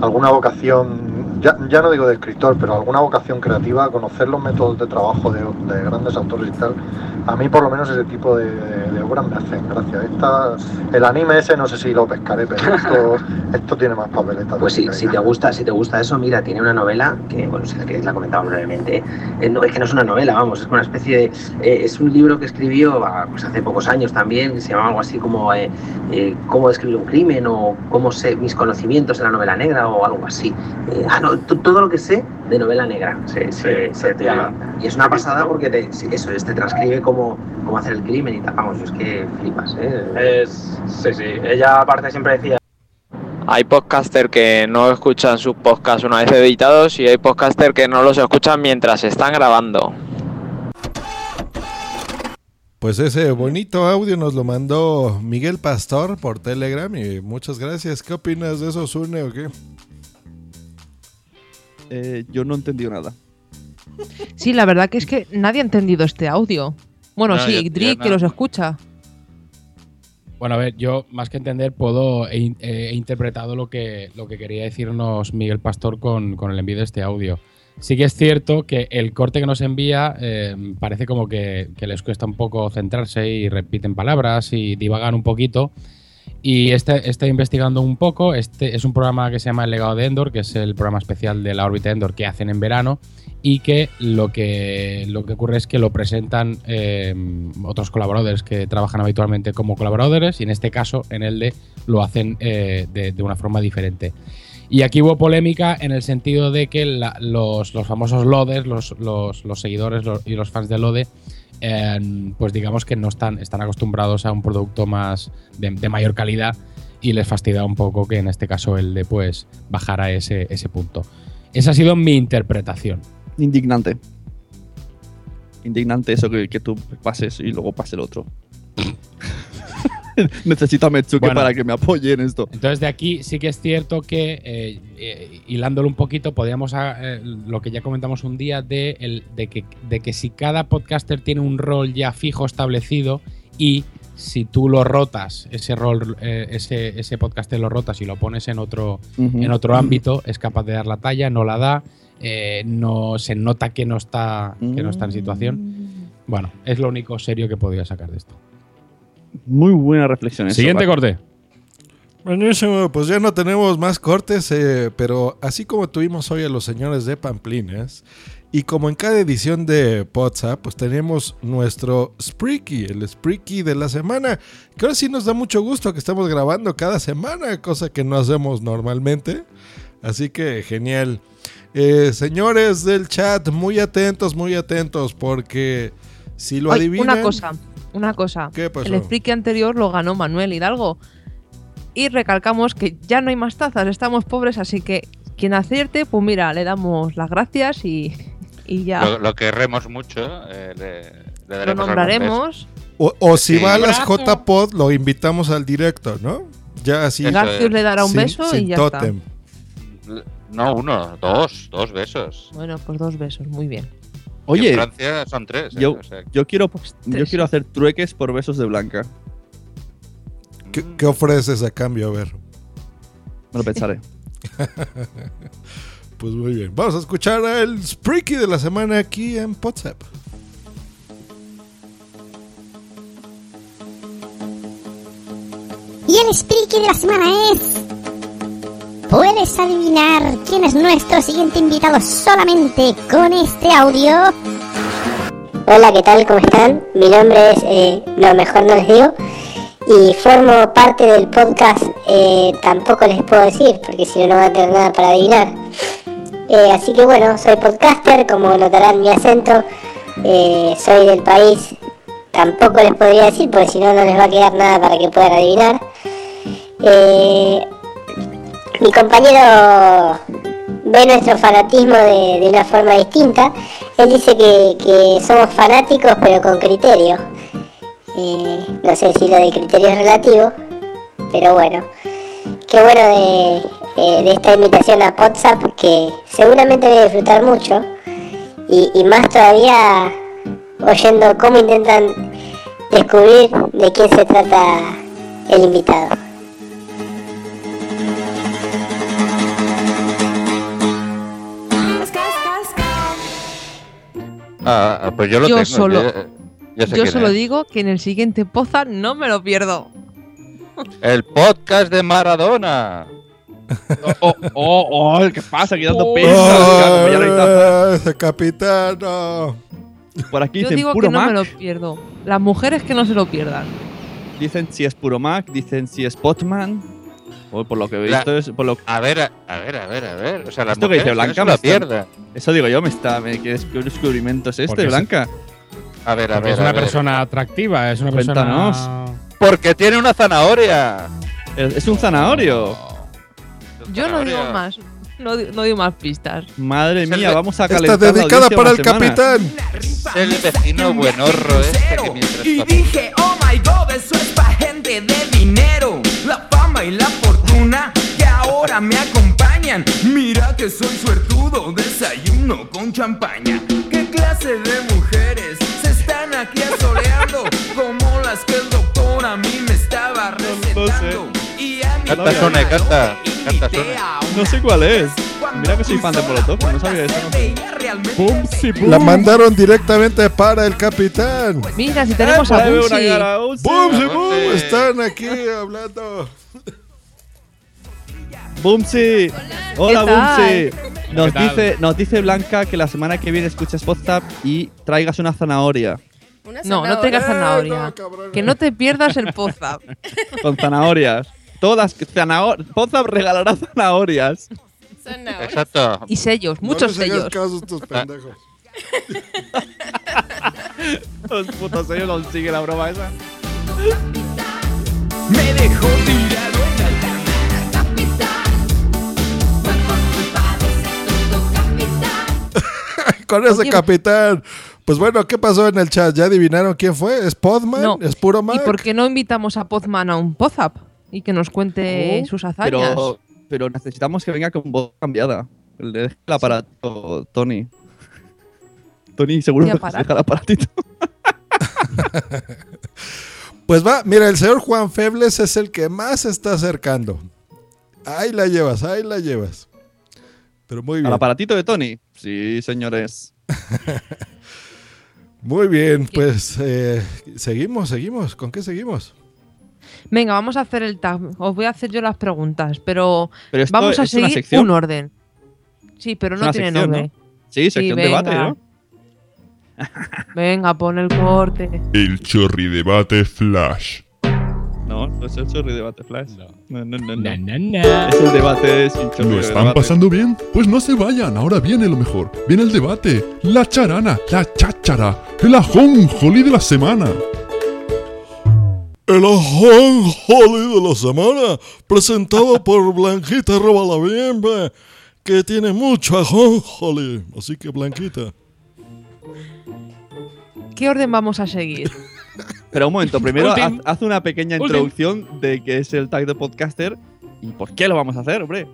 alguna vocación, ya, ya no digo de escritor, pero alguna vocación creativa, conocer los métodos de trabajo de, de grandes autores y tal. A mí, por lo menos, ese tipo de, de obras me hacen gracia. Esta, el anime ese no sé si lo pescaré, pero esto, esto tiene más papeleta. Pues sí, si te gusta, si te gusta eso, mira, tiene una novela que, bueno, si la queréis la comentamos brevemente. eh, no, es que no es una novela, vamos, es una especie de, eh, es un libro que escribió ah, pues hace pocos años también, que se llama algo así como eh, eh, cómo describir un crimen o cómo sé mis conocimientos en la novela negra o algo así. Eh, ah, no, todo lo que sé de novela negra se, se- se llama. Y es una pasada porque te, eso es, te transcribe cómo, cómo hacer el crimen y tal. Vamos, es que flipas, ¿eh? Es, sí, sí, ella aparte siempre decía, Hay podcaster que no escuchan sus podcasts una vez editados y hay podcaster que no los escuchan mientras están grabando. Pues ese bonito audio nos lo mandó Miguel Pastor por Telegram y muchas gracias. ¿Qué opinas de eso, Sune, o qué? Eh, yo no he entendido nada. Sí, la verdad que es que nadie ha entendido este audio. Bueno, No, sí, Drick, que los escucha. Bueno, a ver, yo más que entender puedo he, in- he interpretado lo que, lo que quería decirnos Miguel Pastor con, con el envío de este audio. Sí que es cierto que el corte que nos envía eh, parece como que, que les cuesta un poco centrarse y repiten palabras y divagan un poquito. Y este, estoy investigando un poco. Este es un programa que se llama El legado de Endor, que es el programa especial de la órbita Endor que hacen en verano. Y que lo que, lo que ocurre es que lo presentan eh, otros colaboradores que trabajan habitualmente como colaboradores. Y en este caso, en el de, lo hacen eh, de, una forma diferente. Y aquí hubo polémica en el sentido de que los, los famosos lodes, los, los- seguidores y los fans de Lode, pues digamos que no están, están acostumbrados a un producto más de, mayor calidad y les fastidia un poco que en este caso el de pues bajara ese, ese punto. Esa ha sido mi interpretación. Indignante. Indignante eso que, que tú pases y luego pase el otro. Necesito a Metsuke Bueno. para que me apoye en esto. Entonces de aquí sí que es cierto que, eh, eh, hilándolo un poquito, podríamos, ah, eh, lo que ya comentamos un día, de, el- de, que, de que si cada podcaster tiene un rol ya fijo establecido y si tú lo rotas, ese rol, eh, ese, ese podcaster lo rotas y lo pones en otro, en otro ámbito, es capaz de dar la talla, no la da, eh, no se nota que no está, que no está en situación. Bueno, es lo único serio que podría sacar de esto. Muy buena reflexión. eso, Siguiente corte. Buenísimo, pues ya no tenemos más cortes, eh, pero así como tuvimos hoy a los señores de Pamplinas Y como en cada edición de WhatsApp, pues tenemos nuestro Spreaky, el Spreaky de la semana. Que ahora sí nos da mucho gusto que estamos grabando cada semana, cosa que no hacemos normalmente. Así que genial. Eh, señores del chat, muy atentos, muy atentos, porque si lo Ay, adivinan. Una cosa, una cosa. ¿Qué pasó? El friki anterior lo ganó Manuel Hidalgo. Y recalcamos que ya no hay más tazas, estamos pobres, así que quien acierte, pues mira, le damos las gracias y, y ya Lo, lo querremos mucho. eh, le, le lo daremos algún nombraremos. O, o si Sí. va a las. JPod, lo invitamos al directo, ¿no? Ya así. Garcius le dará un sin- beso y ya tótem. beso. No, uno, dos, dos besos. Bueno, pues dos besos, muy bien. Oye, En Francia son tres. eh, yo, o sea, yo quiero, yo tres. quiero hacer trueques por besos de Blanca. ¿Qué, qué ofreces a cambio? A ver. Me lo pensaré. Pues muy bien. Vamos a escuchar el Spreaky de la semana aquí en WhatsApp. Y el Spriki de la semana es. ¿Puedes adivinar quién es nuestro siguiente invitado solamente con este audio? Hola, ¿qué tal? ¿Cómo están? Mi nombre es eh, Lo Mejor No Les Digo y formo parte del podcast eh, Tampoco Les Puedo Decir, porque si no, no van a tener nada para adivinar. Eh, así que bueno, soy podcaster, como notarán mi acento, eh, soy del país, tampoco les podría decir, porque si no, no les va a quedar nada para que puedan adivinar. Mi compañero ve nuestro fanatismo de, una forma distinta. Él dice que, somos fanáticos pero con criterio. Eh, no sé si lo de criterio es relativo, pero bueno. Qué bueno de, eh, esta invitación a WhatsApp que seguramente voy a disfrutar mucho. Y más todavía oyendo cómo intentan descubrir de quién se trata el invitado. Ah, ah, pues yo lo Yo tengo. solo- yo- yo Yo solo es. digo que en el siguiente poza no me lo pierdo. El podcast de Maradona. Oh, oh, oh, ¿qué pasa? Aquí dando Oh. ¡Ah, ese capitano! Por aquí Yo dicen digo puro que no Mac. me lo pierdo. Las mujeres que no se lo pierdan. Dicen si es puro Mac, dicen si es Potman. O por lo que he La- visto es por lo A ver, a, a ver, a ver, a ver. O sea, Esto que dice Blanca me está- pierda. Eso digo yo, me está. Me, ¿Qué des- qué descubrimiento es este, es- Blanca? A ver, a Porque ver. es una ver. persona atractiva, es una Cuéntanos. persona. Porque tiene una zanahoria. Es, es un zanahorio. Yo no digo más. No, no digo más pistas. Madre el mía, vamos a Está calentar la dedicada para el semana. capitán. El vecino buenorro este que mientras Y dije, oh my god, eso es pa' gente de dinero. La fama y la fortuna que ahora me acompañan. Mira que soy suertudo, desayuno con champaña. ¿Qué clase de mujeres se están aquí asoleando? Como las que el doctor a mí me estaba recetando. Y a mi Canta, Sone, canta. Canta, Sone. No sé cuál es. Mira que soy fan de Molotov, pero no sabía eso. realmente La mandaron directamente para el capitán. Mira, si tenemos a Ahí veo una Bunsi. cara, un sí. ¡Bum, sí, Bumsy. bum! Están aquí hablando. Bumsy. Hola. Bumsy. Nos dice, nos dice Blanca que la semana que viene escuches WhatsApp y traigas una zanahoria. No, no tengas zanahoria. Que no te pierdas el poza. Con zanahorias. Todas, zanahor WhatsApp regalará zanahorias. Exacto. Y sellos, muchos no les hagas sellos. caso a estos pendejos. Los putos sellos no sigue la broma esa. me dejó Con ese capitán. Pues bueno, ¿qué pasó en el chat? ¿Ya adivinaron quién fue? ¿Es Podman? No. ¿Es puro ¿Y Mac? por qué no invitamos a Pozman a un Pozap? Y que nos cuente Oh, sus hazañas. Pero, pero necesitamos que venga con voz cambiada. Le deje el aparato, Tony. Tony, seguro ¿Qué que deja el aparatito. Pues va, mira, el señor Juan Febles es el que más se está acercando. Ahí la llevas, ahí la llevas. Pero muy bien. ¿Al aparatito de Tony? Sí, señores. Muy bien, pues eh, seguimos, seguimos. ¿Con qué seguimos? Venga, vamos a hacer el tag. Os voy a hacer yo las preguntas, pero, Pero esto vamos a seguir un orden. Sí, pero no tiene sección, nombre. Sí, sección debate, venga. ¿no? Venga, pon el corte. El chorri debate flash. No, no es el chorri debate flash. No, no, no. no. Na, na, na. Es el debate sin chorri ¿Lo de están debate. pasando bien? Pues no se vayan, ahora viene lo mejor. Viene el debate, la charana, la cháchara, el ajonjoli de la semana. El ajonjoli de la semana, presentado por Blanquita Roba la Bienve, que tiene mucho ajonjoli. Así que Blanquita. ¿Qué orden vamos a seguir? Pero un momento, primero haz, una pequeña introducción de qué es el tag de podcaster y por qué lo vamos a hacer, hombre.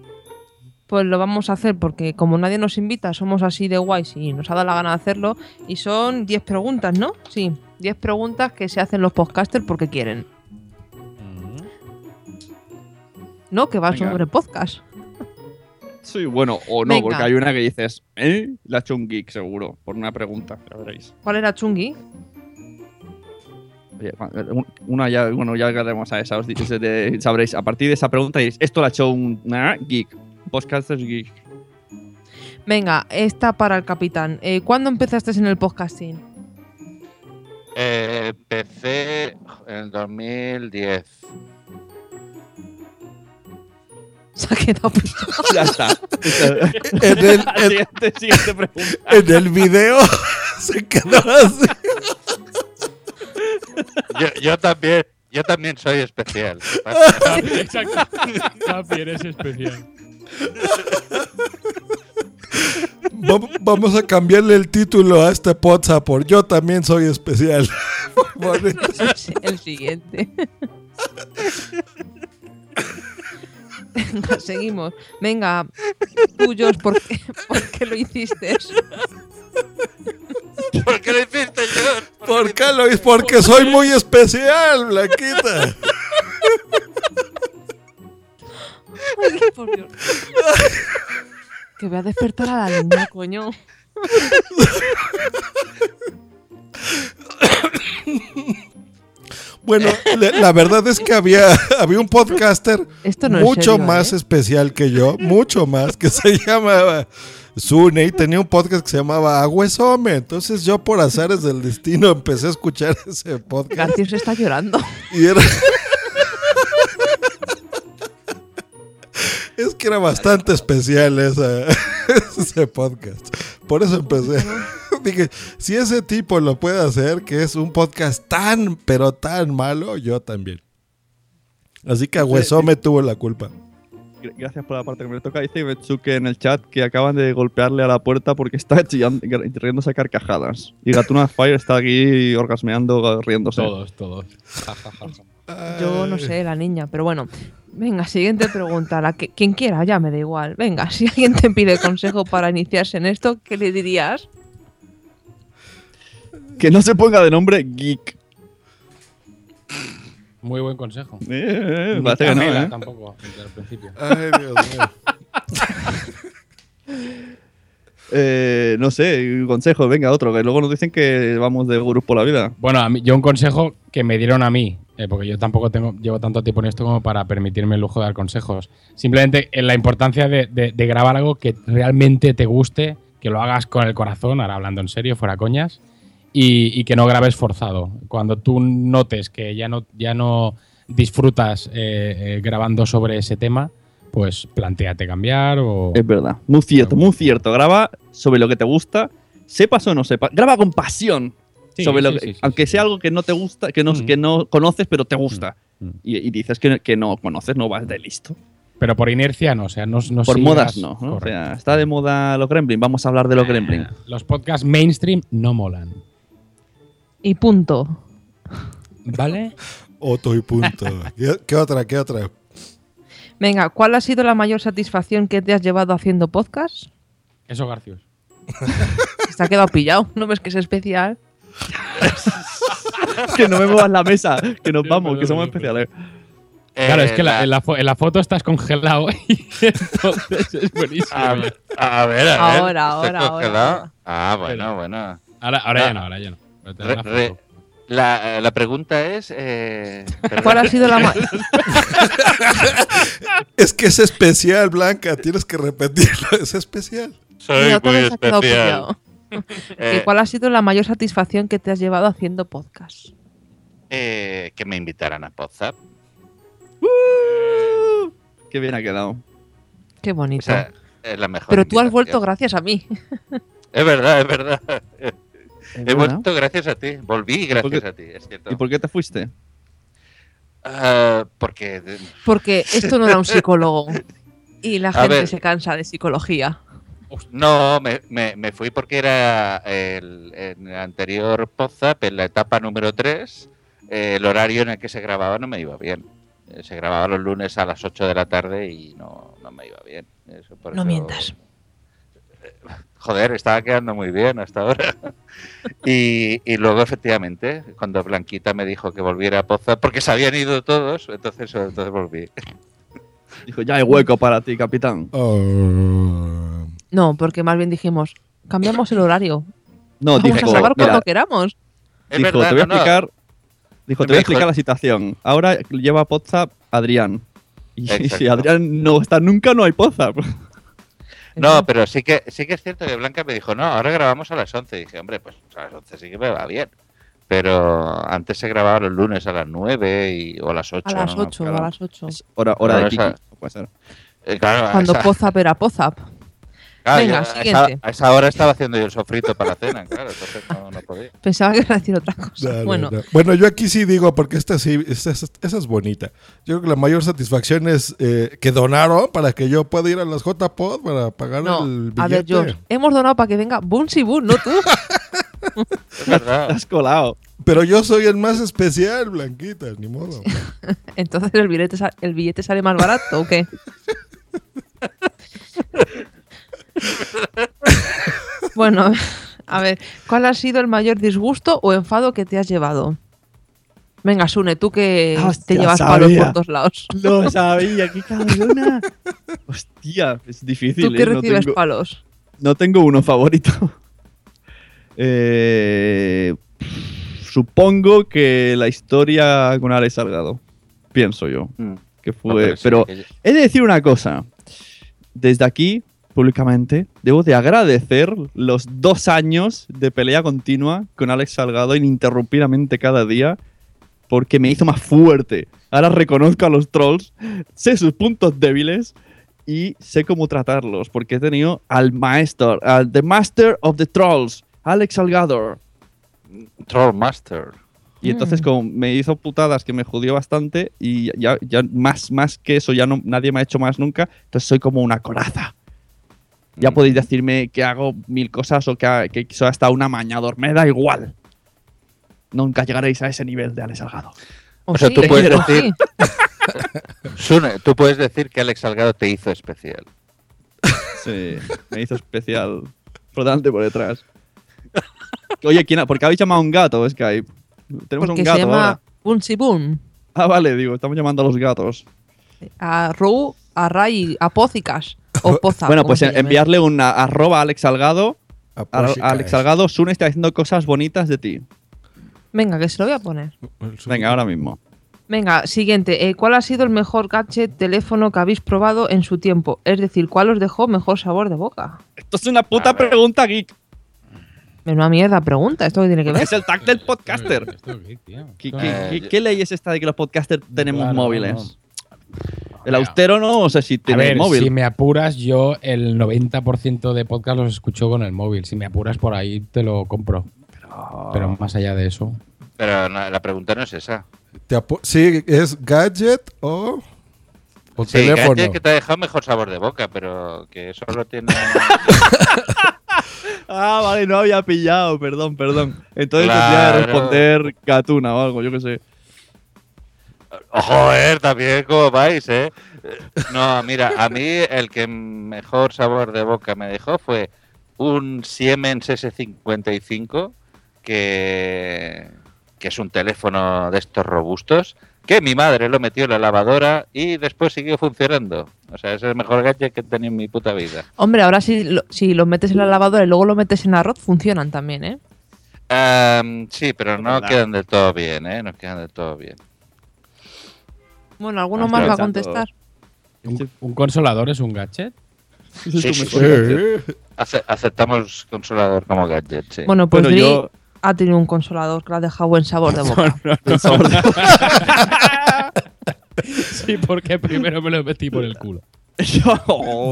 Pues lo vamos a hacer porque como nadie nos invita, somos así de guays y nos ha dado la gana de hacerlo. Y son 10 preguntas, ¿no? Sí, 10 preguntas que se hacen los podcasters porque quieren. No, que va Venga. sobre podcast. Sí, bueno, o no, Venga. porque hay una que dices, ¿eh? La geek, seguro, por una pregunta, ya veréis. ¿Cuál era Chungi? Un- una ya, bueno, ya llegaremos a esa, os de- sabréis, a partir de esa pregunta diréis, esto la ha hecho un geek, podcaster geek. Venga, esta para el capitán. Eh, ¿Cuándo empezaste en el podcasting? Eh, empecé en 2010. Se ha quedado Ya está. En el, en- siguiente, siguiente pregunta. en el video se quedó así. Yo, yo también, yo también soy especial. Exacto. Capi, eres especial. Va- Vamos a cambiarle el título a este podcast por Yo también soy especial. El siguiente. Venga, seguimos. Venga, tuyos, ¿por qué, por qué lo hiciste? ¿Por qué lo hiciste, John? ¿Por qué lo hice? Porque soy muy especial, Blanquita. Ay, por Dios. Que voy a despertar a la niña, coño. Bueno, la, verdad es que había, había un podcaster es mucho serio, más ¿eh? especial que yo, mucho más, que se llamaba Sune y tenía un podcast que se llamaba Agüesome. Entonces yo por azares del destino empecé a escuchar ese podcast. García se está llorando. Y era... Es que era bastante especial esa, ese podcast. Por eso empecé. Dije, si ese tipo lo puede hacer, que es un podcast tan, pero tan malo, yo también. Así que Agüesome tuvo la culpa. Gra- Gracias por la parte que me toca. Dice Betsuke en el chat que acaban de golpearle a la puerta porque está chillando, riéndose a carcajadas. Y Gatuna Fire está aquí orgasmeando, riéndose. Todos, todos. Yo no sé, la niña, pero bueno. Venga, siguiente pregunta. La que, quien quiera, ya me da igual. Venga, si alguien te pide consejo para iniciarse en esto, ¿qué le dirías? Que no se ponga de nombre geek. Muy buen consejo. Eh, Ni parece que no, ¿eh? tampoco, desde el principio. Ay, Dios mío. Eh, no sé, consejo, venga, otro, que luego nos dicen que vamos de gurús por la vida. Bueno, a mí- yo un consejo que me dieron a mí, eh, porque yo tampoco tengo, llevo tanto tiempo en esto como para permitirme el lujo de dar consejos. Simplemente en la importancia de, de- de grabar algo que realmente te guste, que lo hagas con el corazón, ahora hablando en serio, fuera coñas, y, y que no grabes forzado. Cuando tú notes que ya no, ya no disfrutas eh, eh, grabando sobre ese tema, pues planteate cambiar o... Es verdad, muy cierto, muy cierto. Graba sobre lo que te gusta, sepas o no sepas. Graba con pasión. Sí, sobre lo que- sí, aunque sea algo que no te gusta, que no, Mm. que no conoces, pero te gusta. Y, y dices que, que no conoces, no vas de listo. Pero por inercia no, o sea, no, no Por sigas- modas no. ¿no? O sea, está de moda los Gremlin, vamos a hablar de los Gremlin. Los podcasts mainstream no molan. Y punto. ¿Vale? Otro y punto. ¿Qué, qué otra? ¿Qué otra? Venga, ¿cuál ha sido la mayor satisfacción que te has llevado haciendo podcast? Eso, Garcius. Se ha quedado pillado. ¿No ves que es especial? que no me muevas la mesa, que nos vamos, que somos especiales. Claro, es que la- la- en, la fo- en la foto estás congelado y entonces es buenísimo. A ver, a ver. a ver, Ahora, ¿está ahora, ahora, congelado? ahora. Ah, bueno, bueno. Ahora, ahora Ah, ya no, ahora ya no. Re- la re- la, la pregunta es. Eh, ¿Cuál ha sido la ma- Es que es especial, Blanca. Tienes que repetirlo. Es especial. Soy muy especial. Eh, ¿Y ¿Cuál ha sido la mayor satisfacción que te has llevado haciendo podcast? eh, que me invitaran a WhatsApp. Qué bien ha quedado. Qué O bonito. sea, es la mejor. Pero tú has vuelto gracias a mí. Es verdad, es verdad. He vuelto gracias a ti. Volví ¿Por gracias qué- a ti, es cierto. ¿Y por qué te fuiste? Ah, porque. Porque esto no era un psicólogo. Y la gente se cansa de psicología. No, me, me- me fui porque era el, en el anterior WhatsApp, en la etapa número 3, el horario en el que se grababa no me iba bien. Eh, Se grababa los lunes a las 8 de la tarde y no, no me iba bien. Eso por No eso- mientas. Joder, estaba quedando muy bien hasta ahora. Y, y luego, efectivamente, cuando Blanquita me dijo que volviera a WhatsApp, porque se habían ido todos, entonces, entonces volví. Dijo, ya hay hueco para ti, capitán. Oh. No, porque más bien dijimos, cambiamos el horario. No, Vamos dijo, a grabar mira, cuando queramos. Es dijo, verdad, te voy a no. explicar, dijo, te voy a dijo- explicar la situación. Ahora lleva WhatsApp Adrián. Y Exacto. si Adrián no está nunca, no hay WhatsApp. No, pero sí que sí que es cierto que Blanca me dijo, no, ahora grabamos a las 11. Y dije, hombre, pues a las 11 sí que me va bien. Pero antes se grababa los lunes a las 9 y, o a las 8. A las ¿no? 8, Claro. a las 8. Hora, hora Claro, de Kiki. esa- Puede ser. Eh, claro, a Cuando esa- Pozap era Pozap. Claro, Venga, yo a siguiente. Esa, a esa hora estaba haciendo yo el sofrito para la cena, claro, entonces no, no podía. Pensaba que iba a decir otra cosa. No, bueno, no. Bueno, yo aquí sí digo, porque esta sí, esta, esa esa es bonita. Yo creo que la mayor satisfacción es eh, que donaron para que yo pueda ir a las JPod para pagar no. el billete. A ver, George, hemos donado para que venga Bunsi Bun, no tú. Es verdad. Has colado. Pero yo soy el más especial, Blanquita, ni modo. Entonces el billete, el billete sale más barato o qué? bueno, a ver, ¿cuál ha sido el mayor disgusto o enfado que te has llevado? Venga, Sune, tú que Hostia, te llevas palos por todos lados. Lo sabía, qué cabrona. Hostia, es difícil. ¿Tú que ¿eh? No recibes tengo- palos? No tengo uno favorito. Eh, supongo que la historia con Alex Salgado. Pienso yo. Mm. Que No, fue. sí, pero que- he de decir una cosa. Desde aquí, públicamente, debo de agradecer los dos años de pelea continua con Alex Salgado ininterrumpidamente cada día. Porque me hizo más fuerte. Ahora reconozco a los trolls, sé sus puntos débiles y sé cómo tratarlos. Porque he tenido al maestro, al The Master of the Trolls, Alex Salgado. Troll Master. Y entonces como me hizo putadas que me jodió bastante y ya, ya más, más que eso ya no, nadie me ha hecho más nunca, entonces soy como una coraza. Ya podéis decirme que hago mil cosas o que, ha- que soy hasta un amañador, me da igual. Nunca llegaréis a ese nivel de Alex Salgado. O O sea, sí, tú puedes decir-. Sune, tú puedes decir que Alex Salgado te hizo especial. Sí, me hizo especial. Por delante y por detrás. Oye, ¿quién ha- ¿por qué habéis llamado a un gato, Skype? Tenemos Porque un gato se llama. Bunsi Bun. Ah, vale, digo, estamos llamando a los gatos. A Ru, a Ray, a Pócicas. O Pozap. bueno, pues enviarle una arroba a Alex Salgado. A A, Alex. Salgado, Sune está haciendo cosas bonitas de ti. Venga, que se lo voy a poner. Venga, ahora mismo. Venga, siguiente. Eh, ¿Cuál ha sido el mejor gadget, teléfono que habéis probado en su tiempo? Es decir, ¿cuál os dejó mejor sabor de boca? Esto es una puta pregunta geek. Menuda mierda pregunta, ¿esto qué tiene que ver? Es el tag del podcaster. ¿Qué, qué- qué- qué ley es esta de que los podcasters tenemos Claro, móviles? El austero no, o sea, si A tiene ver, móvil. si me apuras, yo el 90% de podcast los escucho con el móvil. Si me apuras por ahí, te lo compro. Pero, más allá de eso. Pero no, la pregunta no es esa. Te sí, es gadget o, o Sí, teléfono. gadget que te ha dejado mejor sabor de boca, pero que solo tiene... Ah, vale, no había pillado, perdón, perdón. Entonces tendría Claro. que responder Gatuna o algo, yo qué sé. Joder, también cómo vais, ¿eh? No, mira, a mí el que mejor sabor de boca me dejó fue un Siemens S55, que, que es un teléfono de estos robustos, que mi madre lo metió en la lavadora y después siguió funcionando. O sea, es el mejor gadget que he tenido en mi puta vida. Hombre, ahora si lo, si lo metes en la lavadora y luego lo metes en arroz, funcionan también, ¿eh? Am, sí, pero no quedan del todo bien, ¿eh? No quedan del todo bien. Bueno, ¿alguno más va a contestar? ¿Un, un consolador es un gadget? Sí, sí. gadget. ace- aceptamos consolador como gadget, sí. Bueno, pues Bueno, Dri yo- ha tenido un consolador que le ha dejado buen sabor de boca. Sí, porque primero me lo metí por el culo.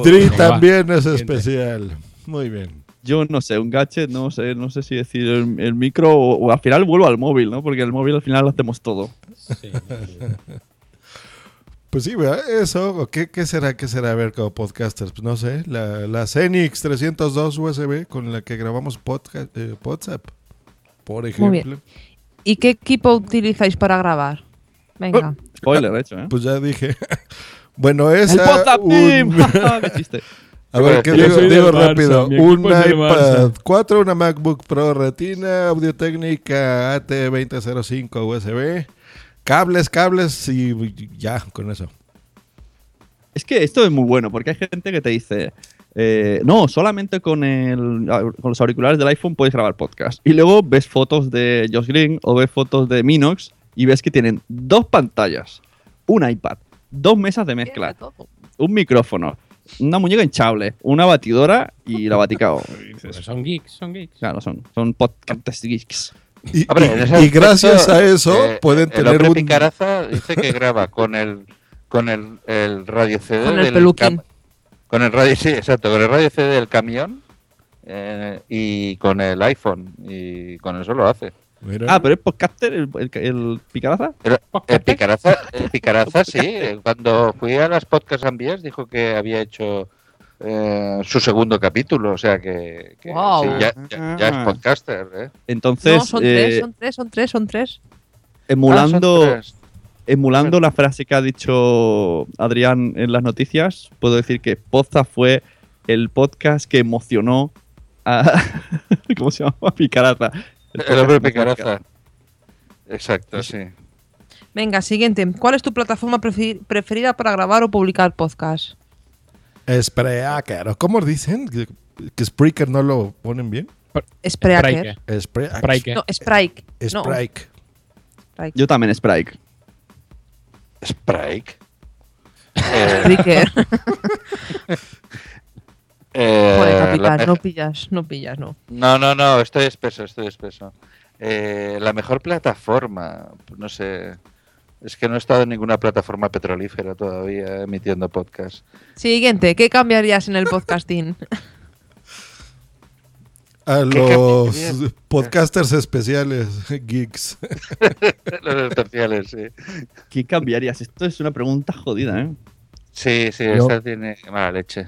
Dri también es especial. Muy bien. Yo no sé, un gadget, no sé, no sé si decir el, el micro o, o al final vuelvo al móvil, ¿no? Porque el móvil al final lo hacemos todo. Pues sí, ¿verdad? eso. ¿o ¿Qué, qué será? ¿Qué será? A ver, como podcasters. Pues no sé. La, la Zenix 302 USB con la que grabamos podcast, eh, WhatsApp. Por Muy ejemplo. bien. ¿Y qué equipo utilizáis para grabar? Venga. Spoiler, de hecho, ¿eh? Pues ya dije. bueno, ¡El esa. WhatsApp un- Team! ¡Qué chiste! A ver, ¿qué Yo digo, Barça, rápido? Un iPad Barça. 4, una MacBook Pro Retina, Audio Técnica AT2005 USB, cables, cables y ya, con eso. Es que esto es muy bueno, porque hay gente que te dice, eh, no, solamente con, el, con los auriculares del iPhone puedes grabar podcast. Y luego ves fotos de Josh Green o ves fotos de Minox y ves que tienen dos pantallas, un iPad, dos mesas de mezcla, un micrófono, una muñeca hinchable, una batidora y la Baticao. Son geeks, son geeks. Claro, son, son podcast geeks. Y, Hombre, y- en ese y gracias a eso eh, pueden el tener hombre un... Picaraza dice que graba con el con el, el radio CD Con el del cam- con el radio sí, exacto, con el radio CD del camión eh, y con el iPhone y con eso lo hace. Ah, pero es podcaster el, el, el Picaraza. El Picaraza, el Picaraza sí, eh, cuando fui a las podcast Ambies dijo que había hecho eh, su segundo capítulo, o sea que, que Guau. sí, ya, ya- ya es podcaster, ¿eh? Entonces, no, son eh, tres, son tres, son tres, son tres. emulando, Ah, son tres. emulando la frase que ha dicho Adrián en las noticias, puedo decir que Poza fue el podcast que emocionó a. ¿Cómo se llama? Picaraza. El hombre emocionó a Picaraza. Exacto, sí. Venga, siguiente. ¿Cuál es tu plataforma preferida para grabar o publicar podcast? Spreaker. ¿o ¿Cómo dicen? ¿Que, Spreaker no lo ponen bien? Spreaker. Spreaker. Sprike. No, Sprite. No, Sprite. Sprite. Yo también, Sprite. Sprite. Spreaker. Eh, Joder, la capitán, no pillas, no pillas, no. No, no, no, estoy espeso, estoy espeso. Eh, la mejor plataforma, no sé. Es que no he estado en ninguna plataforma petrolífera todavía emitiendo podcast. Siguiente, ¿qué cambiarías en el podcasting? A ¿Qué los podcasters especiales, geeks. Los especiales, sí. ¿Qué cambiarías? Esto es una pregunta jodida, ¿eh? Sí, sí, Yo- esta tiene mala leche.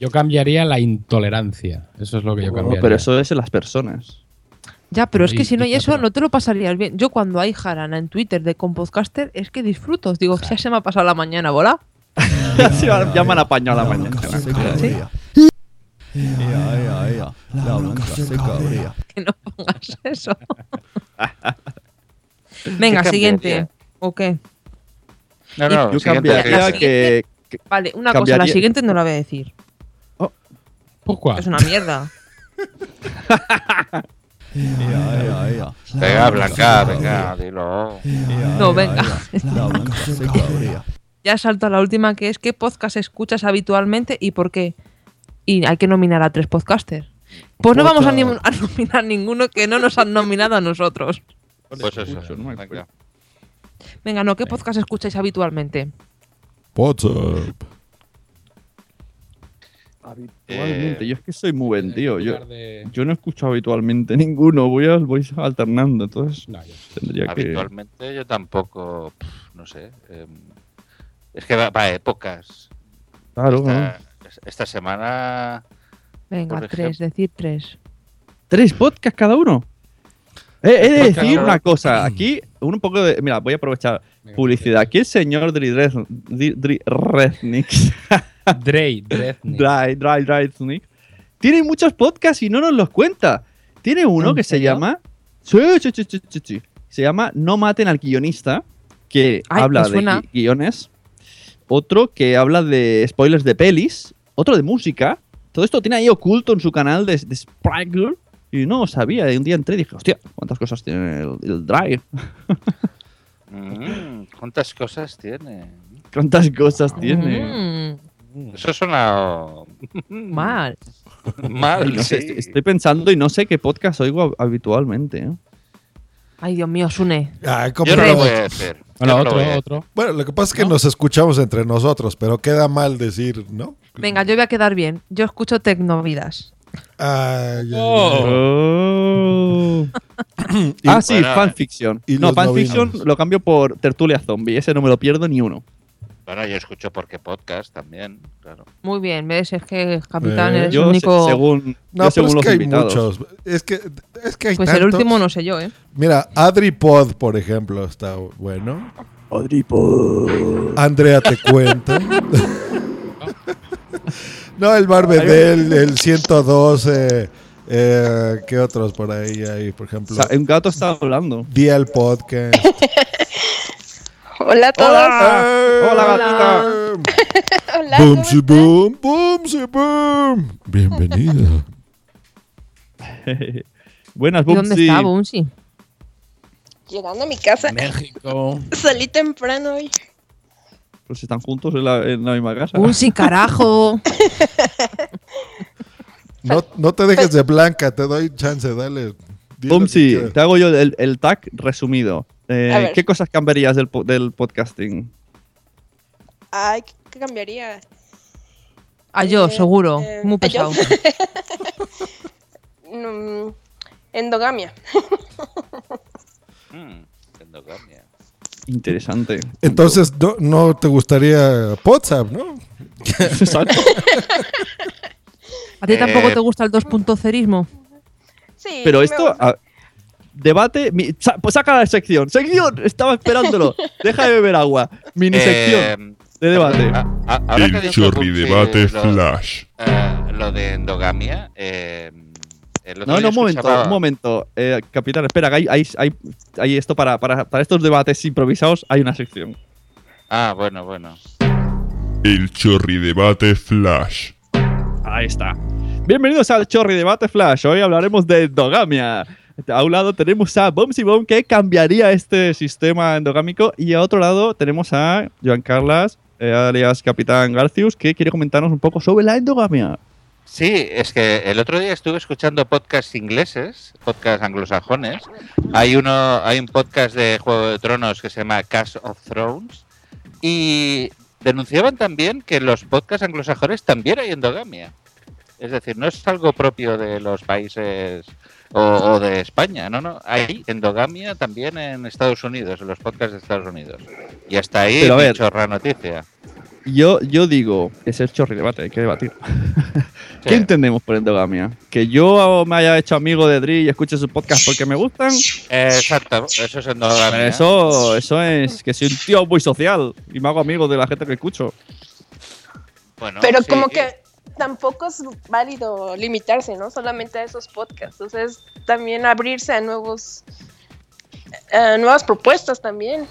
Yo cambiaría la intolerancia. Eso es lo que yo No, cambiaría. pero eso es en las personas. Ya, pero es que si no hay y- eso, no te lo pasarías bien. Yo cuando hay jarana en Twitter de con podcaster, es que disfruto. Digo, ya se me ha pasado la mañana, ¿bola? Ya me han apañado la mañana. Que no pongas eso. Venga, ¿Qué siguiente. ¿O qué? No, no, Yo cambiaría que, que- Vale, una cosa, la siguiente no la voy a decir. ¿Por cuál? Es una mierda. Venga, Blanca, venga, dilo. No, venga. Ya salto a la última que es ¿qué podcast escuchas habitualmente y por qué? Y hay que nominar a tres podcasters. Pues no vamos a, ni- a nominar ninguno que no nos han nominado a nosotros. Pues eso, venga. Venga, no, ¿qué podcast escucháis habitualmente? WhatsApp. Habitualmente, yo es que soy muy vendido. Yo, de- yo no escucho habitualmente ninguno, voy, a, voy alternando, entonces No, yo- tendría que... Habitualmente yo tampoco, no sé. em, es que va, va a épocas. Claro, Esta, esta semana. Venga, tres, decir tres. ¿Tres podcasts cada uno? Eh, he de decir una cosa, aquí un poco de... Mira, voy a aprovechar publicidad. Aquí el señor Dri Reznik, Dre, Dreznik. Dry, Dry Reznik, tiene muchos podcasts y no nos los cuenta. Tiene uno ¿En que se llama... Sí, sí, sí, sí, sí, sí. Se llama No maten al guionista, que Ay, habla de gui- guiones. Otro que habla de spoilers de pelis. Otro de música. Todo esto tiene ahí oculto en su canal de, de Springer. Y no sabía. Y un día entré y dije, hostia, ¿cuántas cosas tiene el, el Drive? mm, ¿Cuántas cosas tiene? ¿Cuántas cosas tiene? Mm, Eso suena. mal. Mal, Y no sé, sí. estoy- estoy pensando y no sé qué podcast oigo hab- habitualmente. ¿eh? Ay, Dios mío, Sune. Ay, ¿cómo Yo no lo voy a decir. Bueno, no lo otro, a otro. Bueno, lo que pasa es que nos escuchamos entre nosotros, pero queda mal decir, ¿no? Venga, yo voy a quedar bien. Yo escucho Tecnovidas. Ay, ay, Oh. Y- ah, sí, Bueno, fanfiction. y No, fanfiction novinos. lo cambio por tertulia zombie. Ese no me lo pierdo ni uno. Bueno, yo escucho porque podcast también, claro. Muy bien, ves, es que Capitán Eh, eres Yo, el único. se- según, No, yo según es los que hay invitados. muchos. Es que, es que hay Pues el último no sé yo, ¿eh? Mira, AdriPod, por ejemplo, está bueno. Adripo. Andrea te cuenta. no, el Barbedel, el 112. Eh, ¿Qué otros por ahí hay? Por ejemplo, O sea, un gato está hablando. Día el Podcast. Hola a todos. Hola, Hola, gatita. Hola. Boom, si boom, boom, si boom. Bienvenida. Buenas, ¿Y dónde está Bumsy? Llegando a mi casa. México. Salí temprano hoy. Pues están juntos en la, en la misma casa. Bumsy, carajo. No, no te dejes de blanca, te doy chance, dale. Bumsy, quieras. te hago yo el, el tag resumido. Eh. ¿Qué cosas cambiarías del, del podcasting? Ay, ¿qué cambiaría? A yo, Eh, seguro. eh, Muy ¿a yo? pesado. Mm, endogamia. Mm, endogamia. Interesante. Entonces, no, no te gustaría WhatsApp, ¿no? Exacto. ¿A ti tampoco Eh, te gusta el 2.0ismo? Sí, Pero me esto, gusta. ah, debate, mi- sa- pues saca la sección. Sección, estaba esperándolo. Deja de beber agua. Mini sección Eh, de debate. a- a- ahora que ha El chorri debate lo- flash. eh, lo de endogamia. eh, No, no, un momento, un momento. Eh, capitán, espera, hay, hay, hay, hay esto para, para, para estos debates improvisados, hay una sección. Ah, bueno, bueno. El chorri debate flash. Ahí está. Bienvenidos al Chorri Debate Flash. Hoy hablaremos de endogamia. A un lado tenemos a Bumsy Bom que cambiaría este sistema endogámico y a otro lado tenemos a Joan Carlas, eh, alias Capitán Garcius, que quiere comentarnos un poco sobre la endogamia. Sí, es que el otro día estuve escuchando podcasts ingleses, podcasts anglosajones. Hay uno, hay un podcast de Juego de Tronos que se llama Cast of Thrones y denunciaban también que los podcasts anglosajones también hay endogamia. Es decir, no es algo propio de los países o, o de España, no, no. Hay endogamia también en Estados Unidos, en los podcasts de Estados Unidos. Y hasta ahí Pero a mi ver. chorra noticia. Yo, yo digo, es el Chorri Debate, hay que debatir. ¿Qué Sí. entendemos por endogamia? ¿Que yo me haya hecho amigo de Dri y escuche su podcast porque me gustan? Eh, Exacto, eso es endogamia. Eso, eso es que soy un tío muy social y me hago amigo de la gente que escucho. Bueno, Pero sí, como que tampoco es válido limitarse, ¿no? Solamente a esos podcasts. Entonces, también abrirse a nuevos a nuevas propuestas también.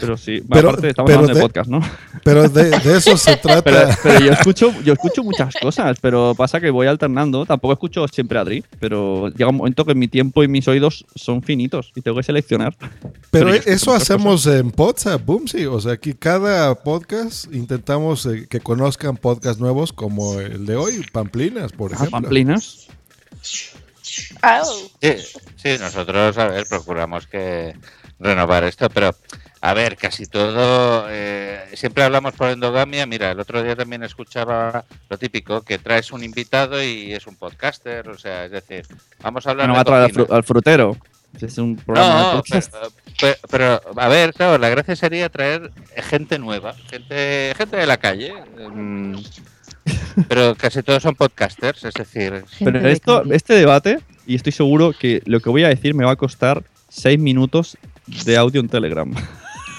Pero sí, Pero- aparte estamos pero hablando de, de- podcast, ¿no? Pero de, de eso se trata. Pero, pero yo escucho, yo escucho muchas cosas, pero pasa que voy alternando. Tampoco escucho siempre a Adri, pero llega un momento que mi tiempo y mis oídos son finitos y tengo que seleccionar. Pero eso hacemos en WhatsApp, boom, sí. O sea, aquí cada podcast intentamos eh, que conozcan podcasts nuevos como el de hoy, Pamplinas, por Ah, ejemplo. Pamplinas. Sí, sí, nosotros, a ver, procuramos que renovar esto, pero a ver, casi todo, eh, siempre hablamos por endogamia. Mira, el otro día también escuchaba lo típico, que traes un invitado y es un podcaster, o sea, es decir, vamos a hablar No de va a traer al, fru- al frutero. Es un programa de No, podcast. pero, pero- pero, a ver, claro, la gracia sería traer gente nueva, gente, gente de la calle. mm, Pero casi todos son podcasters, es decir. Pero esto, este debate, y estoy seguro que lo que voy a decir me va a costar 6 minutos de audio en Telegram.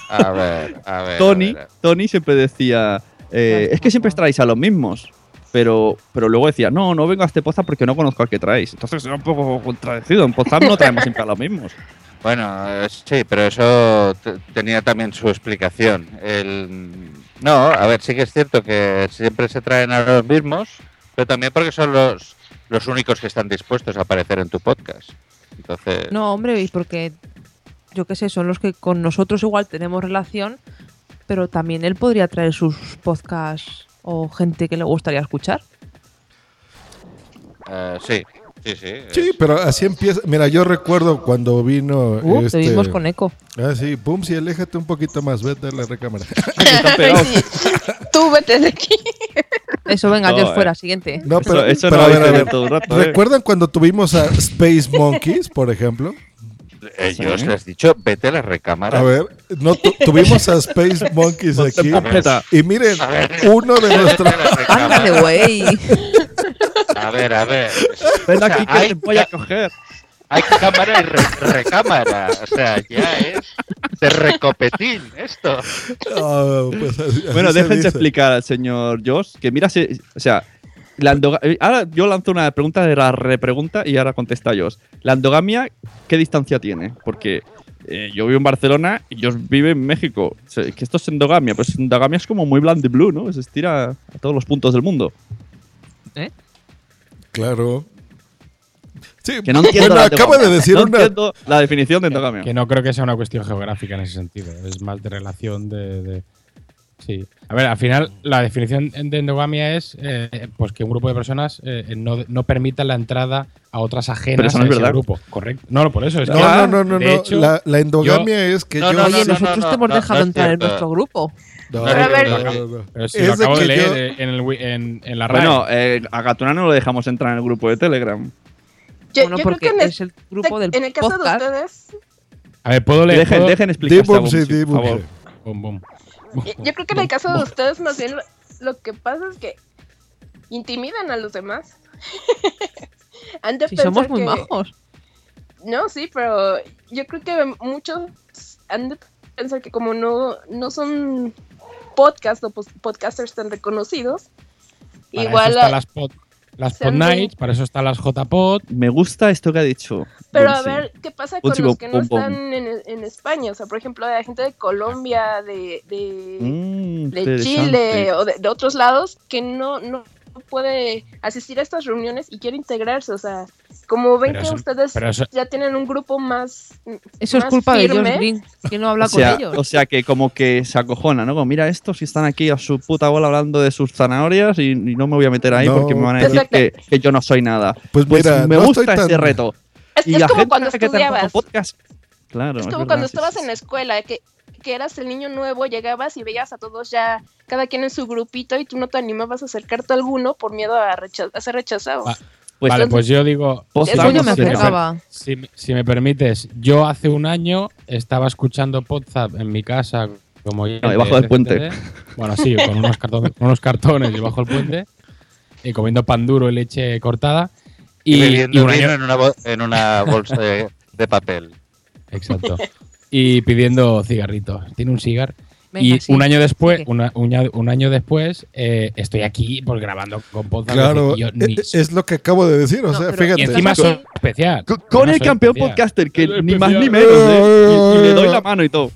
A ver, a ver. Tony, a ver. Tony siempre decía, eh, es que siempre traéis a los mismos. Pero, pero luego decía, no, no vengo a este podcast porque no conozco al que traéis. Entonces era un poco contradecido. En podcast no traemos siempre a los mismos. Bueno, eh, sí, pero eso te- tenía también su explicación. El... No, a ver, sí que es cierto que siempre se traen a los mismos, pero también porque son los, los únicos que están dispuestos a aparecer en tu podcast. Entonces, No, hombre, y porque yo qué sé, son los que con nosotros igual tenemos relación, pero también él podría traer sus podcasts o gente que le gustaría escuchar. Eh, sí, sí, sí. Sí, pero así empieza. Mira, yo recuerdo cuando vino. Uh, este... te vimos con eco. Ah, sí, pum, sí, aléjate un poquito más, vete a la recámara. Tú vete de aquí. Eso, venga, No, Dios eh. fuera, siguiente. No, pero, Eso- eso pero no a lo ver, a ver, todo ¿eh? ¿Recuerdan cuando tuvimos a Space Monkeys, por ejemplo? Eh, yo os les he dicho, vete a la recámara. A ver, no tu- tuvimos a Space Monkeys aquí. Y miren, uno de nuestros. Ándale, güey. A ver, a ver. Ven aquí que te voy a coger. Hay cámara y re- recámara. O sea, ya es de recopetín esto. Ah, pues así- así Bueno, se déjense explicar al señor Josh que mira, si- o sea, la endoga- eh, ahora yo lanzo una pregunta de la repregunta y ahora contesta Josh. La endogamia, ¿qué distancia tiene? Porque eh, yo vivo en Barcelona y Josh vive en México. O sea, que esto es endogamia, pues endogamia es como muy bland y blue, ¿no? Se estira a todos los puntos del mundo. Claro. Sí, Que no entiendo bueno, acaba de endogamia. decir No una. entiendo la definición de endogamia. Que no creo que sea una cuestión geográfica en ese sentido. Es más de relación de. de- Sí. A ver, al final, la definición de endogamia es eh, pues que un grupo de personas eh, no, no permita la entrada a otras Pero ajenas eso no grupo. Correcto. No, no, por eso. Es No, que, no, no, no, de no. hecho, la, la endogamia es que No, yo. no, Oye, no, nosotros no, te hemos no, dejado no entrar en nuestro grupo. No, Pero a no, ver- no, no, no. Si lo acabo de, yo- leer en, el, wi- en, en la RAE. Bueno, eh, a Gatunano lo dejamos entrar en el grupo de Telegram. Yo, Bueno, yo creo porque que en el, es el grupo del en el caso podcast. de ustedes, A ver, ¿puedo leer? Dejen, dejen explicar. Sí, por favor. bum. Yo creo que en el caso de ustedes más bien lo, lo que pasa es que intimidan a los demás. Han de Si pensar somos muy que- majos. No, sí, pero yo creo que muchos han de pensar que como no, no son podcast o podcasters tan reconocidos, Para igual... eso a- las pod, las pod nights, para eso están las JPod. Me gusta esto que ha dicho. Pero a ver, ¿qué pasa con los que no están en, en España? O sea, por ejemplo, la gente de Colombia, de, de, Mm, de. Chile o de, de otros lados que no, no puede asistir a estas reuniones y quiere integrarse. O sea, como ven Pero que eso- ustedes eso- ya tienen un grupo más. Eso es culpa de firme, Josh Green, que no habla o sea, con ellos. o sea que como que se acojona, ¿no? Como mira esto, si están aquí a su puta bola hablando de sus zanahorias y, y no me voy a meter ahí No, porque me van a decir que, que yo no soy nada. Pues mira, me no gusta ese tan- reto. Es, y es la como gente cuando estudiabas. podcast. Claro, Es es como verdad, cuando sí, estabas sí, en la escuela, que, que eras el niño nuevo, llegabas y veías a todos ya, cada quien en su grupito, y tú no te animabas a acercarte a alguno por miedo a, recha- a ser rechazado. Va- Pues vale, entonces- pues yo digo. Eso yo me acercaba. Si, me- si me permites, yo hace un año estaba escuchando Podzap en mi casa como oyente No, debajo de del puente. Bueno, sí, con unos, cartones, con unos cartones debajo del puente y comiendo pan duro y leche cortada. Y, Y, bebiendo y un año, en, una bo- en una bolsa de, de papel. exacto. Y pidiendo cigarritos. Tiene un cigar. Venga, y sí, un año después, una- un, año- un año después, eh, estoy aquí pues grabando con Podzap. Claro, y yo e- ni- es lo que acabo de decir. O sea, fíjate. y encima soy especial. Con, el campeón especial. podcaster, que ni más ni menos, ¿eh? Y, y le doy la mano y todo.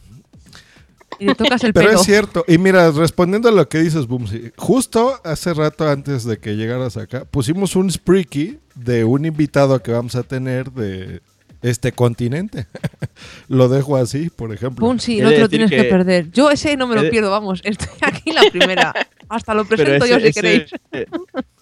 Y le tocas el Pero pelo. es cierto. Y mira, respondiendo a lo que dices, Boomsy, justo hace rato antes de que llegaras acá, pusimos un spreaky de un invitado que vamos a tener de este continente. lo dejo así, por ejemplo. Pum, sí, no te lo tienes que, que- perder. Yo ese no me lo pierdo, vamos. Estoy aquí en la primera. Hasta lo presento yo si ese, queréis. ese,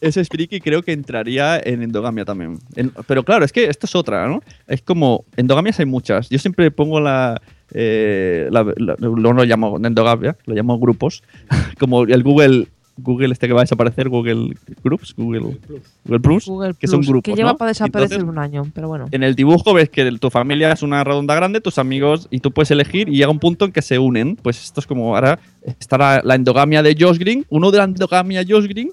ese Spriki creo que entraría en endogamia también. En- pero claro, es que esto es otra, ¿no? Es como, endogamias hay muchas. Yo siempre pongo la... eh, la- la- no lo llamo endogamia, lo llamo grupos. como el Google... Google este que va a desaparecer, Google Groups, Google, Google Plus, Google que son Plus, grupos. que lleva ¿no? para desaparecer Entonces, un año, pero bueno. en el dibujo ves que tu familia es una redonda grande, tus amigos, y tú puedes elegir y llega un punto en que se unen. Pues esto es como ahora está la, endogamia de Josh Green. Uno de la endogamia Josh Green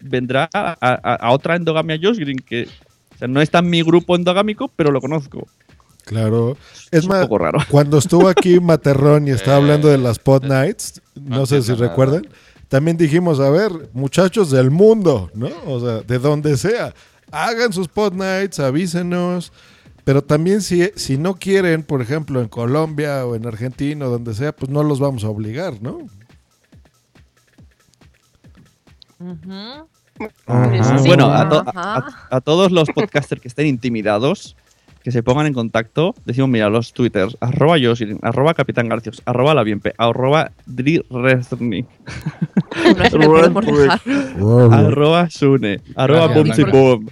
vendrá a, a- a otra endogamia Josh Green que o sea, no está en mi grupo endogámico, pero lo conozco. Claro. Es un más, poco raro. cuando estuvo aquí Materrón y estaba Eh, hablando de las Pod Nights, no, no sé si nada. recuerdan, también dijimos, a ver, muchachos del mundo, ¿no? O sea, de donde sea, hagan sus Pod Nights, avísenos. Pero también si, si no quieren, por ejemplo, en Colombia o en Argentina o donde sea, pues no los vamos a obligar, ¿no? Bueno, a, to- Ajá. a- a todos los podcasters que estén intimidados, que se pongan en contacto, decimos, mira, los twitters, arroba Yosin, arroba Capitán Garcios, arroba La Bienpe, arroba Dri arroba Sune, arroba Bumsy. Boom.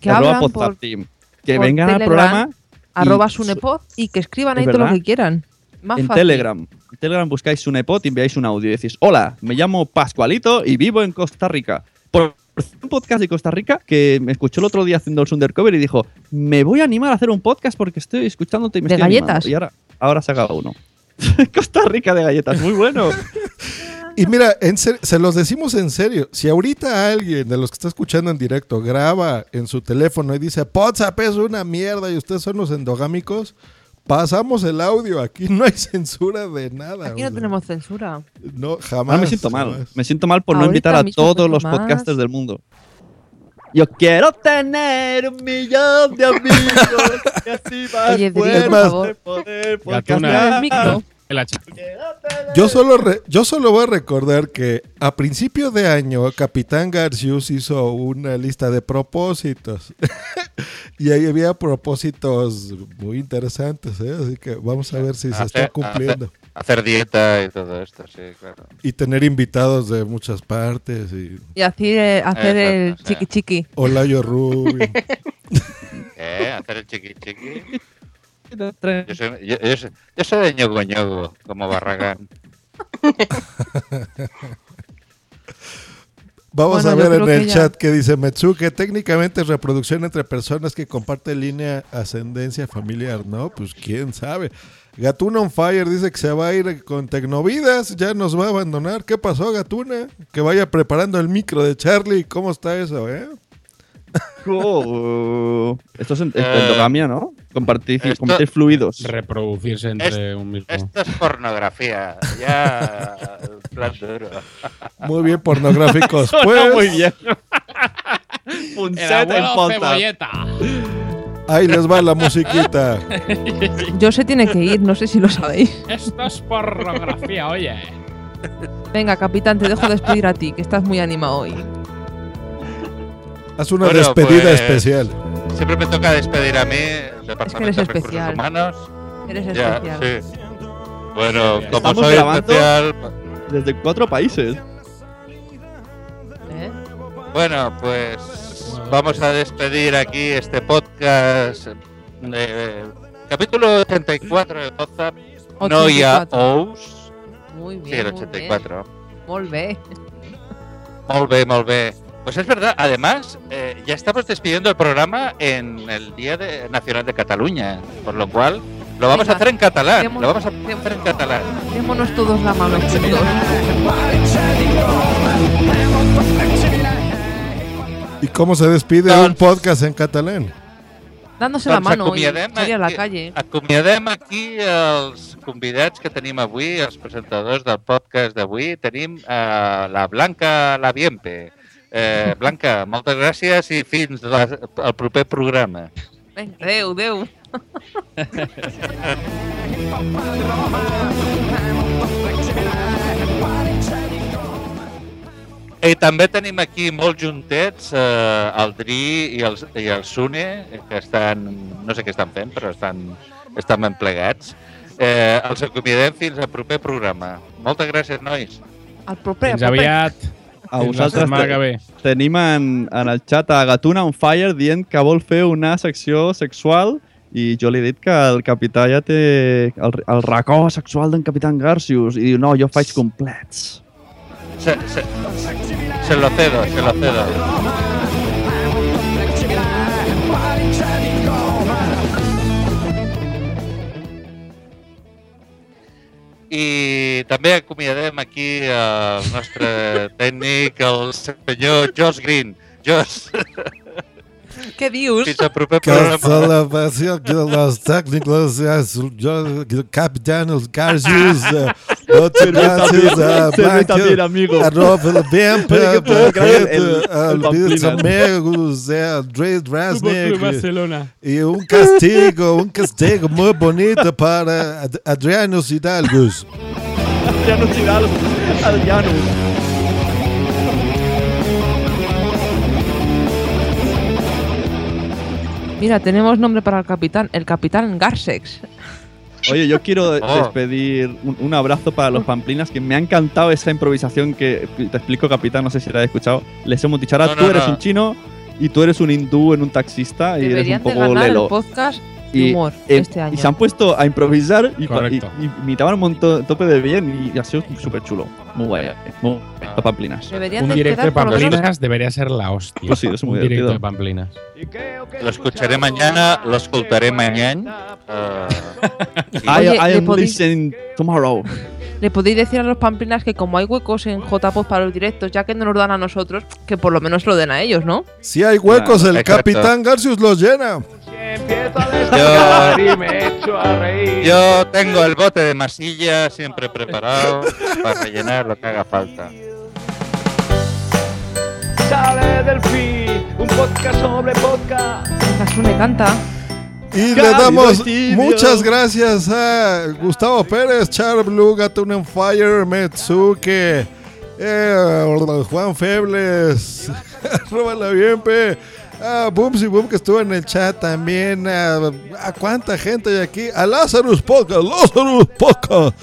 Que arroba abran Podzap por- Team. Que vengan al programa. Arroba Sunepod y que escriban Es ahí todo lo que quieran. Más en fácil. Telegram. En Telegram buscáis un iPod y enviáis un audio y decís, hola, me llamo Pascualito y vivo en Costa Rica. Por un podcast de Costa Rica que me escuchó el otro día haciendo el Undercover y dijo, me voy a animar a hacer un podcast porque estoy escuchándote y me ¿De estoy animando". galletas? Y ahora, ahora se acaba uno. Costa Rica de galletas, muy bueno. Y mira, en ser- se los decimos en serio. Si ahorita alguien de los que está escuchando en directo graba en su teléfono y dice, WhatsApp es una mierda y ustedes son los endogámicos, pasamos el audio. Aquí no hay censura de nada. Aquí o no sea, tenemos censura. no, jamás. Ahora me siento mal. jamás. Me siento mal por no invitar a todos los más. podcasters del mundo. Yo quiero tener un millón de amigos y así más Oye, fuerte poder Gatuna. El Yo solo, re- yo solo voy a recordar que a principio de año Capitán Garcius hizo una lista de propósitos. y ahí había propósitos muy interesantes, ¿eh? así que vamos a ver si se está cumpliendo. Hacer, hacer dieta y todo esto, sí, claro. Y tener invitados de muchas partes. Y Y así, eh, hacer el Exacto, sí. chiqui chiqui. Olayo Rubio. ¿Eh? Hacer el chiqui chiqui. Yo soy, yo, yo soy, yo soy de ñogo ñogo, como Barragán. Vamos Bueno, a ver en que el ya- chat que dice Metsuke, técnicamente es reproducción entre personas que comparten línea ascendencia familiar, ¿no? Pues quién sabe. Gatuna on Fire dice que se va a ir con Tecnovidas, ya nos va a abandonar. ¿Qué pasó, Gatuna? Que vaya preparando el micro de Charlie. ¿Cómo está eso, eh? Oh, esto es Eh, endogamia, ¿no? Compartir, esto- compartir fluidos. Reproducirse entre un mismo. Esto es pornografía, ya plan duro. Muy bien, pornográficos. Pues, muy bien. El Punset en ahí les va la musiquita. Yo se tiene que ir, no sé si lo sabéis. Esto es pornografía, oye. Venga, capitán, te dejo despedir a ti, que estás muy animado hoy. Haz una Bueno, despedida pues, especial. Siempre me toca despedir a mí, el Departamento eres de Recursos especial. Humanos. Eres Ya, especial. sí. Bueno, como Estamos soy grabando especial, desde cuatro países. ¿Eh? bueno, pues vamos a despedir aquí este podcast. eh, capítulo 84 de WhatsApp. No ya 84. Ous. Muy bien. Sí, el muy 84. bien. Molt bé. Molt bé, molt bé. Pues es verdad, además, eh, ya estamos despidiendo el programa en el Día de- Nacional de Cataluña, por lo cual lo vamos Venga, a hacer en catalán. Lo vamos a hacer en catalán. Démonos todos la mano. ¿Y cómo se despide un podcast en catalán? Dándose la mano salir a la aquí- calle. Acomiadem aquí els convidats que tenim avui, els presentadors del podcast d'avui. Tenim eh, la Blanca Laviempe. Eh, Blanca, moltes gràcies i fins la, al proper programa. Venga, adeu, adeu. I també tenim aquí molt juntets eh, el Dri i el, i el Sune, que estan, no sé què estan fent, però estan, estan ben plegats. Eh, els acomiadem fins al proper programa. Moltes gràcies, nois. Al proper, Fins aviat. A Fins la vosaltres te- que ve. tenim en, en el xat a Gatuna on Fire dient que vol fer una secció sexual i jo li he dit que el capità ja té el, el racó sexual d'en Capitán Garcius i diu, no, jo faig complets. Se, se, se lo cedo, se lo cedo. I també acomiadem aquí el nostre tècnic, el senyor Josh Green. Josh, Què dius? fins al proper Que programa. celebració que los técnicos, es- yo, capitanos Garcius, eh, muchas gracias a Se ve Blanca, también, amigo. a Robert Bempe, Oye, que puedo creer el- el- a el mis Pamplinas. amigos, a Andrés Fútbol Club Drasnik, Barcelona. y un castigo, un castigo muy bonito para Ad- Adriano Hidalgos. Adriano Chidal, Adriano. Mira, tenemos nombre para el capitán. El capitán Garsex. Oye, yo quiero Oh. despedir un, un abrazo para los pamplinas, que me ha encantado esa improvisación que te explico, capitán, no sé si la has escuchado. Les hemos dicho, ahora No, tú no, eres no. un chino y tú eres un hindú en un taxista y Deberían eres de un poco ganar lelo. el podcast de Y, humor eh, este año. y se han puesto a improvisar y, y, imitaban un montón, tope de bien y ha sido súper chulo. Muy guay. Muy guay. Los Pamplinas. Deberían Un directo de Pamplinas debería ser la hostia. Pues sí, es muy Un directo divertido. de Pamplinas. Lo escucharé mañana, lo escucharé mañana. ah, I, I ¿le am podéis- listening tomorrow. Le podéis decir a los pamplinas que como hay huecos en JPod para los directos, ya que no nos dan a nosotros, que por lo menos lo den a ellos, ¿no? Si hay huecos, el Exacto. capitán Garcius los llena. Yo, yo tengo el bote de masilla siempre preparado para rellenar lo que haga falta. Sale del feed, un podcast sobre podcast. Canta. Y le damos muchas gracias a Gustavo Pérez, Char Blue, Gatun Fire, Metsuke, eh, Juan Febles, Róbala bien, pe. A Booms y Boom que estuvo en el chat también. A, a cuánta gente hay aquí. A Lazarus Podcast, Lazarus Podcast.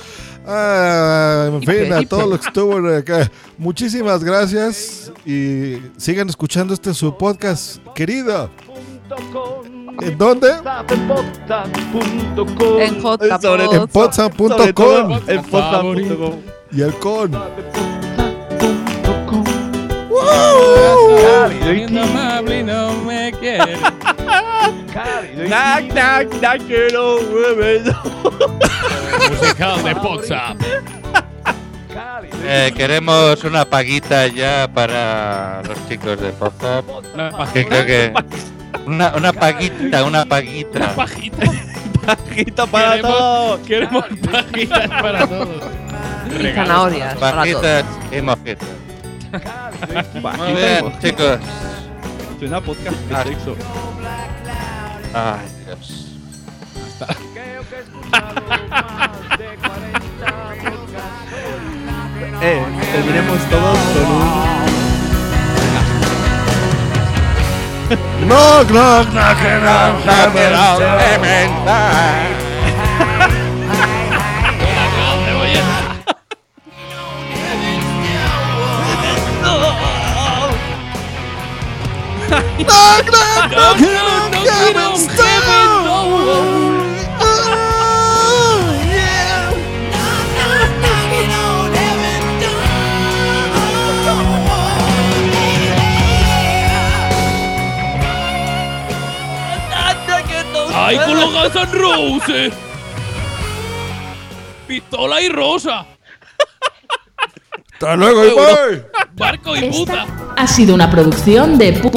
Ah, en fin, a todos los que estuvo acá. Muchísimas gracias y sigan escuchando este su podcast querido. ¿En dónde? En potsam.com todo en potsam.com. y el con. no me quiere. Knock, knock, knock it over. Musical de WhatsApp. Eh, queremos una paguita ya para los chicos de Pop Que creo que. Una, una paguita, una paguita. Pajita. Pajita para Queremos- todos. Queremos pajitas para todos. Y zanahorias para todos. Pajitas y mojitas. Muy bien, chicos. Suena podcast de Ah. sexo. Ay, Dios. Eh, terminemos todos con un. Knock, knock, knock it out, Knock it out, ¡Ay, con los Guns N' Roses! ¡Pistola y rosa! Hasta luego, bye. ¡Barco y puta! Ha sido una producción de pu-